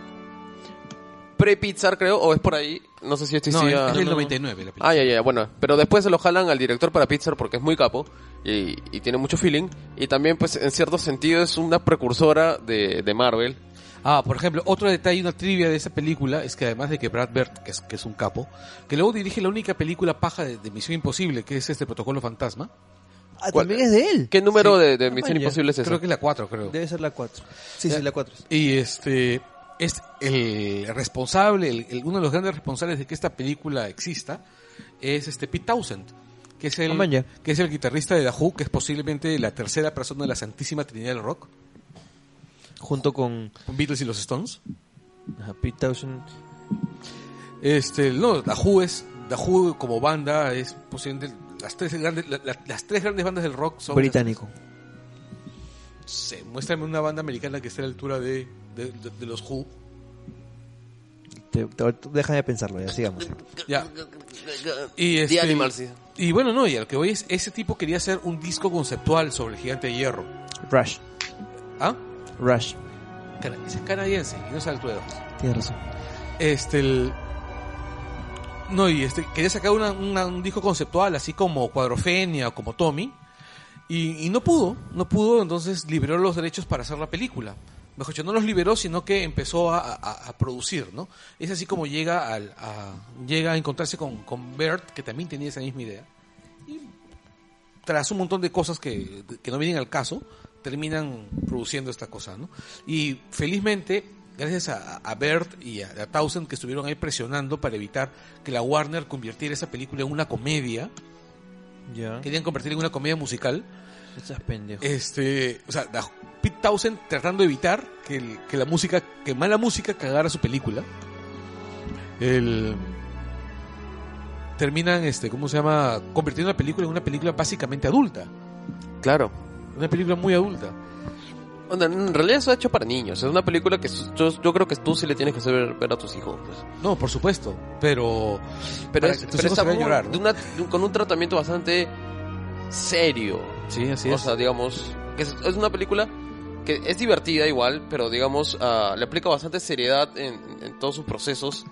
pre-Pixar, creo, o es por ahí. No sé si estoy No, es, ah, es del no. 99 la película. Ah, ya, ya, bueno. Pero después se lo jalan al director para Pixar porque es muy capo y, y tiene mucho feeling. Y también, pues, en cierto sentido es una precursora de, de Marvel. Ah, por ejemplo, otro detalle, una trivia de esa película es que además de que Brad Bird, que es, que es un capo, que luego dirige la única película paja de, de Misión Imposible, que es este Protocolo Fantasma. Ah, también es de él. ¿Qué número de, de Ah, Misión ya. Imposible es ese? Creo que es la 4, creo. Debe ser la 4. Sí, sí, la 4. Y este es el responsable, el- el- uno de los grandes responsables de que esta película exista es este Pete Townsend, que es el que es el guitarrista de The Who, que es posiblemente la tercera persona de la Santísima Trinidad del Rock, Junto con con Beatles y los Stones. ajá, Pete Townshend. Este, no, The Who es The Who como banda es posiblemente las tres grandes la- la- las tres grandes bandas del rock son británico. Se muéstrame una banda americana que esté a la altura de, de, de- de los Who. Te, te- deja de pensarlo, ya sigamos. Ya. Y The este, Animals, sí. Y bueno, no, y a lo que voy es, ese tipo quería hacer un disco conceptual sobre el gigante de hierro. Rush. ¿Ah? Rush. Es canadiense y no es a la altura de los. Tienes razón. Este, el... No, y este, quería sacar una- una- un disco conceptual, así como Cuadrofenia o como Tommy. Y, y no pudo, no pudo, entonces liberó los derechos para hacer la película. Mejor dicho, no los liberó, sino que empezó a, a- a producir, ¿no? Es así como llega, al, a, llega a encontrarse con, con Bert, que también tenía esa misma idea. Y tras un montón de cosas que, que no vienen al caso, terminan produciendo esta cosa, ¿no? Y felizmente, gracias a, a Bert y a, a que estuvieron ahí presionando para evitar que la Warner convirtiera esa película en una comedia, Ya. querían convertirla en una comedia musical, Estás pendejo. este, o sea, la- Pete Townsend tratando de evitar que, el- que la música, que mala música cagara su película. El terminan este, ¿cómo se llama? convirtiendo la película en una película básicamente adulta, Claro. una película muy adulta. En realidad eso es hecho para niños. Es una película que yo, yo creo que tú sí le tienes que hacer ver a tus hijos. pues. No, por supuesto, pero Pero, es, pero está muy- llorar. de una- de un- con un tratamiento bastante serio. sí, así o es. sea, digamos, que es, es una película que es divertida igual, pero digamos, ah, le aplica bastante seriedad en, en todos sus procesos.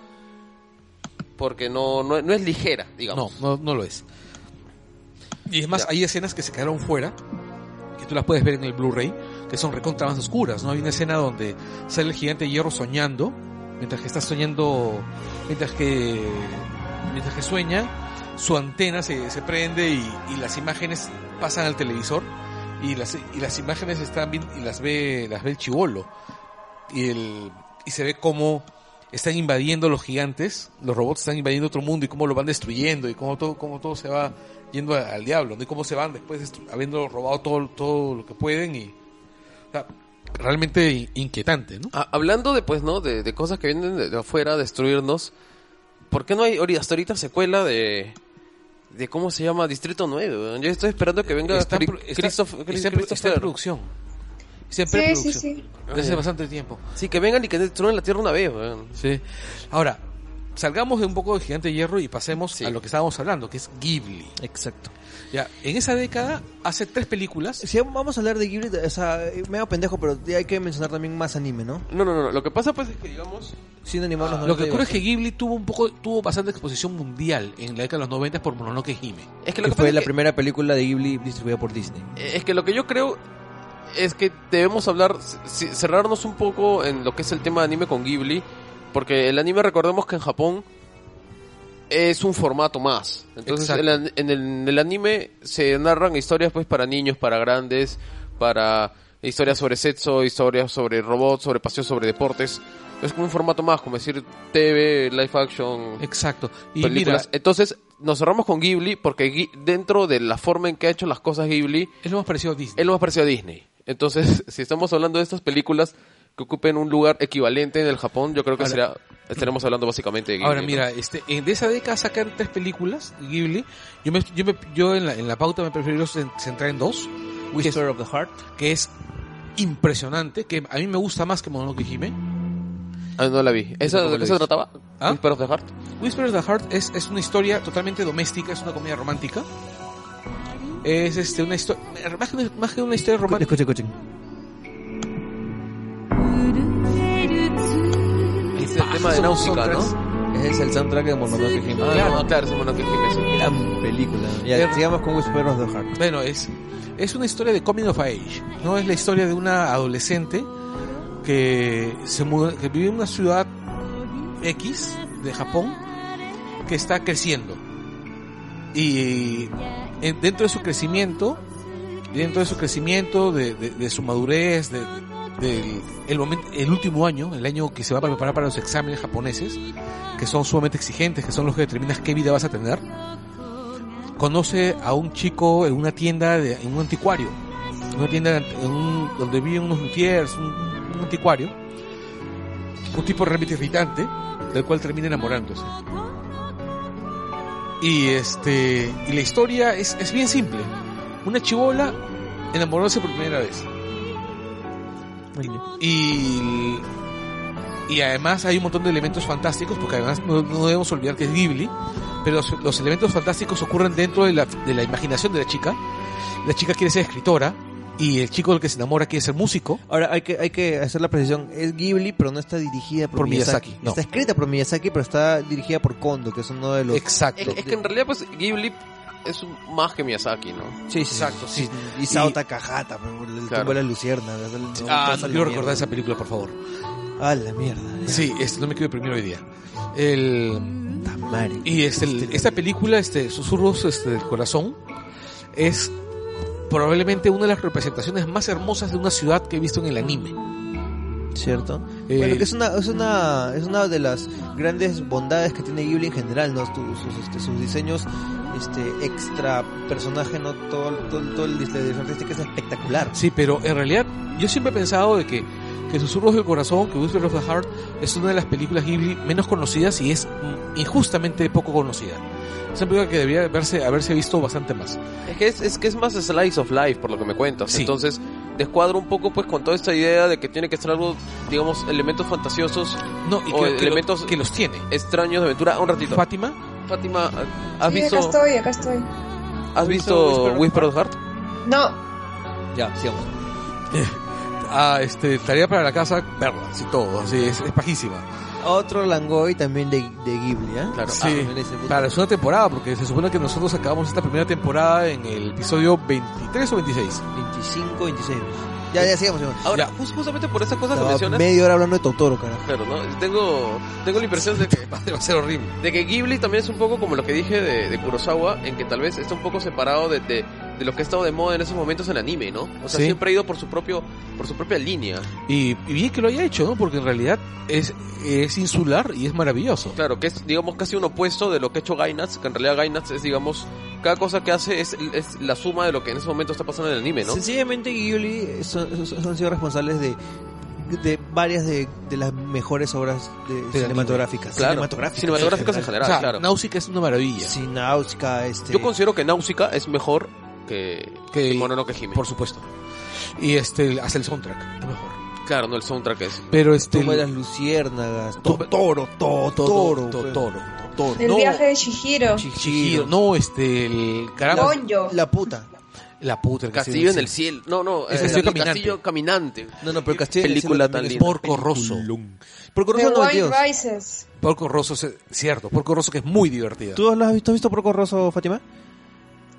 Porque no, no, no es ligera, No, digamos. no, no lo es. Y es más, Ya. hay escenas que se quedaron fuera, que tú las puedes ver en el Blu-ray, que son recontra más oscuras, ¿no? Hay una escena donde sale el gigante de hierro soñando, mientras que está soñando, mientras que, mientras que sueña, su antena se, se prende y, y las imágenes pasan al televisor y las, y las imágenes están bien, y las ve, las ve el chivolo. Y el, y se ve cómo están invadiendo los gigantes, los robots están invadiendo otro mundo y cómo lo van destruyendo y cómo todo, cómo todo se va yendo al diablo, ¿no? Y cómo se van después habiendo robado todo, todo lo que pueden y realmente in- inquietante, ¿no? Ah, hablando de, pues, ¿no? De, de cosas que vienen de, de afuera a destruirnos. ¿Por qué no hay hasta ahorita secuela de... De cómo se llama Distrito 9? weón? Yo estoy esperando que venga Está pro- está- Christoph- está está en Christopher. producción. Está en Sí, sí, preproducción. sí. Desde hace bastante tiempo. Sí, que vengan y que destruyan la Tierra una vez, weón. Sí. Ahora, salgamos de un poco de Gigante de Hierro y pasemos Sí. a lo que estábamos hablando, que es Ghibli. Exacto. Ya, en esa década hace tres películas. Si vamos a hablar de Ghibli, o sea, me hago pendejo, pero hay que mencionar también más anime, ¿no? No, no, no, no. Lo que pasa, pues, es que, digamos... Sin animar los Lo que ocurre es que Ghibli tuvo un poco, tuvo bastante exposición mundial en la década de los 90 por Mononoke Hime. Es que que lo que, pasa fue la que- primera película de Ghibli distribuida por Disney. Es que lo que yo creo es que debemos hablar, cerrarnos un poco en lo que es el tema de anime con Ghibli, porque el anime recordemos que en Japón es un formato más. Entonces en, el, en el anime se narran historias pues para niños, para grandes, para historias sobre sexo, historias sobre robots, sobre pasión, sobre deportes. Es como un formato más, como decir TV, live action, Exacto. Y películas. mira, Entonces nos cerramos con Ghibli porque Ghi- dentro de la forma en que ha hecho las cosas Ghibli, es lo más parecido a Disney. es lo más parecido a Disney. Entonces, [LAUGHS] si estamos hablando de estas películas que ocupen un lugar equivalente en el Japón, yo creo que Ahora- será, estaremos hablando básicamente de Ghibli. Ahora ¿no? mira, este, en- de esa década sacan tres películas, Ghibli. Yo, me, yo, me- yo en, la, en la pauta me prefiero cen- centrar en dos, Whisper of the Heart. que es impresionante, que a mí me gusta más que Mononoke Hime. Ah, no la vi. ¿Esa, tampoco ¿De qué se trataba? ¿Ah? Whisper of the Heart. Whisper of the Heart es, es una historia totalmente doméstica, es una comedia romántica. Es este, una historia, más que una, más que una historia romántica. Escuchen, escuchen. Es el tema de Náusica, ¿no? Ese es el soundtrack de Mononoke Hime. Ah, Claro. no, claro, es Mononoke Hime, sí. Gran película. Ya, sigamos con Whisper of the Heart. Bueno, es, es una historia de coming of age, ¿no? Es la historia de una adolescente que se muda, que vive en una ciudad X de Japón que está creciendo. Y en- dentro de su crecimiento, dentro de su crecimiento, de, de- de su madurez, de, del el, momento, el último año, el año que se va a preparar para los exámenes japoneses, que son sumamente exigentes, que son los que determinas qué vida vas a tener, conoce a un chico en una tienda, de, en un anticuario, una tienda donde viven unos luthiers, un, anticuario, un tipo realmente irritante, del cual termina enamorándose. Y este y la historia es, es bien simple. Una chivola enamorándose por primera vez. Y, y además hay un montón de elementos fantásticos, porque además no, no debemos olvidar que es Ghibli, pero los, los elementos fantásticos ocurren dentro de la, de la imaginación de la chica. La chica quiere ser escritora y el chico del que se enamora quiere ser músico. Ahora hay que, hay que hacer la precisión. Es Ghibli, pero no está dirigida por, Por Miyazaki, no. Está escrita por Miyazaki, pero está dirigida por Kondo, que es uno de los... Exacto. Es, es que en realidad, pues, Ghibli es un- más que Miyazaki, ¿no? Sí, sí, Exacto, sí. Y Sao Takahata, pues, el Claro. tumbo de la lucierna. el- el- Ah, no quiero recordar esa película, por favor. Ah, la mierda. Sí, este, no me quiero deprimir hoy día. El, Tamari. y este, el- esta película, este, Susurros este, del Corazón, es probablemente una de las representaciones más hermosas de una ciudad que he visto en el anime. ¿Cierto? Eh, bueno, que es una, es una, es una de las grandes bondades que tiene Ghibli en general, ¿no? Sus, este, sus diseños, este, extra personaje, ¿no? Todo, todo, todo el diseño artístico es espectacular. Sí, pero en realidad yo siempre he pensado de que, que Susurros del Corazón, que Whisper of the Heart, es una de las películas Ghibli menos conocidas y es injustamente poco conocida. Es una película que debería haberse, haberse visto bastante más. Es que es, es que es más slice of life, por lo que me cuentas. Sí. Entonces, descuadro un poco, pues, con toda esta idea de que tiene que ser algo, digamos, elementos fantasiosos, No, y O que, que lo- elementos- que los tiene. extraños de aventura. Un ratito. Fátima, Fátima, ¿has Sí, visto, acá estoy, acá estoy. ¿has visto Whisper of the Heart? No, Ya, sigamos. [LAUGHS] ah, este, tarea para la casa, verla, así todo, así, es, es pajísima. Otro Langoy también de, de Ghibli, ¿eh? Claro. Sí, Ah, para la segunda temporada, porque se supone que nosotros acabamos esta primera temporada en el episodio 23 o 26. 25, 26. Ya, ya, sigamos, sigamos. Ahora, Ya. jus- justamente por esa cosa que Estaba mencionas, media hora hablando de Totoro, carajo. claro, ¿no? Tengo, tengo la impresión de que, [LAUGHS] Va a ser horrible. de que Ghibli también es un poco como lo que dije de, de Kurosawa, en que tal vez está un poco separado de, de, de lo que ha estado de moda en esos momentos en anime, ¿no? O sea, Sí. siempre ha ido por su propio, por su propia línea. Y, y bien que lo haya hecho, ¿no? Porque en realidad es, es insular y es maravilloso. Claro, que es, digamos, casi un opuesto de lo que ha hecho Gainax, que en realidad Gainax es, digamos, cada cosa que hace es, es la suma de lo que en ese momento está pasando en el anime, ¿no? Sencillamente Ghibli son, son- han sido responsables de, de varias de, de las mejores obras de, cinematográficas. Claro, cinematográficas, cinematográficas en general, o sea, claro. Náusica es una maravilla. Sí, Náusica, este... Yo considero que Náusica es mejor que, Que- que Mononoke Hime. Por supuesto. Y este, hasta el soundtrack, mejor. Claro, no, el soundtrack es... Pero este... De las luciérnagas, Tumba- Totoro, Totoro, Totoro, pues. Totoro. Totoro. el No. viaje de Shihiro. Chihiro, no, este, el caramba. La puta. la puta, el Castillo en el cielo. No, no, Es eh, Castillo el Caminante. Castillo Caminante. No, no, pero el Castillo en el Película Cielo tan linda. Porco Rosso. Porco Rosso 92. Rises. Porco Rosso, es cierto, Porco Rosso que es muy divertida. ¿Tú has visto, has visto Porco Rosso, Fátima?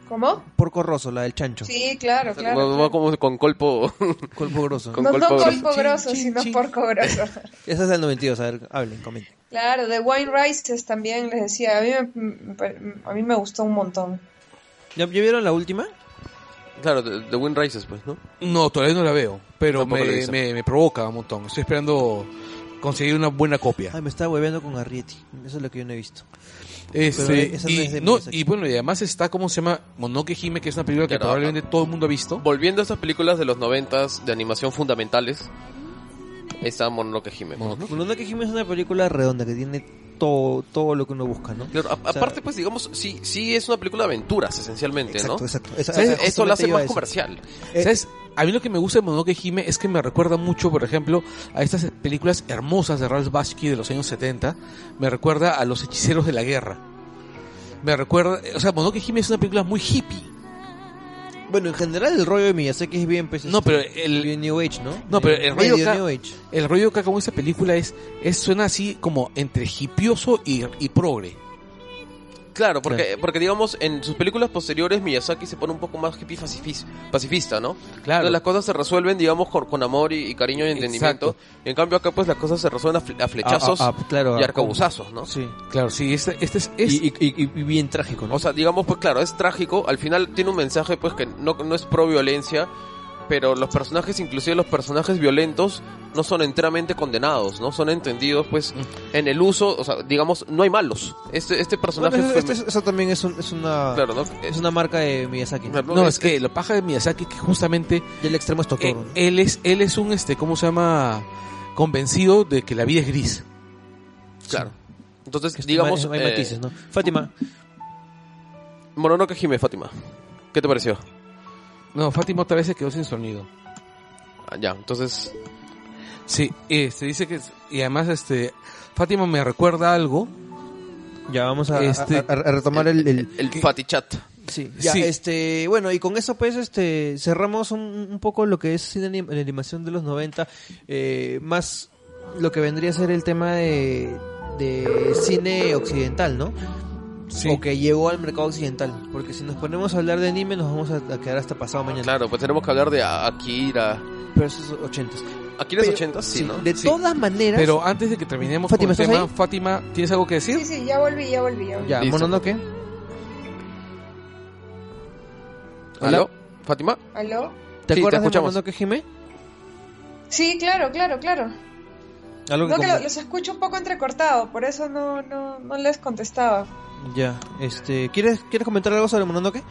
¿Cómo? Porco Rosso, la del chancho. Sí, claro, claro. va claro. como con colpo. [LAUGHS] Porco Grosso. Con No, no colpo colpo grosso, chin, sino chin. porco grosso. [LAUGHS] Esa es del 92, a ver, hablen, comenten. Claro, The Wine Rises también les decía. A mí me, a mí me gustó un montón. ¿Ya, ya vieron la última? claro, The, The Wind Rises, pues, ¿no? No, todavía no la veo, pero me, me provoca un montón. Estoy esperando conseguir una buena copia. Ay, me estaba hueveando con Arrietty. Eso es lo que yo no he visto. Este, pero esa no y, es de no, y bueno, y además está, ¿cómo se llama? Monoke Hime, que es una película que Claro, probablemente todo el mundo ha visto. Volviendo a estas películas de los noventas de animación fundamentales, está Mononoke Hime. ¿no? Mononoke Hime es una película redonda que tiene todo, todo lo que uno busca, ¿no? Claro, a- O sea, aparte, pues, digamos, sí, sí es una película de aventuras, esencialmente, Exacto, ¿no? exacto. Esa- Eso lo hace más comercial. Eh, ¿Sabes? A mí lo que me gusta de Mononoke Hime es que me recuerda mucho, por ejemplo, a estas películas hermosas de Ralph Bakshi de los años 70. Me recuerda a Los Hechiceros de la Guerra. Me recuerda... O sea, Mononoke Hime es una película muy hippie. Bueno, en general el rollo de Miyazaki es bien, pues, No, este, pero el- bien New Age, ¿no? No, pero el rollo acá-. El rollo que acabó esta película es, es suena así como entre hipioso y, y progre. Claro, porque, porque digamos, en sus películas posteriores Miyazaki se pone un poco más hippie pacifis- pacifista, ¿no? Claro. Entonces las cosas se resuelven, digamos, con, con amor y, y cariño y entendimiento. Exacto. En cambio acá, pues, las cosas se resuelven a, fle- a flechazos ah, ah, claro, y arcabuzazos, ¿no? Sí. Claro, sí, este, este es... y- y bien trágico, ¿no? O sea, digamos, pues claro, es trágico. Al final tiene un mensaje, pues, que no, no es pro violencia, pero los personajes, inclusive los personajes violentos, no son enteramente condenados, ¿no? Son entendidos, pues, en el uso, o sea, digamos, no hay malos. Este, este personaje Bueno, fue- eso, este- eso también es, un- es una Claro, ¿no? es una marca de Miyazaki. No, es que lo paja de Miyazaki que justamente Y el extremo es eh, Totoro. ¿no? él es él es un este cómo se llama convencido de que la vida es gris. Claro. Entonces, Que digamos, hay, hay eh, matices, ¿no? Fátima, Mononoke Hime, Fátima. ¿Qué te pareció? No, Fátima otra vez se quedó sin sonido. Ah, ya, entonces, Sí, este dice que y además este Fátima me recuerda algo. ya vamos a, Este- a- a- a retomar el, el- el. Fatty Chat. Sí, ya, Sí. este, bueno, y con eso pues este cerramos un, un poco lo que es cine anim- la animación de los 90, eh, más lo que vendría a ser el tema de, de cine occidental, ¿no? Sí. O que llegó al mercado occidental, porque si nos ponemos a hablar de anime nos vamos a, a quedar hasta pasado mañana. Claro, pues tenemos que hablar de Akira. Pero esos 80 Akira es 80, sí, ¿no? De Sí. todas maneras, Pero antes de que terminemos Fátima, con el ¿estás tema, ahí? Fátima, ¿tienes algo que decir? Sí, sí, ya volví, ya volví, ya volví. ya. Mononoke, ¿Aló? ¿Fátima? ¿Aló? ¿te Sí, te acuerdas de escuchamos. Mononoke Hime? Sí, claro, claro, claro. Algo que No, que los escucho un poco entrecortado, por eso no, no, no les contestaba. Ya, este, ¿quieres, ¿quieres comentar algo sobre Mononoke?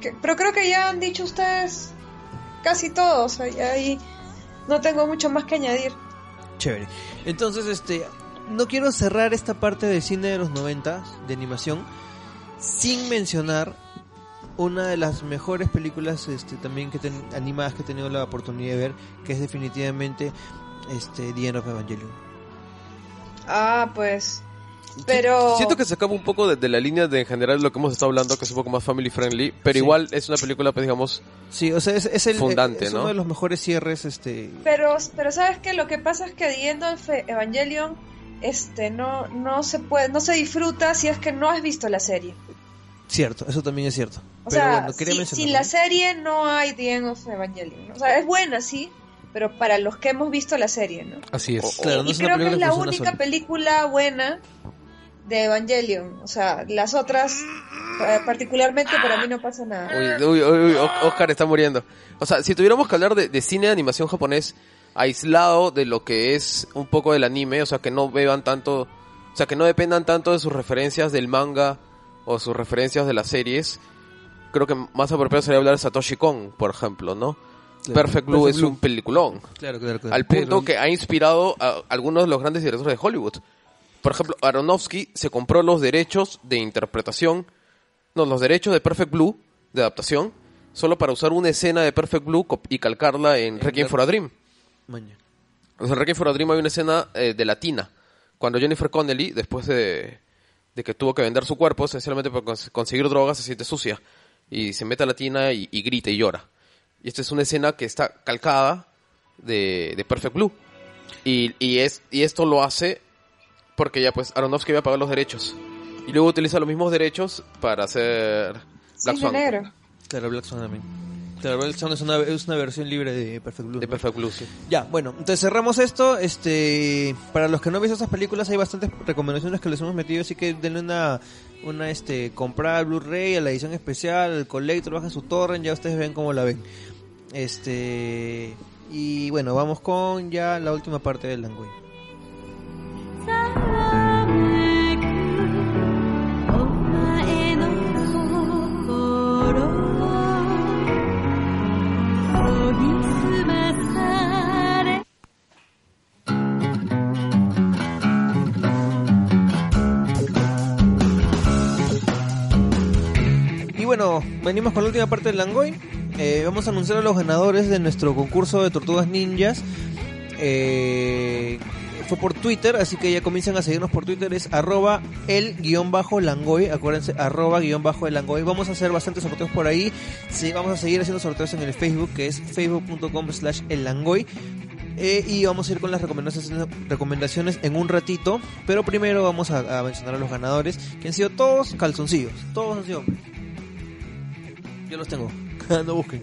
Que- pero creo que ya han dicho ustedes casi todo, o sea, ya ahí no tengo mucho más que añadir. Chévere. Entonces, este, no quiero cerrar esta parte de cine de los 90 de animación sin mencionar una de las mejores películas este también que ten- animadas que he tenido la oportunidad de ver, que es definitivamente este The End of Evangelion. Ah, pues. Pero. Siento que se acaba un poco de, de la línea de en general lo que hemos estado hablando, que es un poco más family friendly, pero Sí. igual es una película, pues digamos, Sí, o sea, es, es el Fundante, es ¿no? uno de los mejores cierres este Pero, pero sabes que lo que pasa es que The End of Evangelion este no no se puede no se disfruta si es que no has visto la serie. cierto, eso también es cierto. O Pero sea, bueno, quería si- mencionarlo. sin la serie no hay The End of Evangelion. O sea, es buena sí, pero para los que hemos visto la serie, ¿no? Así es. O- Claro, no y es una creo que es la única sola. película buena de Evangelion. O sea, las otras eh, particularmente para mí no pasa nada. Uy, uy, uy, Oscar está muriendo. O sea, si tuviéramos que hablar de, de cine de animación japonés aislado de lo que es un poco del anime, o sea, que no beban tanto, o sea, que no dependan tanto de sus referencias del manga o sus referencias de las series, creo que más apropiado sería hablar de Satoshi Kon, por ejemplo, ¿no? Claro, Perfect Blue Perfect es Blue. un peliculón. Claro, claro, claro. Al punto Pero- que ha inspirado a algunos de los grandes directores de Hollywood. Por ejemplo, Aronofsky se compró los derechos de interpretación, no, los derechos de Perfect Blue, de adaptación, solo para usar una escena de Perfect Blue y calcarla en Requiem for a Dream. Maña. O sea, en Requiem for a Dream hay una escena eh, de latina, cuando Jennifer Connelly, después de, de que tuvo que vender su cuerpo, esencialmente para cons- conseguir drogas, se siente sucia. Y se mete a la tina y, y grita y llora. Y esta es una escena que está calcada de, de Perfect Blue. Y, y, es, y esto lo hace porque ya pues Aronofsky había pagado los derechos. Y luego utiliza los mismos derechos para hacer Black Cisne Swan. negro. Claro, Black Swan también. Claro, Black Swan es una, es una versión libre de Perfect Blue. De ¿no? Perfect Blue, sí. Ya, bueno, entonces cerramos esto. Este, para los que no han visto estas películas hay bastantes recomendaciones que les hemos metido, así que denle una, una este, comprar al Blu-ray, a la edición especial, al Collector, bajen su torrent, ya ustedes ven cómo la ven. Este, y bueno, vamos con ya la última parte del Langoy. Venimos con la última parte del Langoy. Eh, vamos a anunciar a los ganadores de nuestro concurso de tortugas ninjas. Eh, fue por Twitter, así que ya comiencen a seguirnos por Twitter. Es arroba el guion bajo Langoy. Acuérdense, arroba guion bajo el Langoy. Vamos a hacer bastantes sorteos por ahí. Sí, vamos a seguir haciendo sorteos en el Facebook, que es facebook.com slash el Langoy. Eh, y vamos a ir con las recomendaciones, en un ratito. Pero primero vamos a, a mencionar a los ganadores, que han sido todos calzoncillos. Todos han sido hombres. Yo los tengo. [LAUGHS] no busquen.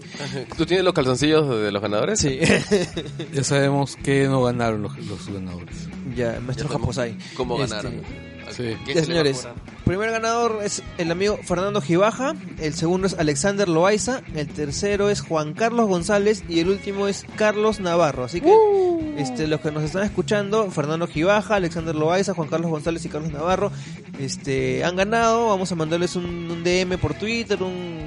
¿Tú tienes los calzoncillos de los ganadores? Sí. [LAUGHS] Ya sabemos que no ganaron los, los ganadores. ya, maestro Japosai. ¿Cómo Este, ganaron? sí. ¿Qué Ya, se le va a señores. Primer ganador es el amigo Fernando Gibaja, el segundo es Alexander Loaiza, el tercero es Juan Carlos González y el último es Carlos Navarro. Así que este, los que nos están escuchando, Fernando Gibaja, Alexander Loaiza, Juan Carlos González y Carlos Navarro, este, han ganado. Vamos a mandarles un, un DM por Twitter, un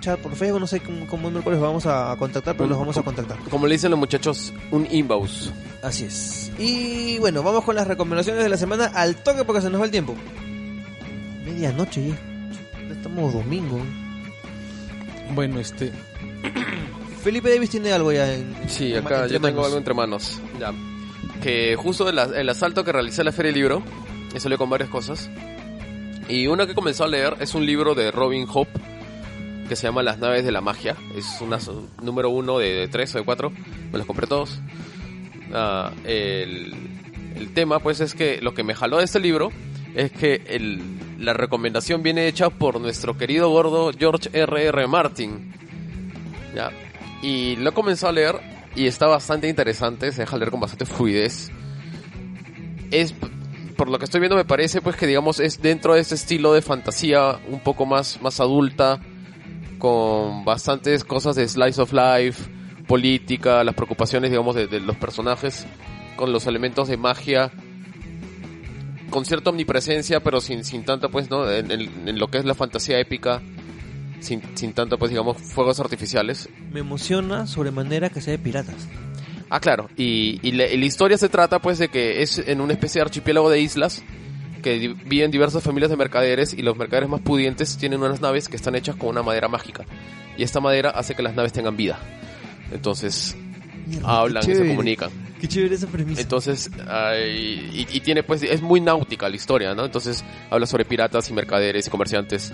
chat por Facebook, no sé cómo, cómo miércoles vamos a contactar, pero los vamos a contactar. Como le dicen los muchachos, un inbox. Así es. Y bueno, vamos con las recomendaciones de la semana al toque porque se nos va el tiempo. Medianoche ya. Estamos domingo. Bueno, este. [CLEARS THROAT] Felipe Davis tiene algo ya en. Sí, en- acá yo tengo manos. algo entre manos. Ya. Que justo el, el asalto que realicé a la Feria del Libro, y salió con varias cosas. Y una que comenzó a leer es un libro de Robin Hope que se llama Las naves de la magia. Es una número uno de, de tres o de cuatro. Me los compré todos. Ah, el, el tema, pues, es que lo que me jaló de este libro es que el, la recomendación viene hecha por nuestro querido gordo George R.R. R. Martin. Ya. Y lo comenzó a leer y está bastante interesante, se deja leer con bastante fluidez. Es, por lo que estoy viendo, me parece pues que digamos es dentro de este estilo de fantasía un poco más, más adulta, con bastantes cosas de slice of life, política, las preocupaciones digamos de, de los personajes, con los elementos de magia, con cierta omnipresencia, pero sin, sin tanta pues, ¿no? En, en- en lo que es la fantasía épica, sin, sin tanto pues digamos fuegos artificiales. Me emociona sobremanera que sea de piratas. Ah, claro. Y, y la, y la historia se trata, pues, de que es en una especie de archipiélago de islas que viven diversas familias de mercaderes y los mercaderes más pudientes tienen unas naves que están hechas con una madera mágica. Y esta madera hace que las naves tengan vida. Entonces, hablan y se comunican. Qué chévere esa premisa. Entonces, ay, y, y tiene pues, es muy náutica la historia, ¿no? Entonces, habla sobre piratas y mercaderes y comerciantes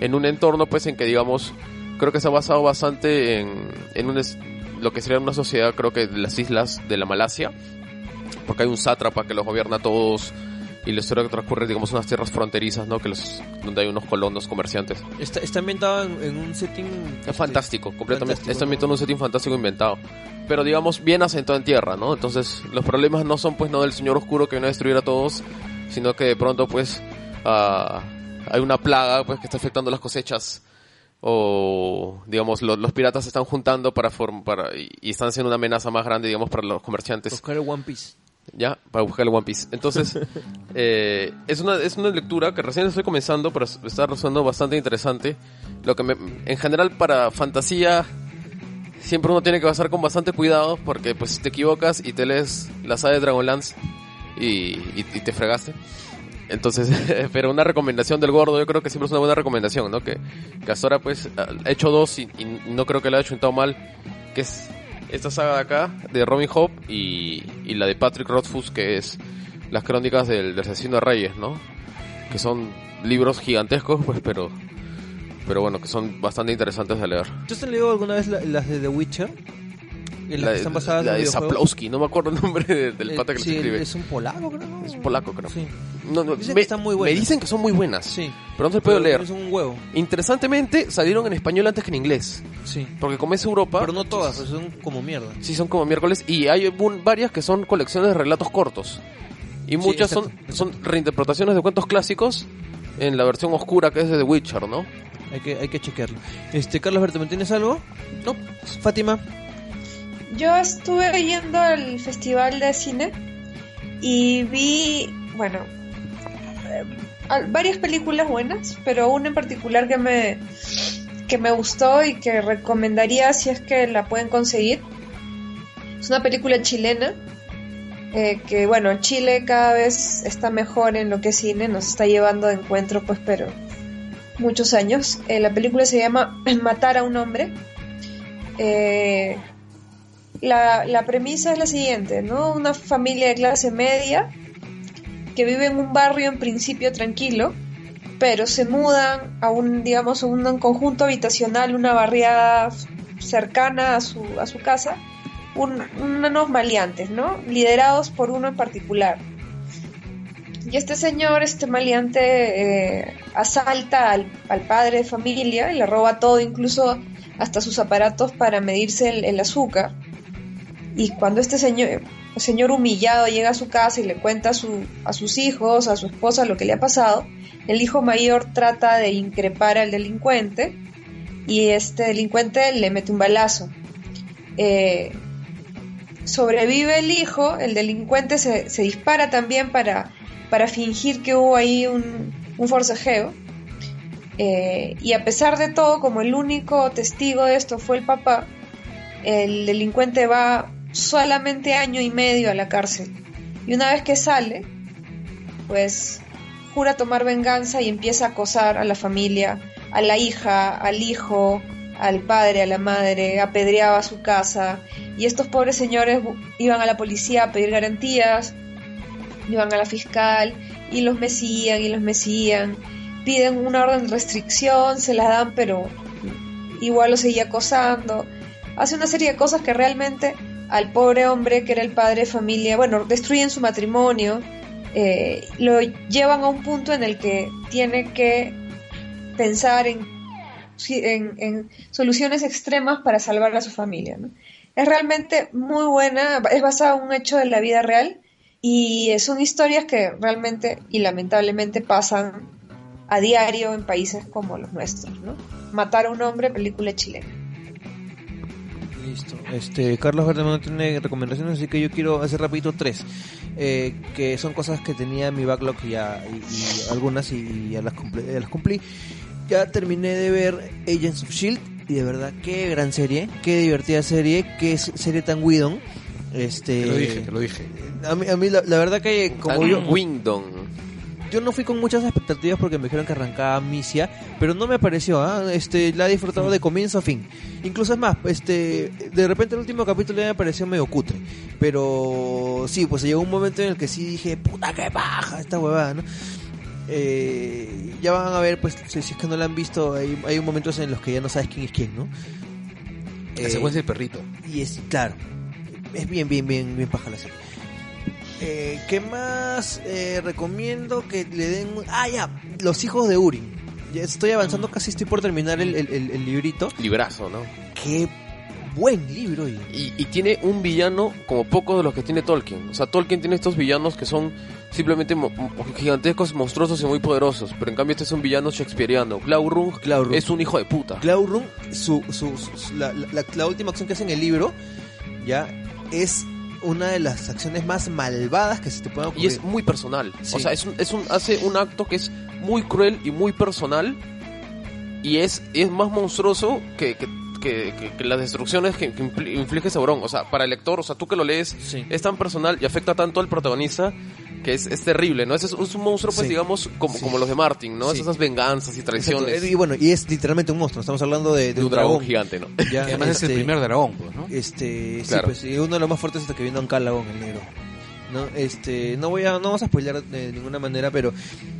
en un entorno pues en que digamos, creo que se ha basado bastante en, en un es- lo que sería una sociedad, creo que de las islas de la Malasia, porque hay un sátrapa que los gobierna a todos y la historia que transcurre, digamos, unas tierras fronterizas, ¿no? Que los, donde hay unos colonos comerciantes. Está, está ambientado en, en un setting. Es fantástico, completamente. fantástico, Está ¿no? ambientado en un setting fantástico inventado. Pero digamos, bien asentado en tierra, ¿no? Entonces, los problemas no son pues no del señor oscuro que viene a destruir a todos, sino que de pronto pues ah, hay una plaga pues que está afectando las cosechas. O, digamos, lo- los piratas se están juntando para, form- para y, y están siendo una amenaza más grande, digamos, para los comerciantes. Buscar el One Piece. Ya, para buscar el One Piece. Entonces, [LAUGHS] eh, es, una, es una lectura que recién estoy comenzando, pero es- está resultando bastante interesante. Lo que me- en general para fantasía siempre uno tiene que basar con bastante cuidado porque pues si te equivocas y te lees la saga de Dragonlance y, y, y te fregaste. Entonces, [LAUGHS] pero una recomendación del gordo yo creo que siempre es una buena recomendación, ¿no? Que, que hasta ahora pues ha hecho dos y, y no creo que le haya hecho mal, que es esta saga de acá, de Robin Hood y, y la de Patrick Rothfuss, que es las crónicas del, del asesino de reyes, ¿no? Que son libros gigantescos, pues, pero, pero bueno, que son bastante interesantes de leer. ¿Tú has leído alguna vez la- las de The Witcher? En La, que están basadas la de. Zaplowski, no me acuerdo el nombre de- del Eh, pata que sí, escribe. Es un polaco, creo. ¿no? Es polaco, creo. Sí. No, no, Dicen me, que están muy me buenas. dicen que son muy buenas, Sí. pero no se puedo leer. Es un huevo. Interesantemente, salieron en español antes que en inglés. Sí. Porque como es Europa... Pero no todas, pues son como mierda. Sí, son como miércoles. Y hay un- varias que son colecciones de relatos cortos. Y muchas exacto, son, son reinterpretaciones de cuentos clásicos en la versión oscura que es de The Witcher, ¿no? Hay que, hay que chequearlo. Este, Carlos Berto, ¿me tienes algo? No. Fátima. Yo estuve yendo al festival de cine y vi, bueno, eh, varias películas buenas, pero una en particular que me que me gustó y que recomendaría si es que la pueden conseguir. Es una película chilena eh, que, bueno, Chile cada vez está mejor en lo que es cine, nos está llevando de encuentro, pues, pero muchos años. Eh, la película se llama [CLEARS THROAT] Matar a un hombre. Eh, la, la premisa es la siguiente, ¿no? Una familia de clase media que vive en un barrio en principio tranquilo, pero se mudan a un, digamos, a un conjunto habitacional, una barriada cercana a su, a su casa, un- unos maleantes, ¿no? Liderados por uno en particular. Y este señor, este maleante, eh, asalta al, al padre de familia y le roba todo, incluso hasta sus aparatos para medirse el, el azúcar. Y cuando este señor, señor humillado llega a su casa y le cuenta a, su- a sus hijos, a su esposa lo que le ha pasado, el hijo mayor trata de increpar al delincuente y este delincuente le mete un balazo. Eh, sobrevive el hijo, el delincuente se, se dispara también para, para fingir que hubo ahí un, un forcejeo. Eh, y a pesar de todo, como el único testigo de esto fue el papá, el delincuente va solamente año y medio a la cárcel. Y una vez que sale, pues jura tomar venganza y empieza a acosar a la familia, a la hija, al hijo, al padre, a la madre, apedreaba su casa. Y estos pobres señores iban a la policía a pedir garantías, iban a la fiscal y los mesían y los mesían. Piden una orden de restricción, se la dan, pero igual lo seguía acosando. Hace una serie de cosas que realmente al pobre hombre que era el padre de familia, bueno, destruyen su matrimonio, eh, lo llevan a un punto en el que tiene que pensar en, soluciones extremas para salvar a su familia. Es realmente muy buena, es basada en un hecho de la vida real y son historias que realmente y lamentablemente pasan a diario en países como los nuestros. ¿no? Matar a un hombre, película chilena. Listo. Este, Carlos Verde no tiene recomendaciones, así que yo quiero hacer rapidito tres. Eh, que son cosas que tenía en mi backlog ya, y, y algunas y ya las, cumplí, ya las cumplí. Ya terminé de ver Agents of Shield y de verdad qué gran serie, qué divertida serie, qué serie tan Whedon. Este, Te lo dije, te lo dije. A mí, a mí la, la verdad que como Tan yo, Wingdon. Yo no fui con muchas expectativas porque me dijeron que arrancaba Misia, pero no me pareció, ¿ah? este, la he disfrutado de comienzo a fin. Incluso es más, este, de repente el último capítulo ya me pareció medio cutre, pero sí, pues llegó un momento en el que sí dije, puta que baja esta huevada, ¿no? Eh, ya van a ver, pues, si, es que no la han visto, hay, hay momentos en los que ya no sabes quién es quién, ¿no? La Eh, secuencia del perrito. y es, claro, es bien, bien, bien, bien paja la. Eh, ¿Qué más eh, recomiendo que le den? Ah, ya, Los hijos de Urin. Ya estoy avanzando, casi estoy por terminar el, el- el- el librito. Librazo, ¿no? Qué buen libro. Y, y tiene un villano como pocos de los que tiene Tolkien. O sea, Tolkien tiene estos villanos que son simplemente mo- gigantescos, monstruosos y muy poderosos. Pero en cambio este es un villano shakespeariano. Glaurung Glaurung. es un hijo de puta. Glaurung, su, su, su- la, la- la última acción que hace en el libro, ya, es una de las acciones más malvadas que se te puedan Y ocurrir. es muy personal. Sí. O sea, es un, es un, hace un acto que es muy cruel y muy personal. Y es, es más monstruoso que, que, que- las destrucciones que, inflige Sauron. O sea, para el lector, o sea, tú que lo lees, Sí. es tan personal y afecta tanto al protagonista que es, es terrible, ¿no? Es, es un monstruo, pues, Sí. digamos, como, Sí. como los de Martin, ¿no? Sí. Esas venganzas y traiciones Exacto. Y bueno, y es literalmente un monstruo. Estamos hablando de, de de un dragón gigante, ¿no? Ya, [LAUGHS] además es el este, primer dragón, pues, ¿no? Este, sí, Claro. pues, y uno de los más fuertes hasta que vino Ancalagon, el negro. No, este, no voy a, no vamos a spoiler de ninguna manera, pero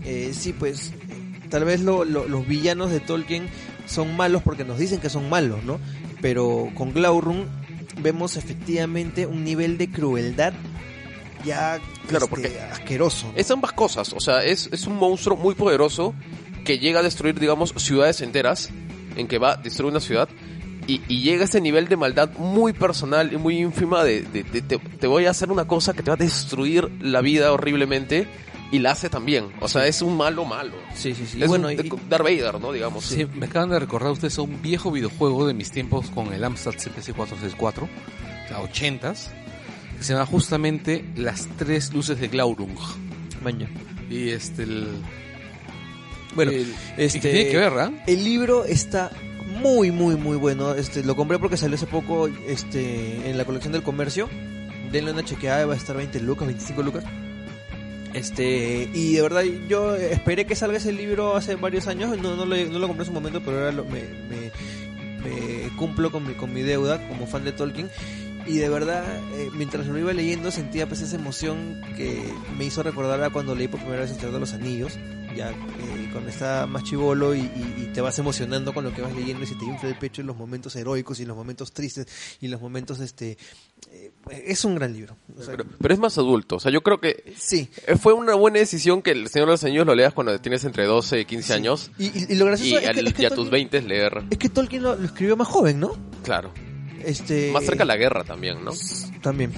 eh, sí, pues, tal vez lo- lo- los villanos de Tolkien son malos porque nos dicen que son malos, ¿no? Pero con Glaurung vemos efectivamente un nivel de crueldad ya Claro, este, porque asqueroso. ¿no? Es ambas cosas, o sea, es, es un monstruo muy poderoso que llega a destruir, digamos, ciudades enteras, en que va a destruir una ciudad, y, y llega a ese nivel de maldad muy personal y muy ínfima de, de- de- te, te voy a hacer una cosa que te va a destruir la vida horriblemente, y la hace también, o sea, es un malo malo. Sí, sí, sí. Es Y bueno, un, y- Darth Vader, ¿no? Digamos. Sí, me acaban de recordar ustedes a un viejo videojuego de mis tiempos con el Amstrad CPC 464, o sea, 80s, que se llama justamente Las Tres Luces de Glaurung. maña. Y este, el... Bueno, el- este- que tiene que ver. El libro está muy, muy, muy bueno. Este, lo compré porque salió hace poco este, en la colección del comercio. Denle una chequeada, va a estar 20 lucas, 25 lucas. Este, y de verdad yo esperé que salga ese libro hace varios años, no, no, lo, no lo compré en su momento, pero ahora lo- me, me, me cumplo con mi, con mi deuda como fan de Tolkien. Y de verdad, eh, mientras lo iba leyendo, sentía pues esa emoción que me hizo recordar a cuando leí por primera vez El Señor de los Anillos, ya eh, cuando está más chivolo y, y- y te vas emocionando con lo que vas leyendo y se te infla el pecho en los momentos heroicos y en los momentos tristes y en los momentos este eh, es un gran libro O sea, Pero, pero es más adulto. O sea, yo creo que sí fue una buena decisión que el Señor de los Anillos lo leas cuando tienes entre 12 y 15 años. y, y- y lo gracioso Y, es, que, al- es que y a tus Tolkien- 20 leer. es que Tolkien lo, lo escribió más joven no Claro. Este Más cerca a la guerra también, ¿no? También.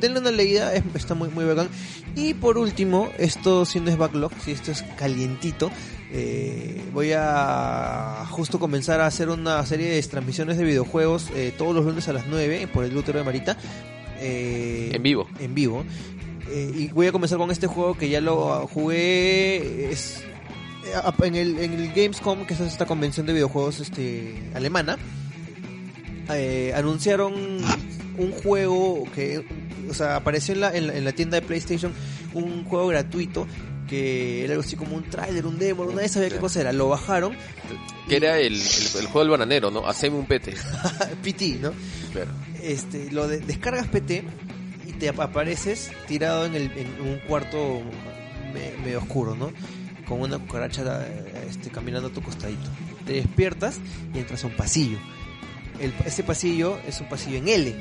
Denle una leída, es- está muy, muy bacán. Y por último, esto siendo es backlog, si esto es calientito, eh, voy a justo comenzar a hacer una serie de transmisiones de videojuegos eh, todos los lunes a las 9 por el útero de Marita. eh, En vivo. En vivo. Eh, y voy a comenzar con este juego que ya lo jugué. Es, eh, en, el, en el Gamescom, que es esta convención de videojuegos este, alemana eh, anunciaron un juego que, o sea, apareció en la, en, la, en la tienda de PlayStation un juego gratuito que era algo así como un tráiler, un demo, nadie sabía qué cosa era. Lo bajaron, Que era el, el, el juego del bananero, ¿no? Haceme un pete. [LAUGHS] PT, ¿no? Claro. Este, lo de- descargas PT y te ap- apareces tirado en, el, en un cuarto me- medio oscuro, ¿no? Con una cucaracha eh, este, caminando a tu costadito. Te despiertas y entras a un pasillo. El, ese pasillo es un pasillo en L.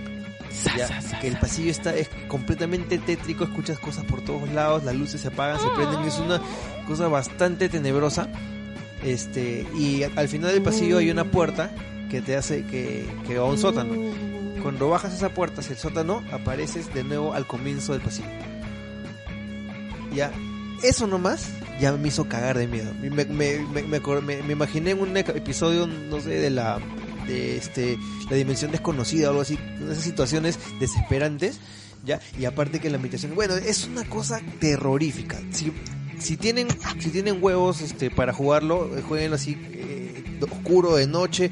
ya, que el pasillo está es completamente tétrico, escuchas cosas por todos lados, las luces se apagan, se prenden, es una cosa bastante tenebrosa. Este, y al final del pasillo hay una puerta que te hace que, que va a un sótano. Cuando bajas esa puerta hacia el sótano, apareces de nuevo al comienzo del pasillo. Ya, eso nomás ya me hizo cagar de miedo. Me, me, me, me imaginé en un episodio, no sé, de la de este la dimensión desconocida o algo así, esas situaciones desesperantes, ya, y aparte que la ambientación, bueno, es una cosa terrorífica. Si si tienen si tienen huevos este para jugarlo, eh, jueguenlo así eh, oscuro de noche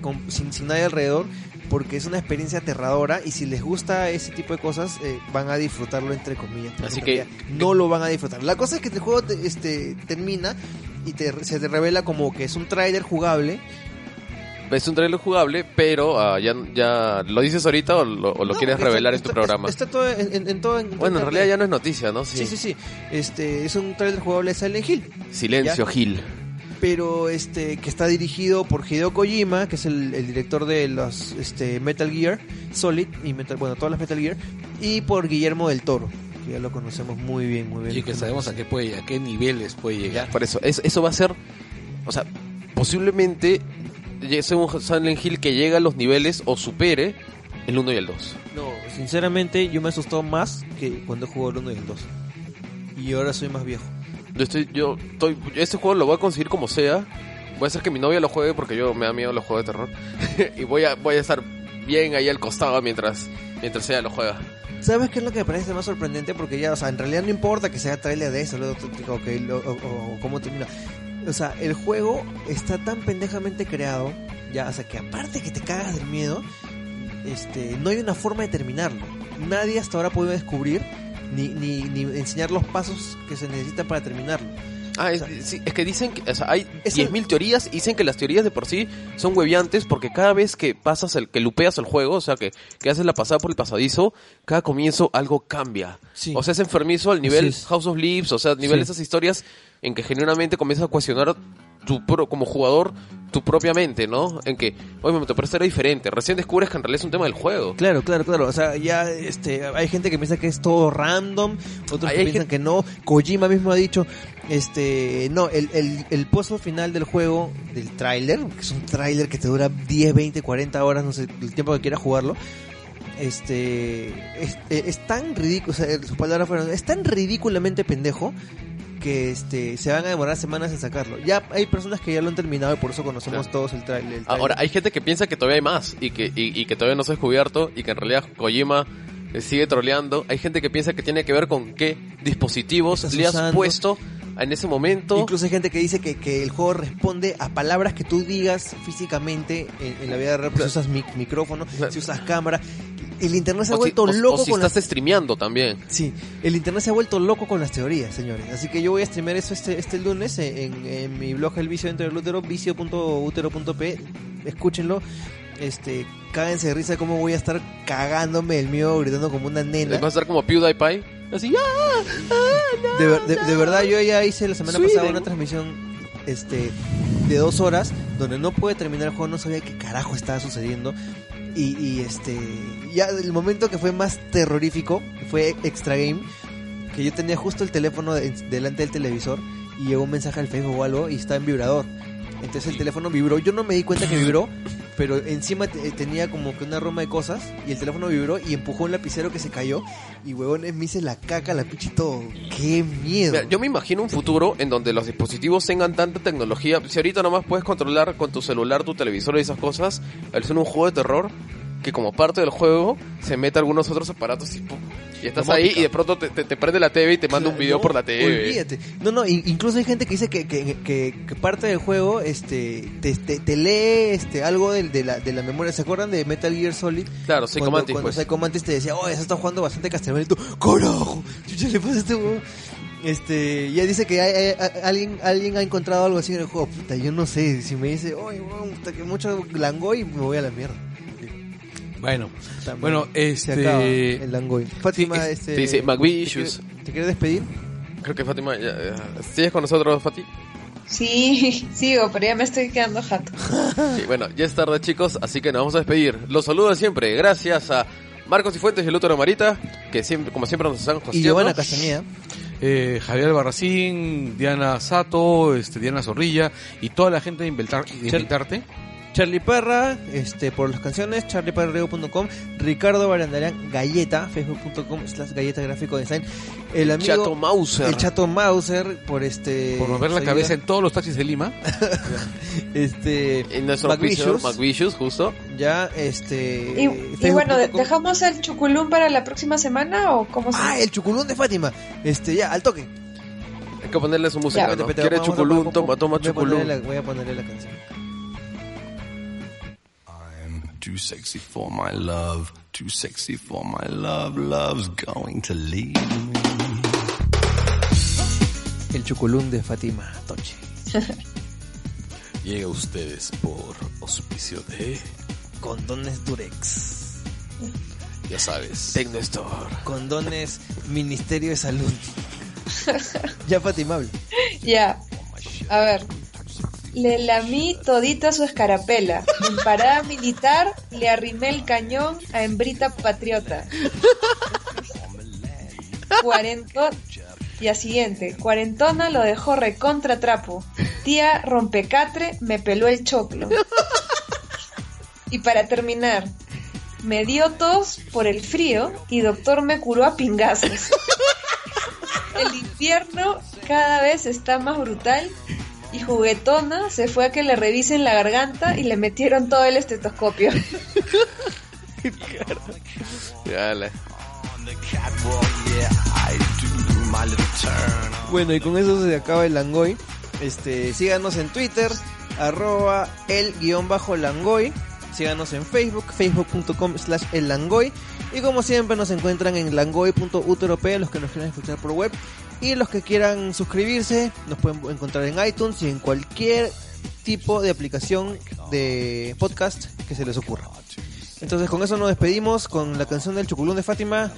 con, sin, sin nadie alrededor porque es una experiencia aterradora y si les gusta ese tipo de cosas eh, van a disfrutarlo entre comillas. Así que- no lo van a disfrutar. La cosa es que el juego te- este termina y te, se te revela como que es un trailer jugable Es un trailer jugable, pero ah, ya, ya lo dices ahorita o lo, o lo No, quieres está- revelar en está- tu programa. está todo en, en- en todo en- bueno, en realidad ya no es noticia, ¿no? sí sí sí este es un trailer jugable de Silent Hill Silencio, Ya. Gil. pero este que está dirigido por Hideo Kojima, que es el, el director de los este, Metal Gear Solid y Metal, bueno, todas las Metal Gear, y por Guillermo del Toro, que ya lo conocemos muy bien, muy bien. Y que sabemos a qué puede, a qué niveles puede llegar. Por eso, es- eso va a ser, o sea, posiblemente sea un Silent Hill que llegue a los niveles o supere el 1 y el 2. No, sinceramente yo me he asustado más que cuando jugó el 1 y el 2. Y ahora soy más viejo. Yo estoy, yo estoy, este juego lo voy a conseguir como sea. Voy a hacer que mi novia lo juegue porque yo me da miedo los juegos de terror. [LAUGHS] y voy a, voy a estar bien ahí al costado mientras, mientras ella lo juega. ¿Sabes qué es lo que me parece más sorprendente? Porque ya, o sea, en realidad no importa que sea trailer de eso, lo- o, o- o cómo termina. O sea, el juego está tan pendejamente creado, ya, o sea, que aparte que te cagas del miedo, este, no hay una forma de terminarlo. Nadie hasta ahora ha podido descubrir ni, ni, ni enseñar los pasos que se necesitan para terminarlo. Ah, es, O sea, sí, es que dicen que, o sea, hay es 10.000 teorías y dicen que las teorías de por sí son hueviantes porque cada vez que pasas el, que lupeas el juego, o sea, que, que haces la pasada por el pasadizo, cada comienzo algo cambia. Sí. O sea, es enfermizo al nivel. House of Leaves, o sea, al nivel de esas historias en que genuinamente comienzas a cuestionar tu pro- como jugador tu propia mente, ¿no? En que, oye, me pero esto era diferente. Recién descubres que en realidad es un tema del juego. Claro, claro, claro. O sea, ya este, hay gente que piensa que es todo random, otros Hay- que hay piensan que no. Kojima mismo ha dicho, este, no, el, el, el puesto final del juego, del tráiler, que es un tráiler que te dura 10, 20, 40 horas, no sé, el tiempo que quieras jugarlo. Este, es, es tan ridículo, o sea, sus palabras fueron, es tan ridículamente pendejo que este se van a demorar semanas en sacarlo. Ya hay personas que ya lo han terminado y por eso conocemos Claro. todos el tráiler. el Ahora, hay gente que piensa que todavía hay más y que, y, y que todavía no se ha descubierto y que en realidad Kojima eh, sigue troleando. Hay gente que piensa que tiene que ver con qué dispositivos Estás le has usando. puesto en ese momento. Incluso hay gente que dice que, que el juego responde a palabras que tú digas físicamente en, en la vida real. Pues, si usas mic- micrófono, si usas cámara. El internet se ha o si, vuelto o- loco o si con estás las... streameando también. Sí, el internet se ha vuelto loco con las teorías, señores. Así que yo voy a streamear eso este, este lunes en, en mi blog El Vicio Dentro del Útero, vicio.utero.p. Escúchenlo. este, cáguense de risa cómo voy a estar cagándome el mío gritando como una nena. Va a estar como PewDiePie. Así, ¡ah! De, ver- de- de verdad, yo ya hice la semana Sweden. pasada una transmisión este, de dos horas donde no pude terminar el juego, no sabía qué carajo estaba sucediendo. Y, y, este, ya el momento que fue más terrorífico fue Extra Game, que yo tenía justo el teléfono de- delante del televisor y llegó un mensaje al Facebook o algo y estaba en vibrador. Entonces el teléfono vibró, yo no me di cuenta que vibró, pero encima te- tenía como que una roma de cosas y el teléfono vibró y empujó un lapicero que se cayó y huevones me hice la caca, la pichi y todo. ¡Qué miedo! Yo me imagino un futuro en donde los dispositivos tengan tanta tecnología. Si ahorita nomás puedes controlar con tu celular, tu televisor y esas cosas, al ser un juego de terror, que como parte del juego se mete algunos otros aparatos y, pum, y estás ahí y de pronto te, te- te prende la TV y te manda un video No, por la TV. Olvídate. No, no, in- incluso hay gente que dice que, que, que- que parte del juego este te, te, lee este algo de, la, de la memoria. ¿Se acuerdan de Metal Gear Solid? Claro, Psycho cuando, Mantis, cuando pues. Psycho Mantis te decía, oh, eso está jugando bastante Castlevania. Y tú, ¡carajo! Chucha, le pasa este. Este, ya dice que hay- alguien, alguien ha encontrado algo así en el juego. Puta, yo no sé. Si me dice, oye, que mucho langoy, me voy a la mierda. Bueno, También bueno, Se este... acaba el langoy. Fátima, es- este. Sí, sí, ¿te McVicious. quiere- ¿Te quieres despedir? Creo que Fátima, ya, ya- ¿sigues con nosotros, Fati? Sí, [LAUGHS] sigo, pero ya me estoy quedando jato. [LAUGHS] Sí, bueno, ya es tarde, chicos, así que nos vamos a despedir. Los saludo siempre, gracias a Marcos y Fuentes y el Útero Marita, que siempre, como siempre nos están Y. Giovanna Castañeda. eh, Javier Barracín, Diana Sato, este, Diana Zorrilla y toda la gente de Inventar, de Inventarte. Charlie Perra, este, por las canciones, charlieperreo.com, Ricardo Barandarian, Galleta, facebook.com slash galleta gráfico design, el amigo, Chato Mauser. el chato Mauser, por este, Por mover la cabeza en todos los taxis de Lima. [LAUGHS] este, En nuestro McVicious. oficio, McVicious, justo. ya, este, Y, y bueno. ¿dejamos el chuculún para la próxima semana o cómo se ah, el chuculón de Fátima, este, ya, al toque. Hay que ponerle su música, Ya. ¿no? Espérate, Quiere chuculún, toma, toma chuculún. Voy a ponerle la canción. Too sexy for my love, too sexy for my love, love's going to leave me. El chuculún de Fátima Toche. [LAUGHS] Llega a ustedes por auspicio de, Condones Durex. ya sabes, Tecnostore. Condones Ministerio de Salud. ya Fátima habla. Ya. A ver. Le lamí todita su escarapela. En parada militar le arrimé el cañón a hembrita patriota. Cuarentón. Y a siguiente. Cuarentona lo dejó recontra trapo. Tía rompecatre me peló el choclo. Y para terminar. Me dio tos por el frío y doctor me curó a pingazos. El infierno cada vez está más brutal y juguetona se fue a que le revisen la garganta y le metieron todo el estetoscopio. [LAUGHS] Dale. Bueno, y con eso se acaba el Langoy. Este, síganos en Twitter, arroba el guion bajo Langoy. Síganos en Facebook, facebook.com slash el Langoy. Y como siempre nos encuentran en langoy.utop, los que nos quieran escuchar por web. Y los que quieran suscribirse, nos pueden encontrar en iTunes y en cualquier tipo de aplicación de podcast que se les ocurra. Entonces con eso nos despedimos con la canción del Chuculón de Fátima.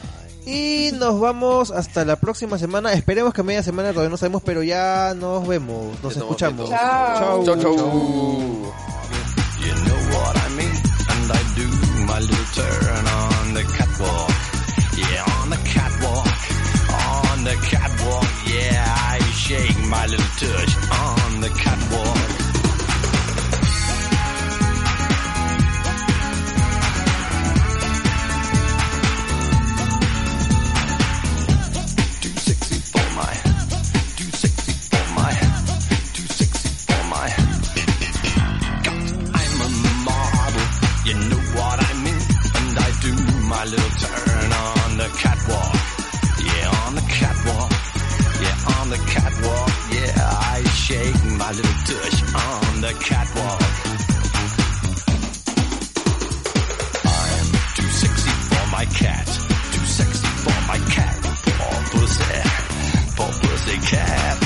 Y nos vamos hasta la próxima semana. Esperemos que media semana todavía no sabemos, pero ya nos vemos, nos escuchamos. Chao. Chau, chau. You know what I mean? And I do my little turn on the catwalk. On the catwalk. Yeah, I shake my little touch on the catwalk. Too the catwalk. Yeah, I shake my little tush on the catwalk. I'm too sexy for my cat. Too sexy for my cat. Poor pussy. Poor pussy cat.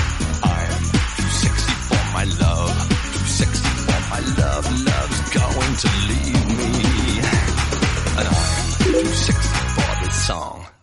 I'm too sexy for my love. Too sexy for my love. Love's going to leave me. And I'm too sexy for this song.